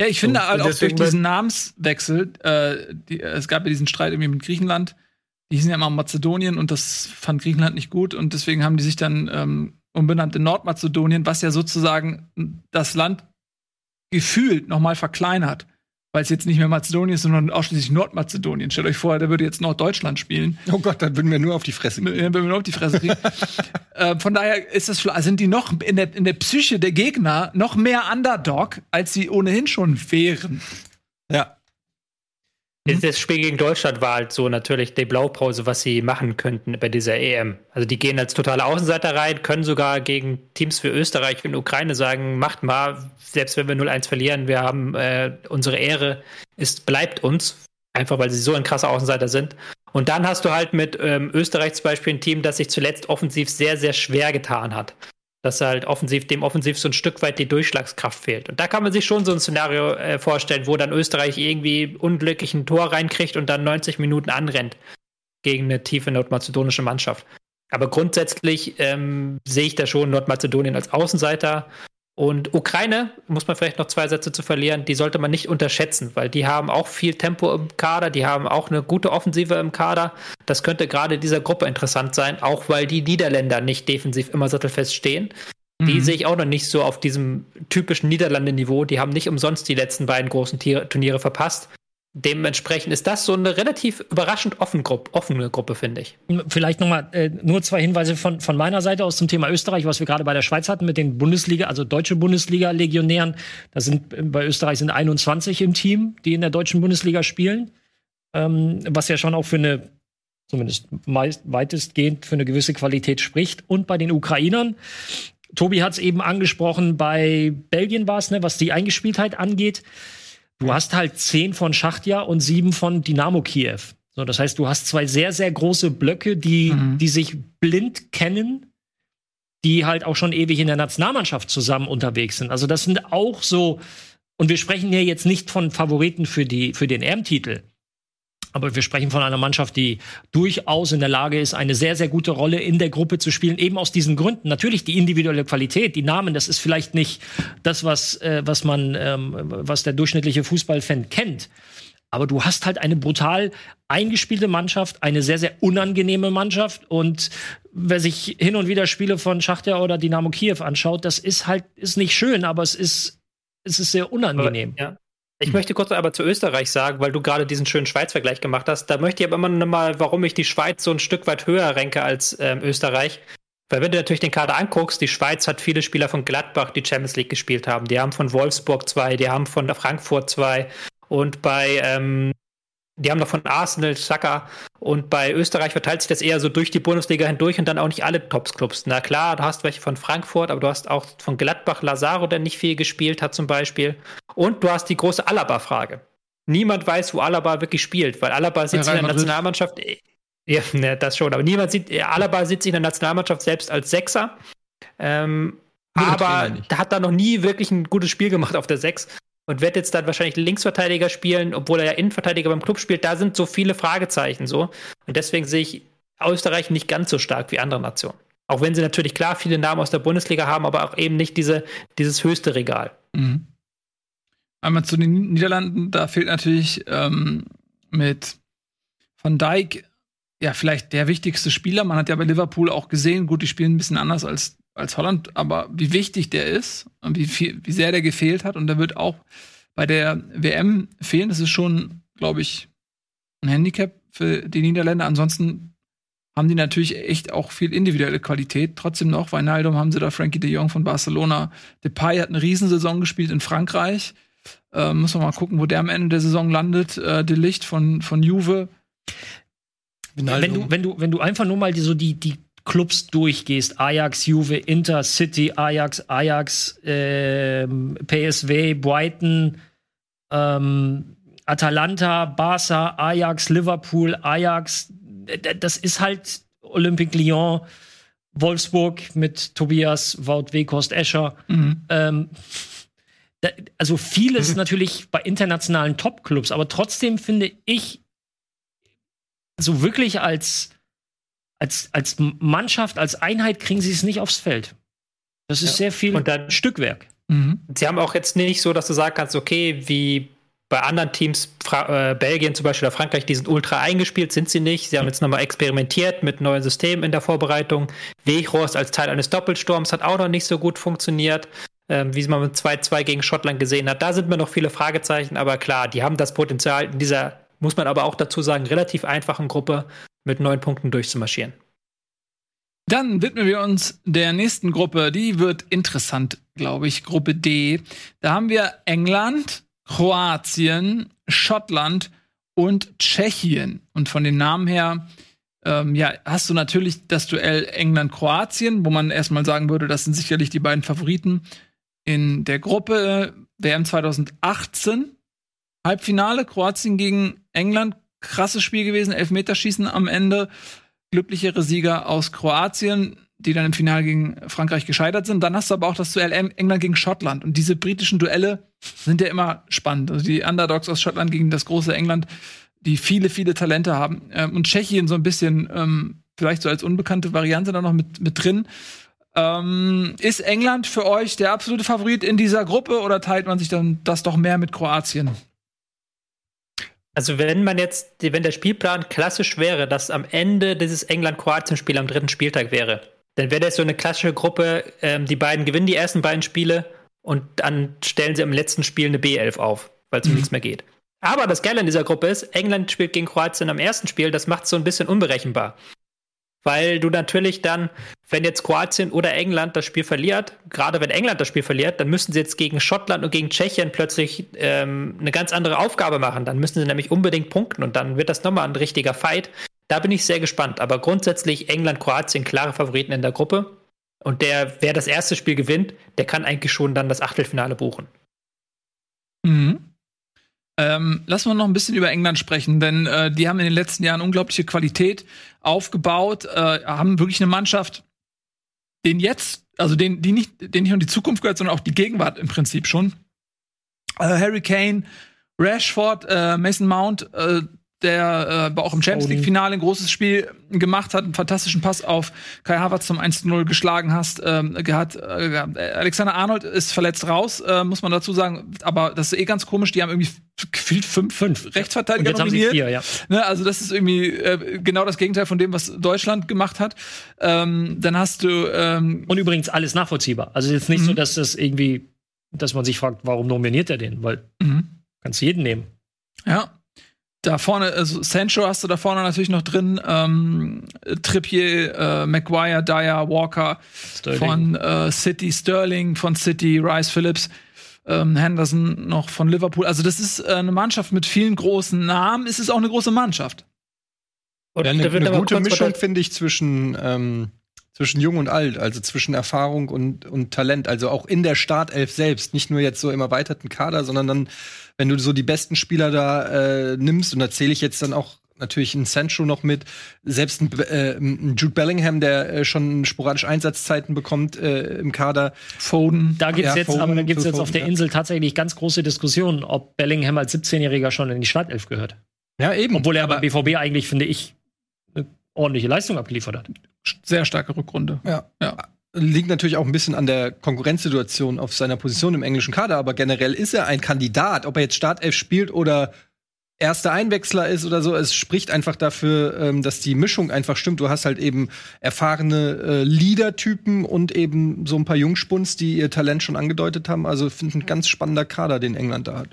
Ja, ich finde so, halt auch durch diesen Namenswechsel, äh, die, es gab ja diesen Streit irgendwie mit Griechenland, die hießen ja immer Mazedonien und das fand Griechenland nicht gut und deswegen haben die sich dann ähm, umbenannt in Nordmazedonien, was ja sozusagen das Land gefühlt nochmal verkleinert weil es jetzt nicht mehr Mazedonien ist, sondern ausschließlich Nordmazedonien. Stellt euch vor, der würde jetzt Norddeutschland spielen. Oh Gott, dann würden wir nur auf die Fresse kriegen. Dann würden wir nur auf die Fresse kriegen. äh, von daher ist das, sind die noch in der, in der Psyche der Gegner noch mehr Underdog, als sie ohnehin schon wären. Ja. Mhm. Das Spiel gegen Deutschland war halt so natürlich die Blaupause, was sie machen könnten bei dieser EM. Also die gehen als totale Außenseiter rein, können sogar gegen Teams wie Österreich und Ukraine sagen, macht mal, selbst wenn wir 0-1 verlieren, wir haben äh, unsere Ehre, ist, bleibt uns. Einfach weil sie so ein krasser Außenseiter sind. Und dann hast du halt mit ähm, Österreich zum Beispiel ein Team, das sich zuletzt offensiv sehr, sehr schwer getan hat dass halt offensiv dem Offensiv so ein Stück weit die Durchschlagskraft fehlt. Und da kann man sich schon so ein Szenario äh, vorstellen, wo dann Österreich irgendwie unglücklich ein Tor reinkriegt und dann 90 Minuten anrennt gegen eine tiefe nordmazedonische Mannschaft. Aber grundsätzlich ähm, sehe ich da schon Nordmazedonien als Außenseiter und Ukraine, muss man vielleicht noch zwei Sätze zu verlieren, die sollte man nicht unterschätzen, weil die haben auch viel Tempo im Kader, die haben auch eine gute Offensive im Kader. Das könnte gerade dieser Gruppe interessant sein, auch weil die Niederländer nicht defensiv immer sattelfest stehen. Die mhm. sehe ich auch noch nicht so auf diesem typischen Niederlande-Niveau. Die haben nicht umsonst die letzten beiden großen Turniere verpasst dementsprechend ist das so eine relativ überraschend offen Gruppe, offene Gruppe, finde ich. Vielleicht nochmal äh, nur zwei Hinweise von, von meiner Seite aus zum Thema Österreich, was wir gerade bei der Schweiz hatten mit den Bundesliga, also deutsche Bundesliga-Legionären. Da sind bei Österreich sind 21 im Team, die in der deutschen Bundesliga spielen. Ähm, was ja schon auch für eine, zumindest meist, weitestgehend für eine gewisse Qualität spricht. Und bei den Ukrainern, Tobi hat es eben angesprochen, bei Belgien war es, ne, was die Eingespieltheit angeht Du hast halt zehn von Schachtja und sieben von Dynamo Kiew. So, das heißt, du hast zwei sehr, sehr große Blöcke, die, mhm. die sich blind kennen, die halt auch schon ewig in der Nationalmannschaft zusammen unterwegs sind. Also das sind auch so, und wir sprechen hier jetzt nicht von Favoriten für, die, für den EM-Titel. Aber wir sprechen von einer Mannschaft, die durchaus in der Lage ist, eine sehr, sehr gute Rolle in der Gruppe zu spielen, eben aus diesen Gründen. Natürlich die individuelle Qualität, die Namen, das ist vielleicht nicht das, was, äh, was man, ähm, was der durchschnittliche Fußballfan kennt. Aber du hast halt eine brutal eingespielte Mannschaft, eine sehr, sehr unangenehme Mannschaft. Und wer sich hin und wieder Spiele von Schachtja oder Dynamo Kiew anschaut, das ist halt, ist nicht schön, aber es ist, es ist sehr unangenehm. Aber, ja. Ich möchte kurz aber zu Österreich sagen, weil du gerade diesen schönen Schweiz-Vergleich gemacht hast. Da möchte ich aber immer noch mal, warum ich die Schweiz so ein Stück weit höher renke als ähm, Österreich. Weil wenn du natürlich den Kader anguckst, die Schweiz hat viele Spieler von Gladbach, die Champions League gespielt haben. Die haben von Wolfsburg zwei, die haben von Frankfurt zwei. Und bei ähm, die haben noch von Arsenal, Saka und bei Österreich verteilt sich das eher so durch die Bundesliga hindurch und dann auch nicht alle Tops-Clubs. Na klar, du hast welche von Frankfurt, aber du hast auch von Gladbach Lazaro, der nicht viel gespielt hat zum Beispiel. Und du hast die große Alaba-Frage. Niemand weiß, wo Alaba wirklich spielt, weil Alaba sitzt ja, in der Nationalmannschaft. Ja, ne, das schon, aber niemand sieht, Alaba sitzt in der Nationalmannschaft selbst als Sechser. Ähm, aber hat da noch nie wirklich ein gutes Spiel gemacht auf der Sechs und wird jetzt dann wahrscheinlich Linksverteidiger spielen, obwohl er ja Innenverteidiger beim Club spielt. Da sind so viele Fragezeichen so. Und deswegen sehe ich Österreich nicht ganz so stark wie andere Nationen. Auch wenn sie natürlich klar viele Namen aus der Bundesliga haben, aber auch eben nicht diese, dieses höchste Regal. Mhm. Einmal zu den Niederlanden, da fehlt natürlich ähm, mit Van Dijk ja vielleicht der wichtigste Spieler. Man hat ja bei Liverpool auch gesehen, gut, die spielen ein bisschen anders als als Holland, aber wie wichtig der ist und wie, viel, wie sehr der gefehlt hat. Und der wird auch bei der WM fehlen. Das ist schon, glaube ich, ein Handicap für die Niederländer. Ansonsten haben die natürlich echt auch viel individuelle Qualität. Trotzdem noch, Weinaldum haben sie da Frankie de Jong von Barcelona. Depay hat eine Riesensaison gespielt in Frankreich. Äh, muss man mal gucken, wo der am Ende der Saison landet. Äh, De Licht von, von Juve. Wenn du, wenn, du, wenn du einfach nur mal die, so die, die Clubs durchgehst, Ajax, Juve, Inter, City, Ajax, Ajax, äh, PSW, Brighton, ähm, Atalanta, Barca, Ajax, Liverpool, Ajax, das ist halt Olympique Lyon, Wolfsburg mit Tobias, Wout Wekost, Escher. Mhm. Ähm, da, also vieles mhm. natürlich bei internationalen Top-Clubs, aber trotzdem finde ich, so wirklich als, als, als Mannschaft, als Einheit kriegen sie es nicht aufs Feld. Das ist ja. sehr viel Und dann, Stückwerk. Mhm. Sie haben auch jetzt nicht so, dass du sagen kannst, okay, wie bei anderen Teams, Fra äh, Belgien zum Beispiel oder Frankreich, die sind ultra eingespielt, sind sie nicht. Sie haben jetzt nochmal experimentiert mit neuen Systemen in der Vorbereitung. Weghorst als Teil eines Doppelsturms hat auch noch nicht so gut funktioniert, ähm, wie man mit 2-2 gegen Schottland gesehen hat. Da sind mir noch viele Fragezeichen, aber klar, die haben das Potenzial in dieser, muss man aber auch dazu sagen, relativ einfachen Gruppe mit neun Punkten durchzumarschieren. Dann widmen wir uns der nächsten Gruppe. Die wird interessant, glaube ich. Gruppe D. Da haben wir England, Kroatien, Schottland und Tschechien. Und von den Namen her, ähm, ja, hast du natürlich das Duell England-Kroatien, wo man erstmal sagen würde, das sind sicherlich die beiden Favoriten in der Gruppe WM 2018. Halbfinale, Kroatien gegen England, krasses Spiel gewesen, Elfmeterschießen am Ende. Glücklichere Sieger aus Kroatien die dann im Finale gegen Frankreich gescheitert sind. Dann hast du aber auch das Duell England gegen Schottland. Und diese britischen Duelle sind ja immer spannend. Also die Underdogs aus Schottland gegen das große England, die viele, viele Talente haben. Ähm, und Tschechien so ein bisschen, ähm, vielleicht so als unbekannte Variante da noch mit, mit drin. Ähm, ist England für euch der absolute Favorit in dieser Gruppe oder teilt man sich dann das doch mehr mit Kroatien? Also wenn man jetzt, wenn der Spielplan klassisch wäre, dass am Ende dieses England-Kroatien-Spiel am dritten Spieltag wäre, dann wäre das so eine klassische Gruppe, ähm, die beiden gewinnen die ersten beiden Spiele und dann stellen sie im letzten Spiel eine B11 auf, weil es um mhm. nichts mehr geht. Aber das Geile an dieser Gruppe ist, England spielt gegen Kroatien am ersten Spiel, das macht es so ein bisschen unberechenbar. Weil du natürlich dann, wenn jetzt Kroatien oder England das Spiel verliert, gerade wenn England das Spiel verliert, dann müssen sie jetzt gegen Schottland und gegen Tschechien plötzlich ähm, eine ganz andere Aufgabe machen. Dann müssen sie nämlich unbedingt punkten und dann wird das nochmal ein richtiger Fight. Da bin ich sehr gespannt. Aber grundsätzlich England, Kroatien klare Favoriten in der Gruppe. Und der, wer das erste Spiel gewinnt, der kann eigentlich schon dann das Achtelfinale buchen. Mhm. Ähm, lassen wir noch ein bisschen über England sprechen, denn äh, die haben in den letzten Jahren unglaubliche Qualität aufgebaut, äh, haben wirklich eine Mannschaft, den jetzt, also den, die nicht, den nicht nur die Zukunft gehört, sondern auch die Gegenwart im Prinzip schon. Äh, Harry Kane, Rashford, äh, Mason Mount, äh, der äh, auch im Champions League-Finale ein großes Spiel gemacht hat, einen fantastischen Pass auf Kai Havertz zum 1-0 geschlagen hast, ähm, gehabt. Äh, Alexander Arnold ist verletzt raus, äh, muss man dazu sagen. Aber das ist eh ganz komisch, die haben irgendwie gefühlt fünf, fünf Rechtsverteidiger Und jetzt nominiert. Haben sie vier, ja. Ne, also das ist irgendwie äh, genau das Gegenteil von dem, was Deutschland gemacht hat. Ähm, dann hast du ähm Und übrigens alles nachvollziehbar. Also jetzt nicht so, mhm. dass das irgendwie, dass man sich fragt, warum nominiert er den? Weil mhm. kannst jeden nehmen. Ja, da vorne, also Sancho hast du da vorne natürlich noch drin. Ähm, Trippier, äh, Maguire, Dyer, Walker Sterling. von äh, City, Sterling von City, Rice Phillips, ähm, Henderson noch von Liverpool. Also das ist äh, eine Mannschaft mit vielen großen Namen. Es ist auch eine große Mannschaft. Und ja, eine, eine gute Mischung finde ich zwischen ähm, zwischen Jung und Alt, also zwischen Erfahrung und, und Talent, also auch in der Startelf selbst, nicht nur jetzt so im erweiterten Kader, sondern dann, wenn du so die besten Spieler da äh, nimmst, und da zähle ich jetzt dann auch natürlich ein Sancho noch mit, selbst ein, äh, ein Jude Bellingham, der äh, schon sporadisch Einsatzzeiten bekommt äh, im Kader. Foden. Da gibt's ja, jetzt, Foden, aber da gibt's jetzt Foden, auf der ja. Insel tatsächlich ganz große Diskussionen, ob Bellingham als 17-Jähriger schon in die Startelf gehört. Ja, eben. Obwohl er beim BVB eigentlich, finde ich, eine ordentliche Leistung abgeliefert hat sehr starke Rückrunde. Ja. ja. Liegt natürlich auch ein bisschen an der Konkurrenzsituation auf seiner Position im englischen Kader, aber generell ist er ein Kandidat, ob er jetzt Startelf spielt oder erster Einwechsler ist oder so. Es spricht einfach dafür, ähm, dass die Mischung einfach stimmt. Du hast halt eben erfahrene äh, Leader-Typen und eben so ein paar Jungspuns, die ihr Talent schon angedeutet haben. Also finde ein ganz spannender Kader, den England da hat.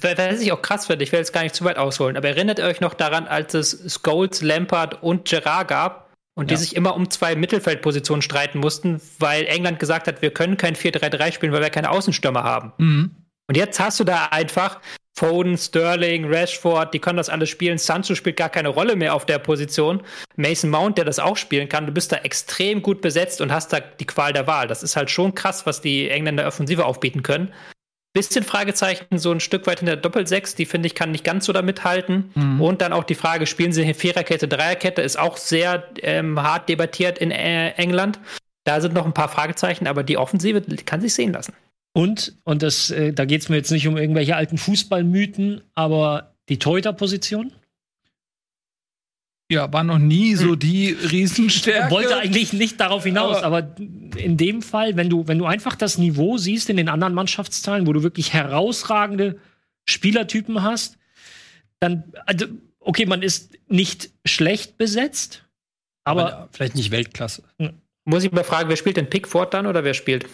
Was ich auch krass finde, ich will jetzt gar nicht zu weit ausholen, aber erinnert ihr euch noch daran, als es Scholes, Lampard und Gerard gab und ja. die sich immer um zwei Mittelfeldpositionen streiten mussten, weil England gesagt hat, wir können kein 4-3-3 spielen, weil wir keine Außenstürmer haben. Mhm. Und jetzt hast du da einfach Foden, Sterling, Rashford, die können das alles spielen. Sancho spielt gar keine Rolle mehr auf der Position. Mason Mount, der das auch spielen kann. Du bist da extrem gut besetzt und hast da die Qual der Wahl. Das ist halt schon krass, was die Engländer Offensive aufbieten können bisschen Fragezeichen so ein Stück weit in der Doppelsechs, die finde ich kann nicht ganz so damit halten. Mhm. Und dann auch die Frage, spielen sie Viererkette, Dreierkette, ist auch sehr ähm, hart debattiert in äh, England. Da sind noch ein paar Fragezeichen, aber die Offensive kann sich sehen lassen. Und, und das, äh, da geht es mir jetzt nicht um irgendwelche alten Fußballmythen, aber die Torhüter-Position? Ja, war noch nie so die Riesenstärke. Wollte eigentlich nicht darauf hinaus, aber, aber, in dem Fall, wenn du, wenn du einfach das Niveau siehst in den anderen Mannschaftsteilen, wo du wirklich herausragende Spielertypen hast, dann, also, okay, man ist nicht schlecht besetzt, aber, aber vielleicht nicht Weltklasse. Muss ich mal fragen, wer spielt denn Pickford dann oder wer spielt?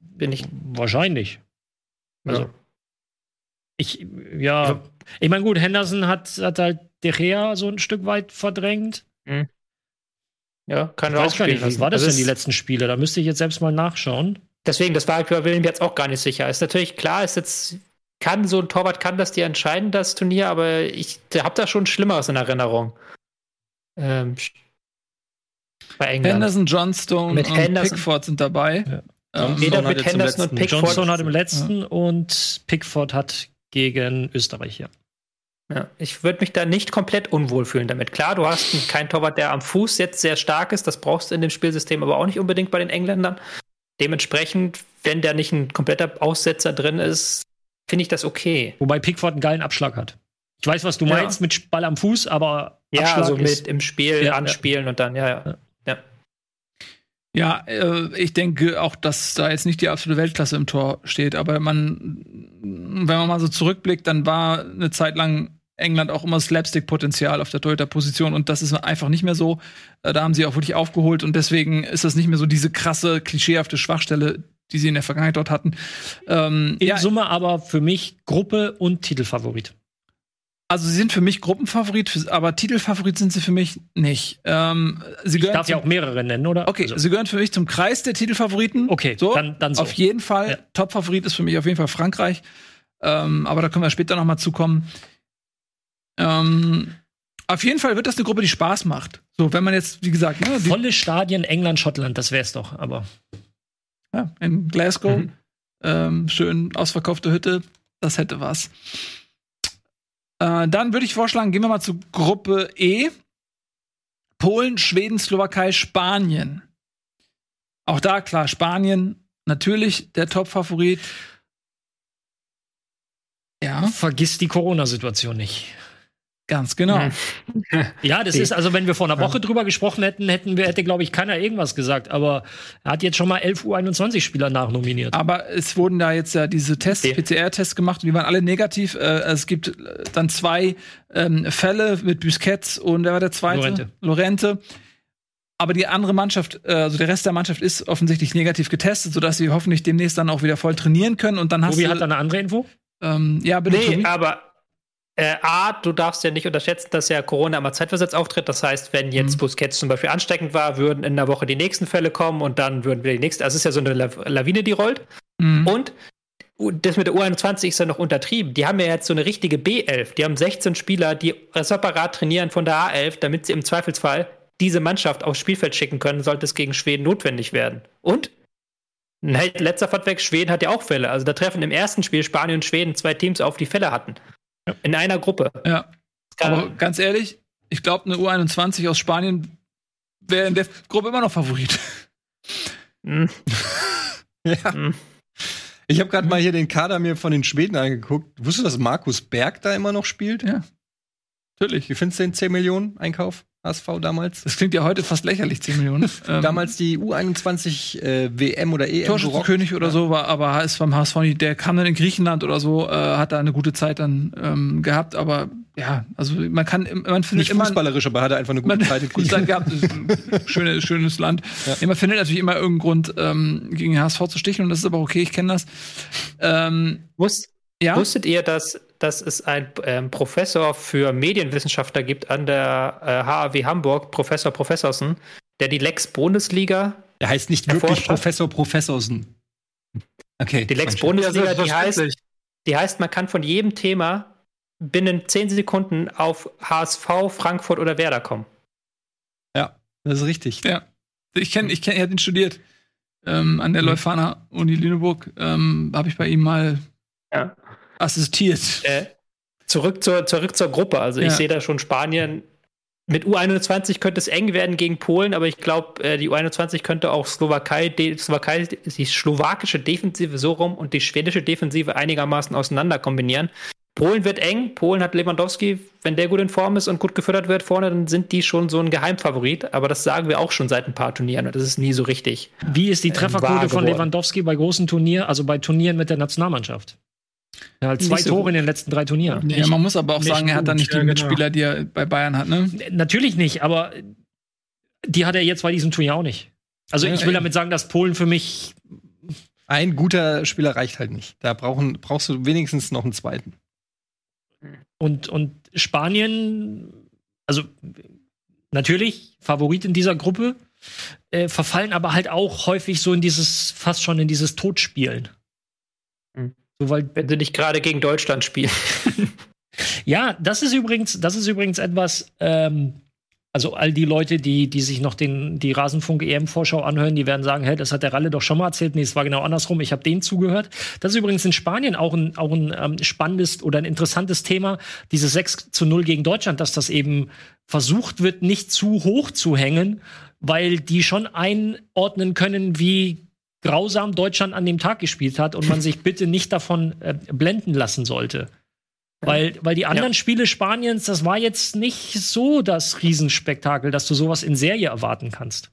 Bin ich. Wahrscheinlich. Also. Ja. Ich, ja. Ich meine, gut, Henderson hat, hat halt De Gea so ein Stück weit verdrängt. Mhm. Ja, kann ich weiß gar nicht, was war das, das denn die letzten Spiele? Da müsste ich jetzt selbst mal nachschauen. Deswegen, das war ich bei William jetzt auch gar nicht sicher. Ist natürlich klar, ist jetzt kann so ein Torwart kann das dir entscheiden, das Turnier, aber ich habe da schon Schlimmeres in Erinnerung. Ähm, bei England. Henderson, Johnstone mit und Henderson. Pickford sind dabei. Ja. Ähm, Jeder mit Henderson und Pickford. Johnstone hat im letzten ja. und Pickford hat gegen Österreich, ja. Ja, ich würde mich da nicht komplett unwohl fühlen damit. Klar, du hast keinen Torwart, der am Fuß jetzt sehr stark ist. Das brauchst du in dem Spielsystem aber auch nicht unbedingt bei den Engländern. Dementsprechend, wenn da nicht ein kompletter Aussetzer drin ist, finde ich das okay. Wobei Pickford einen geilen Abschlag hat. Ich weiß, was du ja. meinst mit Ball am Fuß, aber ja, Abschlag also mit im Spiel ja, anspielen und dann, ja, ja. Ja, äh, ich denke auch, dass da jetzt nicht die absolute Weltklasse im Tor steht, aber man, wenn man mal so zurückblickt, dann war eine Zeit lang England auch immer Slapstick-Potenzial auf der Torhüter-Position und das ist einfach nicht mehr so. Äh, da haben sie auch wirklich aufgeholt und deswegen ist das nicht mehr so diese krasse, klischeehafte Schwachstelle, die sie in der Vergangenheit dort hatten. Ähm, in ja, Summe aber für mich Gruppe und Titelfavorit. Also sie sind für mich Gruppenfavorit, aber Titelfavorit sind sie für mich nicht. Ähm, sie ich darf ja auch mehrere nennen, oder? Okay, also. sie gehören für mich zum Kreis der Titelfavoriten. Okay, so, dann, dann so. Auf jeden Fall. Ja. Topfavorit ist für mich auf jeden Fall Frankreich. Ähm, aber da können wir später noch mal zukommen. Ähm, auf jeden Fall wird das eine Gruppe, die Spaß macht. So, wenn man jetzt, wie gesagt, ne, volle Stadien England, Schottland, das wär's doch. Aber ja, in Glasgow. Mhm. Ähm, schön ausverkaufte Hütte. Das hätte was. Äh, dann würde ich vorschlagen, gehen wir mal zu Gruppe E. Polen, Schweden, Slowakei, Spanien. Auch da klar, Spanien natürlich der Top-Favorit. Ja. Vergiss die Corona-Situation nicht. Ganz genau. ja, das ist, also wenn wir vor einer Woche drüber gesprochen hätten, hätten wir, hätte, glaube ich, keiner irgendwas gesagt. Aber er hat jetzt schon mal 11 U21-Spieler nachnominiert. Aber es wurden da jetzt ja diese Tests, okay. PCR-Tests gemacht und die waren alle negativ. Äh, es gibt äh, dann zwei ähm, Fälle mit Busquets und wer war der zweite? Lorente. Lorente. Aber die andere Mannschaft, äh, also der Rest der Mannschaft ist offensichtlich negativ getestet, sodass sie hoffentlich demnächst dann auch wieder voll trainieren können. Und dann hast Tobi hat da eine andere Info? Ähm, ja, bitte. Nee, aber äh, A, du darfst ja nicht unterschätzen, dass ja Corona immer zeitversetzt auftritt. Das heißt, wenn jetzt mhm. Busquets zum Beispiel ansteckend war, würden in der Woche die nächsten Fälle kommen und dann würden wir die nächsten. Also es ist ja so eine Lawine, die rollt. Mhm. Und das mit der U21 ist ja noch untertrieben. Die haben ja jetzt so eine richtige B11. Die haben 16 Spieler, die separat trainieren von der A11, damit sie im Zweifelsfall diese Mannschaft aufs Spielfeld schicken können, sollte es gegen Schweden notwendig werden. Und letzter Fahrt weg, Schweden hat ja auch Fälle. Also da treffen im ersten Spiel Spanien und Schweden zwei Teams auf, die Fälle hatten. Ja. In einer Gruppe. Ja. Aber ganz ehrlich, ich glaube, eine U21 aus Spanien wäre in der Gruppe immer noch Favorit. Mhm. ja. Mhm. Ich habe gerade mal hier den Kader mir von den Schweden angeguckt. Wusstest du, dass Markus Berg da immer noch spielt? Ja. Natürlich. Wie findest du den 10 Millionen Einkauf? HSV damals. Das klingt ja heute fast lächerlich, 10 Millionen. ähm, damals die U21 äh, WM oder EM. Torschützenkönig oder so war, aber ist beim HSV nicht. Der kam dann in Griechenland oder so, äh, hat da eine gute Zeit dann ähm, gehabt, aber ja, also man kann, man findet nicht immer. fußballerisch, aber hat er einfach eine gute Zeit in gute Zeit gehabt. schönes, schönes Land. Ja. man findet natürlich immer irgendeinen Grund, ähm, gegen HSV zu sticheln und das ist aber okay, ich kenne das. Ähm, Wusst, ja? Wusstet ihr, dass dass es einen ähm, Professor für Medienwissenschaftler gibt an der äh, HAW Hamburg, Professor Professorsen, der die Lex Bundesliga. Der heißt nicht wirklich Professor Professorsen. Okay. Die Lex Bundesliga, die heißt, die heißt, man kann von jedem Thema binnen 10 Sekunden auf HSV, Frankfurt oder Werder kommen. Ja, das ist richtig. Ja. Ich kenne, ich kenne, er hat ihn studiert. Ähm, an der mhm. Leuphana Uni Lüneburg ähm, habe ich bei ihm mal ja assistiert. Äh, zurück, zur, zurück zur Gruppe. Also ja. ich sehe da schon Spanien mit U21 könnte es eng werden gegen Polen, aber ich glaube, äh, die U21 könnte auch Slowakei, die, Slowakei, die slowakische Defensive so rum und die schwedische Defensive einigermaßen auseinander kombinieren. Polen wird eng. Polen hat Lewandowski, wenn der gut in Form ist und gut gefüttert wird vorne, dann sind die schon so ein Geheimfavorit. Aber das sagen wir auch schon seit ein paar Turnieren das ist nie so richtig. Wie ist die äh, Trefferquote von Lewandowski bei großen Turnieren, also bei Turnieren mit der Nationalmannschaft? Er hat zwei Tore in den letzten drei Turnieren. Ja, man muss aber auch sagen, er hat da nicht die ja, genau. Mitspieler, die er bei Bayern hat, ne? Natürlich nicht, aber die hat er jetzt bei diesem Turnier auch nicht. Also ich will damit sagen, dass Polen für mich ein guter Spieler reicht halt nicht. Da brauchen, brauchst du wenigstens noch einen zweiten. Und, und Spanien, also natürlich Favorit in dieser Gruppe, äh, verfallen aber halt auch häufig so in dieses, fast schon in dieses Totspielen. So, weil, wenn sie nicht gerade gegen Deutschland spielen. ja, das ist übrigens, das ist übrigens etwas, ähm, also all die Leute, die, die sich noch den, die Rasenfunk-EM-Vorschau anhören, die werden sagen, hey, das hat der Ralle doch schon mal erzählt. Nee, es war genau andersrum. Ich habe denen zugehört. Das ist übrigens in Spanien auch ein, auch ein ähm, spannendes oder ein interessantes Thema. Dieses 6 zu 0 gegen Deutschland, dass das eben versucht wird, nicht zu hoch zu hängen, weil die schon einordnen können, wie grausam Deutschland an dem Tag gespielt hat und man sich bitte nicht davon äh, blenden lassen sollte. Weil, weil die anderen ja. Spiele Spaniens, das war jetzt nicht so das Riesenspektakel, dass du sowas in Serie erwarten kannst.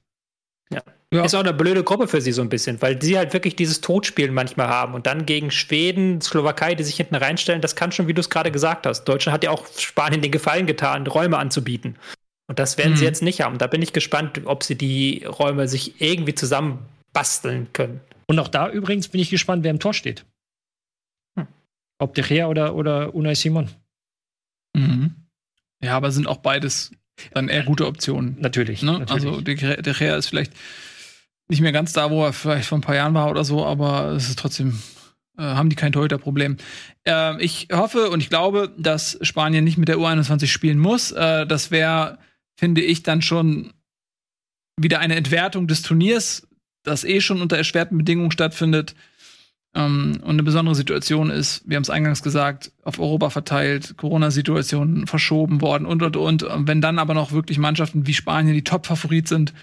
Ja. ja. Ist auch eine blöde Gruppe für sie so ein bisschen, weil sie halt wirklich dieses Totspielen manchmal haben und dann gegen Schweden, Slowakei, die sich hinten reinstellen, das kann schon, wie du es gerade gesagt hast. Deutschland hat ja auch Spanien den Gefallen getan, Räume anzubieten. Und das werden mhm. sie jetzt nicht haben. Da bin ich gespannt, ob sie die Räume sich irgendwie zusammen basteln können. Und auch da übrigens bin ich gespannt, wer im Tor steht. Hm. Ob De Gea oder, oder Unai Simon. Mhm. Ja, aber sind auch beides dann eher gute Optionen. Natürlich. Ne? natürlich. Also De Gea ist vielleicht nicht mehr ganz da, wo er vielleicht vor ein paar Jahren war oder so, aber es ist trotzdem äh, haben die kein Torhüterproblem. Äh, ich hoffe und ich glaube, dass Spanien nicht mit der U21 spielen muss. Äh, das wäre, finde ich, dann schon wieder eine Entwertung des Turniers das eh schon unter erschwerten Bedingungen stattfindet ähm, und eine besondere Situation ist, wir haben es eingangs gesagt, auf Europa verteilt, Corona-Situationen verschoben worden und und und. Und wenn dann aber noch wirklich Mannschaften wie Spanien, die Top-Favorit sind,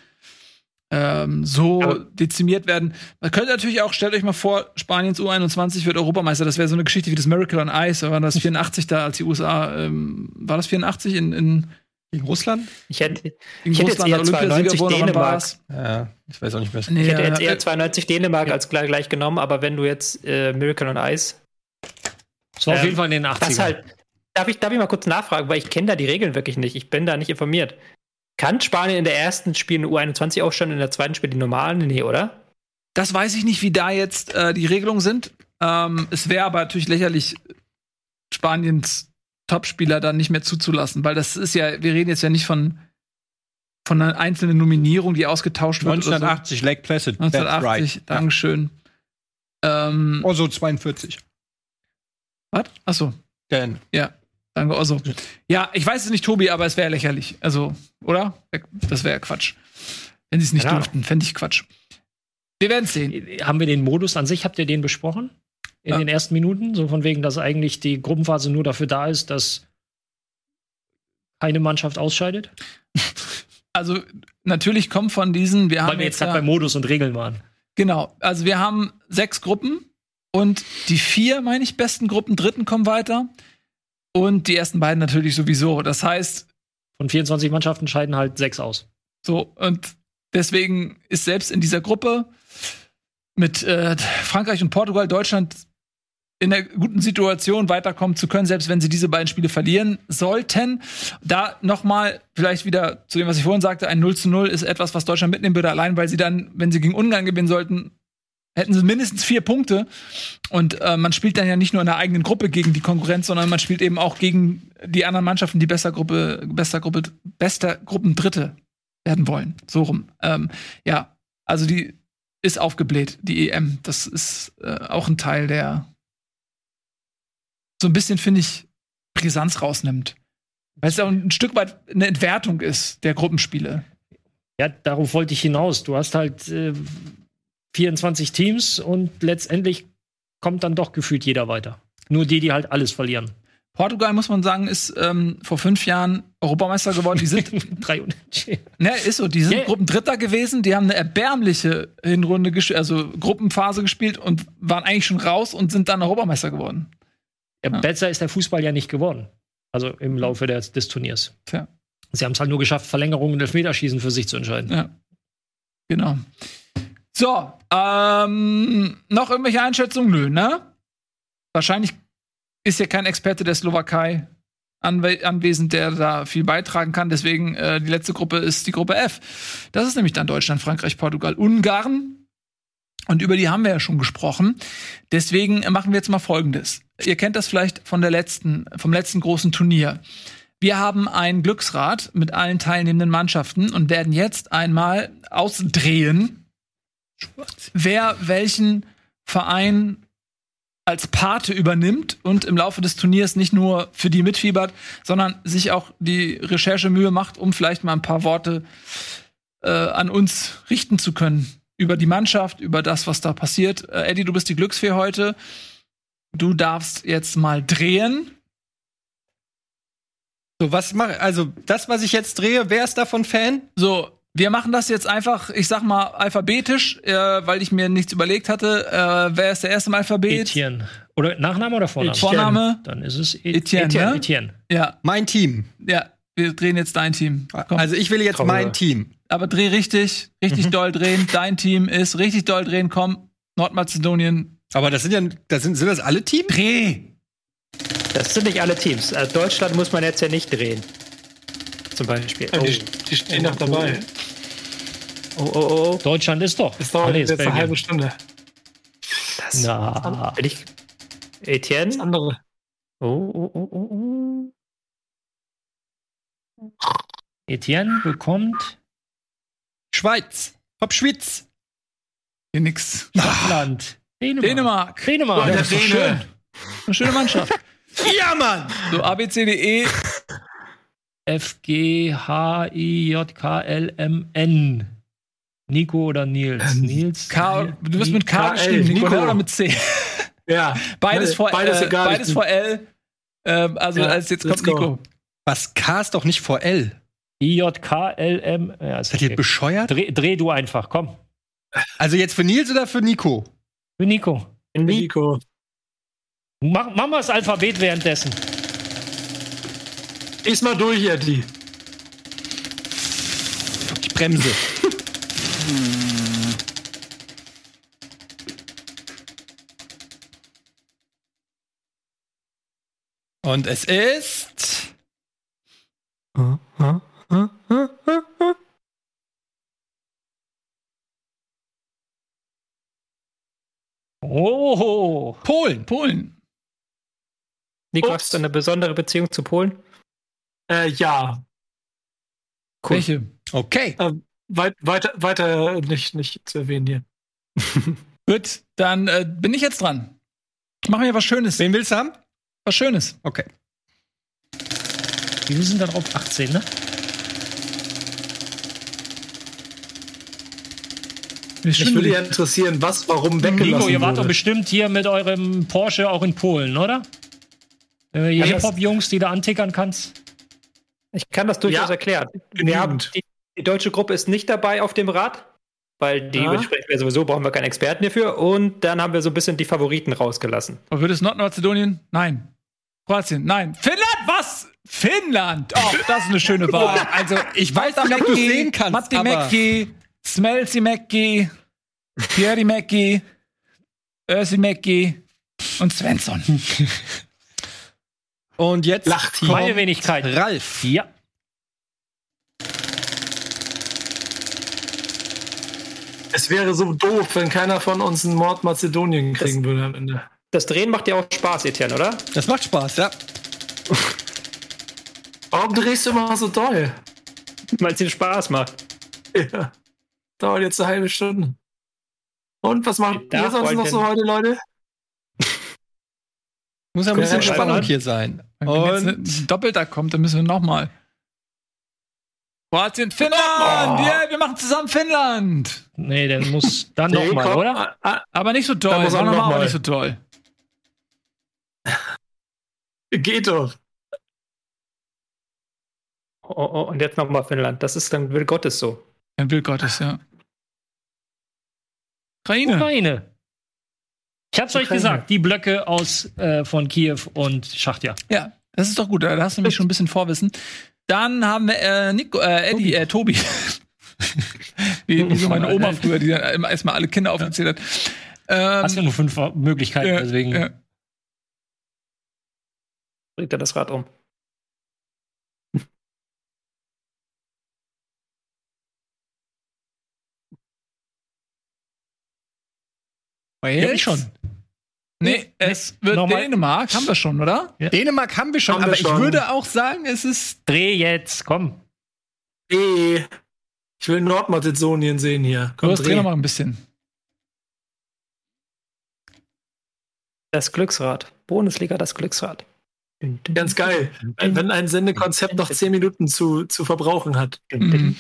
ähm, so ja. dezimiert werden. Man könnte natürlich auch, stellt euch mal vor, Spaniens U21 wird Europameister. Das wäre so eine Geschichte wie das Miracle on Ice. Da war das 84 da, als die USA, ähm, war das 84 in, in gegen Russland? Ich hätte, Gegen ich hätte Russland jetzt eher 92 Dänemark. Ja, ich weiß auch nicht mehr. Ich hätte jetzt eher 92 Dänemark ja. als gleich, gleich, genommen, aber wenn du jetzt äh, Miracle on Ice. Das war ähm, auf jeden Fall in den 80ern. Halt, darf, ich, darf ich mal kurz nachfragen, weil ich kenne da die Regeln wirklich nicht. Ich bin da nicht informiert. Kann Spanien in der ersten Spiel eine U21 aufstellen, in der zweiten Spiel die normalen? Nee, oder? Das weiß ich nicht, wie da jetzt äh, die Regelungen sind. Ähm, es wäre aber natürlich lächerlich, Spaniens Topspieler dann nicht mehr zuzulassen, weil das ist ja, wir reden jetzt ja nicht von von einer einzelnen Nominierung, die ausgetauscht wird. 1980 so. Lake Placid. 1980, right. Dankeschön. Ja. Ähm, Oso 42. Was? Achso. Dan. Ja, danke Oso. Ja, ich weiß es nicht, Tobi, aber es wäre lächerlich. Also, oder? Das wäre Quatsch. Wenn sie es nicht ja. dürften, fände ich Quatsch. Wir werden sehen. Haben wir den Modus an sich, habt ihr den besprochen? In ja. den ersten Minuten. So von wegen, dass eigentlich die Gruppenphase nur dafür da ist, dass keine Mannschaft ausscheidet. Also natürlich kommt von diesen, wir Weil haben wir jetzt gerade bei Modus und Regeln waren. Genau, also wir haben sechs Gruppen und die vier, meine ich, besten Gruppen, dritten kommen weiter und die ersten beiden natürlich sowieso. Das heißt, von 24 Mannschaften scheiden halt sechs aus. So und deswegen ist selbst in dieser Gruppe mit äh, Frankreich und Portugal Deutschland in der guten Situation weiterkommen zu können, selbst wenn sie diese beiden Spiele verlieren sollten. Da nochmal vielleicht wieder zu dem, was ich vorhin sagte, ein 0 zu 0 ist etwas, was Deutschland mitnehmen würde, allein weil sie dann, wenn sie gegen Ungarn gewinnen sollten, hätten sie mindestens vier Punkte. Und äh, man spielt dann ja nicht nur in der eigenen Gruppe gegen die Konkurrenz, sondern man spielt eben auch gegen die anderen Mannschaften, die besser Gruppe, bester Gruppe, bester Gruppendritte werden wollen. So rum. Ähm, ja, also die ist aufgebläht, die EM. Das ist äh, auch ein Teil der so ein bisschen, finde ich, Brisanz rausnimmt. Weil es ja ein Stück weit eine Entwertung ist der Gruppenspiele. Ja, darauf wollte ich hinaus. Du hast halt äh, 24 Teams und letztendlich kommt dann doch gefühlt jeder weiter. Nur die, die halt alles verlieren. Portugal, muss man sagen, ist ähm, vor fünf Jahren Europameister geworden. Die sind Drei Unentschieden. Ne, ist so. Die sind Ja. Gruppendritter gewesen. Die haben eine erbärmliche Hinrunde, also Gruppenphase gespielt und waren eigentlich schon raus und sind dann Europameister geworden. Ja, Ja. Besser ist der Fußball ja nicht geworden. Also im Laufe des, des Turniers. Tja. Sie haben es halt nur geschafft, Verlängerungen und Elfmeterschießen für sich zu entscheiden. Ja. Genau. So, ähm, noch irgendwelche Einschätzungen? Nö, ne? Wahrscheinlich ist hier kein Experte der Slowakei anwe anwesend, der da viel beitragen kann. Deswegen, äh, die letzte Gruppe ist die Gruppe F. Das ist nämlich dann Deutschland, Frankreich, Portugal, Ungarn. Und über die haben wir ja schon gesprochen. Deswegen machen wir jetzt mal Folgendes. Ihr kennt das vielleicht von der letzten, vom letzten großen Turnier. Wir haben ein Glücksrad mit allen teilnehmenden Mannschaften und werden jetzt einmal ausdrehen, wer welchen Verein als Pate übernimmt und im Laufe des Turniers nicht nur für die mitfiebert, sondern sich auch die Recherchemühe macht, um vielleicht mal ein paar Worte äh, an uns richten zu können über die Mannschaft, über das, was da passiert. Äh, Eddie, du bist die Glücksfee heute. Du darfst jetzt mal drehen. So, was mache also das, was ich jetzt drehe, wer ist davon Fan? So, wir machen das jetzt einfach, ich sag mal, alphabetisch, äh, weil ich mir nichts überlegt hatte. Äh, wer ist der erste im Alphabet? Etienne. Oder Nachname oder Vorname? Vorname? Dann ist es E- Etienne, Etienne. ne? Etienne. Ja, Mein Team. ja. Wir drehen jetzt dein Team. Komm. Also ich will jetzt Komm, mein. Team. Aber dreh richtig, richtig Mhm. doll drehen. Dein Team ist richtig doll drehen. Komm, Nordmazedonien. Aber das sind ja, das sind, sind das alle Teams? Dreh! Das sind nicht alle Teams. Äh, Deutschland muss man jetzt ja nicht drehen. Zum Beispiel. Ja, Oh, die, die stehen doch dabei. oh, oh, oh. Deutschland ist doch. Das dauert jetzt eine halbe Stunde. Das, Na. Will ich, Etienne? Das andere. Oh, oh, oh, oh, oh. Etienne bekommt Schweiz. Hopp Schwitz. Hier nix. Schottland. Dänemark. Dänemark. Dänemark. der das ist Däne. schön. Eine schöne Mannschaft. Ja, Mann! So, A, B, C, D, E. F, G, H, I, J, K, L, M, N. Nico oder Nils? Nils. K, du wirst mit K KL, geschrieben, Nico, Nico. oder mit C? Ja. Beides vor, beides äh, egal, beides vor L. Ähm, also Ja, als jetzt kommt. Nico. Was K ist doch nicht vor L. I, J, K, L, M. Ja, ist Seid ihr okay. bescheuert? dreh, dreh du einfach, komm. Also jetzt für Nils oder für Nico? Für Nico. Nico. Mach, mach mal das Alphabet währenddessen. Diesmal durch, Eddie. Ich bremse. Und es ist. Oh. Polen. Polen. Nico, hast du eine besondere Beziehung zu Polen? Äh, ja. Cool. Welche? Okay. Weit, weiter, weiter nicht, nicht zu erwähnen hier. Gut, dann äh, bin ich jetzt dran. Mach mir was Schönes. Wen willst du haben? Was Schönes. Okay. Wir sind dann auf 18, ne? Mich würde ja interessieren, was, warum weggelassen Nico, ihr wart doch wurde. bestimmt hier mit eurem Porsche auch in Polen, oder? Äh, ihr Hip-Hop-Jungs, die du antickern kannst. Ich kann das durchaus Ja, erklären. Genügend. die, die deutsche Gruppe ist nicht dabei auf dem Rad, weil die Ja. besprechen wir sowieso, brauchen wir keinen Experten hierfür. Und dann haben wir so ein bisschen die Favoriten rausgelassen. Aber wird es Nordmazedonien? Nein. Kroatien? Nein. Finnland? Was? Finnland! Oh, das ist eine schöne Wahl. Also, Ich weiß nicht, ob du sehen Smelzi Mäcki, Thierry Mäcki, Ösi Mäcki und Svensson. Und jetzt kommt Meine Wenigkeit. Ralf. Ja. Es wäre so doof, wenn keiner von uns einen Nordmazedonien kriegen würde am Ende. Das Drehen macht dir auch Spaß, Etienne, oder? Das macht Spaß, ja. Warum drehst du immer so doll? Weil es dir Spaß macht. Ja. Dauert jetzt eine halbe Stunde. Und was macht Da ihr sonst noch so heute, Leute? Muss ja ein bisschen Spannung hier sein. Wenn jetzt Und ein Doppelter kommt, dann müssen wir nochmal. Kroatien, Finnland! Yeah, wir machen zusammen Finnland! Nee, der muss dann Nee, nochmal, oder? ah, ah, Aber nicht so Da doll. muss er Mach noch noch mal, aber nicht so doll. Geht doch. Oh, oh, und jetzt nochmal Finnland. Das ist dann Will Gottes so. Ein Will Gottes, ja. Ukraine. Ukraine. Ich hab's euch Ukraine. gesagt, die Blöcke aus äh, von Kiew und Schachtja. Ja, das ist doch gut. Da hast du nämlich schon ein bisschen Vorwissen. Dann haben wir äh, Nico, äh, Eddie, äh, Tobi. wie, wie so meine Oma früher, die dann immer erstmal alle Kinder aufgezählt hat. Ähm, Hast ja nur fünf Möglichkeiten, ja, deswegen. ja. Bringt er das Rad um. Wales? Ja, ich schon. Nee, es wird Nochmal. Dänemark, haben wir schon, oder? Ja. Dänemark haben wir schon, haben aber wir schon. ich würde auch sagen, es ist. Dreh jetzt, komm. Dreh. Ich will Nordmazedonien sehen hier. Komm, Los, dreh nochmal ein bisschen. Das Glücksrad. Bundesliga, das Glücksrad. Ganz geil. Wenn ein Sendekonzept noch 10 Minuten zu, zu verbrauchen hat. Mhm.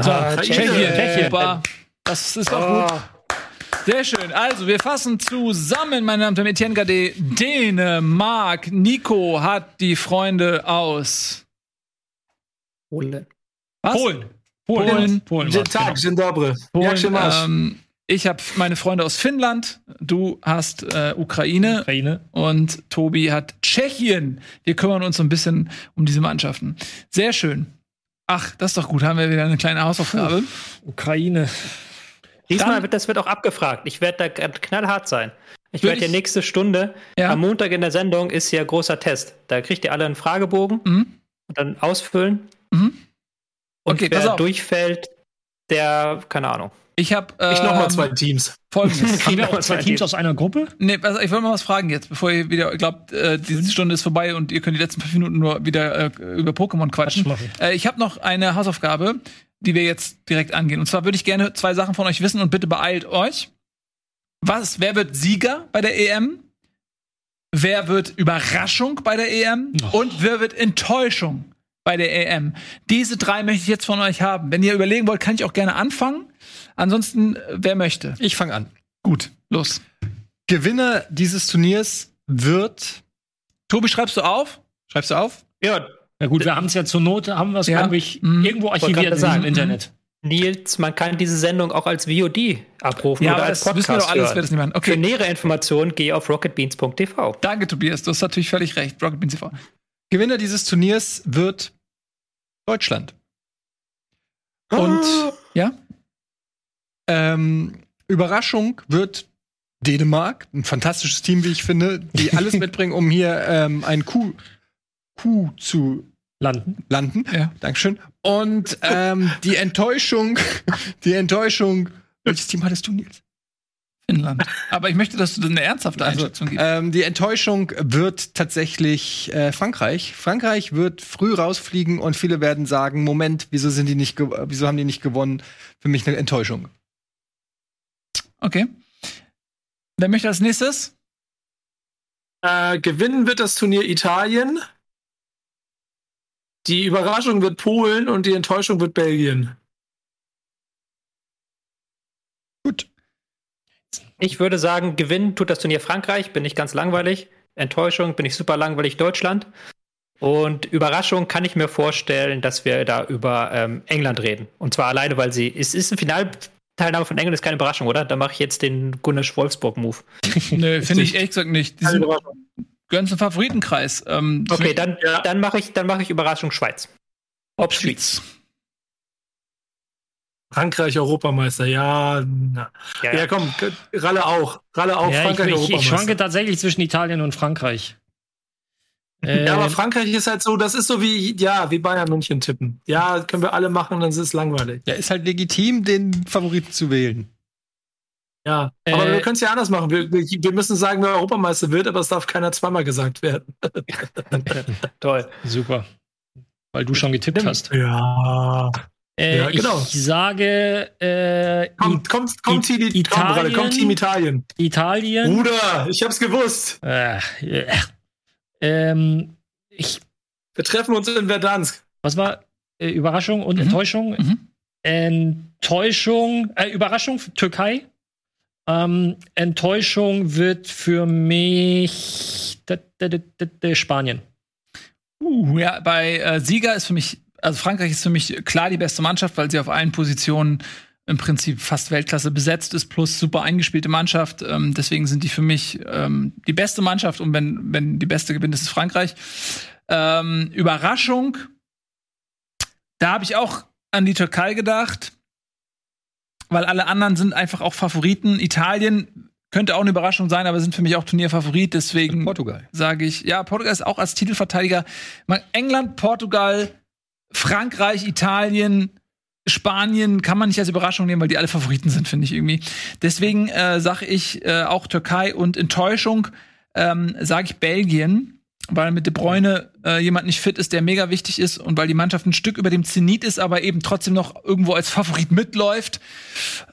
So, ah, Tschechien. Tschechien. Das ist doch gut. Sehr schön. Also, wir fassen zusammen, meine Damen und Herren, Etienne Gade, Dänemark. Nico hat die Freunde aus. Polen. Was? Polen. Polen. Polen. Dzień genau. tak, dzień dobry. Jak się masz? Ähm, ich habe meine Freunde aus Finnland. Du hast äh, Ukraine. Ukraine. Und Tobi hat Tschechien. Wir kümmern uns so ein bisschen um diese Mannschaften. Sehr schön. Ach, das ist doch gut. Haben wir wieder eine kleine Hausaufgabe. Ukraine. Diesmal wird das wird auch abgefragt. Ich werde da grad knallhart sein. Ich werde die nächste Stunde, Ja. am Montag in der Sendung ist hier großer Test. Da kriegt ihr alle einen Fragebogen Mhm. und dann ausfüllen. Mhm. Und Okay, pass wer durchfällt, der, keine Ahnung. Ich habe äh, Ich nochmal zwei Teams. Folgendes. Haben wir auch zwei zwei Teams aus einer Gruppe? Nee, also ich wollte mal was fragen jetzt, bevor ihr wieder glaubt, äh, diese Stunde ist vorbei und ihr könnt die letzten fünf Minuten nur wieder äh, über Pokémon quatschen. Äh, ich habe noch eine Hausaufgabe, die wir jetzt direkt angehen. Und zwar würde ich gerne zwei Sachen von euch wissen und bitte beeilt euch. Was, wer wird Sieger bei der EM? Wer wird Überraschung bei der EM? Und wer wird Enttäuschung bei der EM? Diese drei möchte ich jetzt von euch haben. Wenn ihr überlegen wollt, kann ich auch gerne anfangen. Ansonsten, äh, wer möchte? Ich fange an. Gut, los. Gewinner dieses Turniers wird. Tobi, schreibst du auf? Schreibst du auf? Ja, Ja gut, wir haben es ja zur Not, haben wir es, Ja. glaube ich, Mhm. irgendwo archiviert sagen. diesem Internet. Nils, man kann diese Sendung auch als VOD abrufen Ja, oder als das Podcast wissen wir doch alles, hören. wer das nicht machen. Für Okay, nähere Informationen gehe auf rocketbeans.tv. danke, Tobias. Du hast natürlich völlig recht. Rocket Beans TV. Gewinner dieses Turniers wird Deutschland. Und Ja? Ähm, Überraschung wird Dänemark. Ein fantastisches Team, wie ich finde, die alles mitbringen, um hier ähm, ein Kuh, Kuh zu Landen. landen. Ja. Dankeschön. Und ähm, die Enttäuschung, die Enttäuschung. Welches Team hattest du, Nils? Finnland. Aber ich möchte, dass du eine ernsthafte Einschätzung gibst. Ähm, die Enttäuschung wird tatsächlich äh, Frankreich. Frankreich wird früh rausfliegen und viele werden sagen: Moment, wieso sind die nicht, wieso haben die nicht gewonnen? Für mich eine Enttäuschung. Okay. Wer möchte als nächstes? Äh, gewinnen wird das Turnier Italien. Die Überraschung wird Polen und die Enttäuschung wird Belgien. Gut. Ich würde sagen, gewinnen tut das Turnier Frankreich, bin ich ganz langweilig. Enttäuschung bin ich super langweilig Deutschland. Und Überraschung kann ich mir vorstellen, dass wir da über ähm, England reden. Und zwar alleine, weil sie, es ist ein Finalteilnahme von England, ist keine Überraschung, oder? Da mache ich jetzt den Gunnisch Wolfsburg-Move. Nö, finde ich ehrlich gesagt nicht. Die sind im Favoritenkreis. Ähm, Okay, dann, Ja. dann mache ich, dann mache ich Überraschung Schweiz. Ob Schweiz. Frankreich Europameister, ja. Na. Ja, Ja, ja. komm, Ralle auch. Ralle auch, Ja, ich, Frankreich ich, ich Europameister. schwanke tatsächlich zwischen Italien und Frankreich. Äh, ja, aber Frankreich ist halt so, das ist so wie, ja, wie Bayern München tippen. Ja, können wir alle machen, dann ist es langweilig. Ja, ist halt legitim, den Favoriten zu wählen. Ja, aber Äh, wir können es ja anders machen. Wir, wir müssen sagen, wer Europameister wird, aber es darf keiner zweimal gesagt werden. Toll. super. Weil du schon getippt hast. Ja. Äh, Ja, genau. Ich sage äh, Kommt, kommt, kommt, I- Team, komm, Ralle, kommt Team Italien. Italien. Bruder, ich hab's gewusst. Äh, äh, ähm, ich, Wir treffen uns in Verdansk. was war äh, Überraschung und Mhm. Enttäuschung? Mhm. Enttäuschung, äh, Überraschung, Türkei. Ähm, Enttäuschung wird für mich Spanien. Uh, ja, bei äh, Sieger ist für mich, also Frankreich ist für mich klar die beste Mannschaft, weil sie auf allen Positionen im Prinzip fast Weltklasse besetzt ist, plus super eingespielte Mannschaft. Ähm, deswegen sind die für mich ähm, die beste Mannschaft und wenn, wenn die beste gewinnt, ist es Frankreich. Ähm, Überraschung, da habe ich auch an die Türkei gedacht, weil alle anderen sind einfach auch Favoriten. Italien könnte auch eine Überraschung sein, aber sind für mich auch Turnierfavorit. Deswegen Portugal. sage ich, ja, Portugal ist auch als Titelverteidiger. England, Portugal, Frankreich, Italien, Spanien kann man nicht als Überraschung nehmen, weil die alle Favoriten sind, finde ich irgendwie. Deswegen äh, sage ich äh, auch Türkei und Enttäuschung ähm, sage ich Belgien weil mit De Bruyne äh, jemand nicht fit ist, der mega wichtig ist und weil die Mannschaft ein Stück über dem Zenit ist, aber eben trotzdem noch irgendwo als Favorit mitläuft.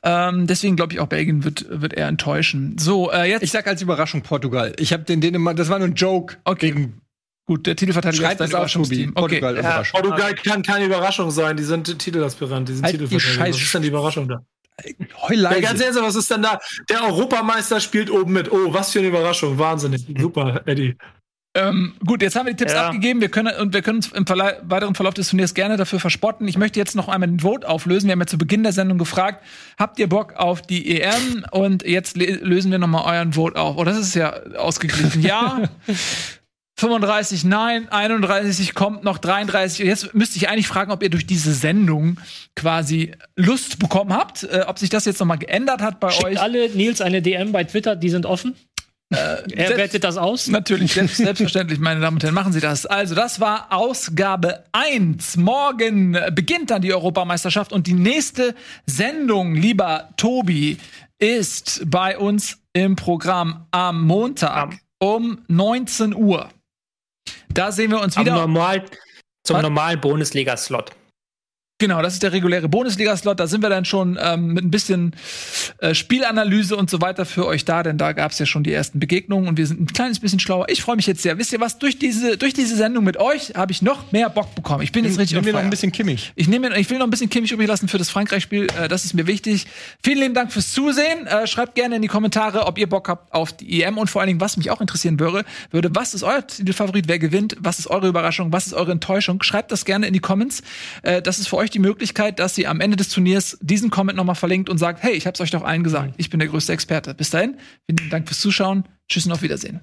Ähm, deswegen glaube ich auch Belgien wird wird eher enttäuschen. So, äh, jetzt ich sag als Überraschung Portugal. Ich habe den Dänemark, das war nur ein Joke. Okay. Gegen Gut, der Titelverteidiger Schreibt ist dein Überraschungsteam. Okay. Portugal, ja, Portugal kann keine Überraschung sein. Die sind Titelaspirant, die sind halt Titelverteidiger. Was ist denn die Überraschung da? Heuleise. Ja, ganz ehrlich, was ist denn da? Der Europameister spielt oben mit. Oh, was für eine Überraschung. Wahnsinnig. Super, Eddie. Ähm, gut, jetzt haben wir die Tipps ja. abgegeben. Wir können und wir können uns im Verla weiteren Verlauf des Turniers gerne dafür verspotten. Ich möchte jetzt noch einmal den Vote auflösen. Wir haben ja zu Beginn der Sendung gefragt, habt ihr Bock auf die EM? Und jetzt lösen wir noch mal euren Vote auf. Oh, das ist ja ausgeglichen. Ja. 35 nein, 31 kommt noch 33. Und jetzt müsste ich eigentlich fragen, ob ihr durch diese Sendung quasi Lust bekommen habt, äh, ob sich das jetzt noch mal geändert hat bei Schickt euch. alle Nils eine DM bei Twitter, die sind offen. Äh, er wertet das aus? Natürlich, selbst, selbstverständlich, meine Damen und Herren, machen Sie das. Also, das war Ausgabe 1. Morgen beginnt dann die Europameisterschaft und die nächste Sendung, lieber Tobi, ist bei uns im Programm am Montag um 19 Uhr. Da sehen wir uns wieder. Normal, zum Was? normalen Bundesliga-Slot. Genau, das ist der reguläre Bundesliga-Slot. Da sind wir dann schon ähm, mit ein bisschen äh, Spielanalyse und so weiter für euch da, denn da gab es ja schon die ersten Begegnungen und wir sind ein kleines bisschen schlauer. Ich freue mich jetzt sehr. Wisst ihr was? Durch diese, durch diese Sendung mit euch habe ich noch mehr Bock bekommen. Ich bin jetzt richtig Nehmen wir noch ein bisschen Kimmich. Ich, nehme, ich will noch ein bisschen Kimmich übrig lassen für das Frankreich-Spiel. Äh, das ist mir wichtig. Vielen lieben Dank fürs Zusehen. Äh, schreibt gerne in die Kommentare, ob ihr Bock habt auf die EM und vor allen Dingen, was mich auch interessieren würde, würde was ist euer Titelfavorit, wer gewinnt, was ist eure Überraschung, was ist eure Enttäuschung? Schreibt das gerne in die Comments. Äh, das ist für euch die Möglichkeit, dass ihr am Ende des Turniers diesen Comment nochmal verlinkt und sagt, hey, ich hab's euch doch allen gesagt. Ich bin der größte Experte. Bis dahin, vielen Dank fürs Zuschauen. Tschüss und auf Wiedersehen.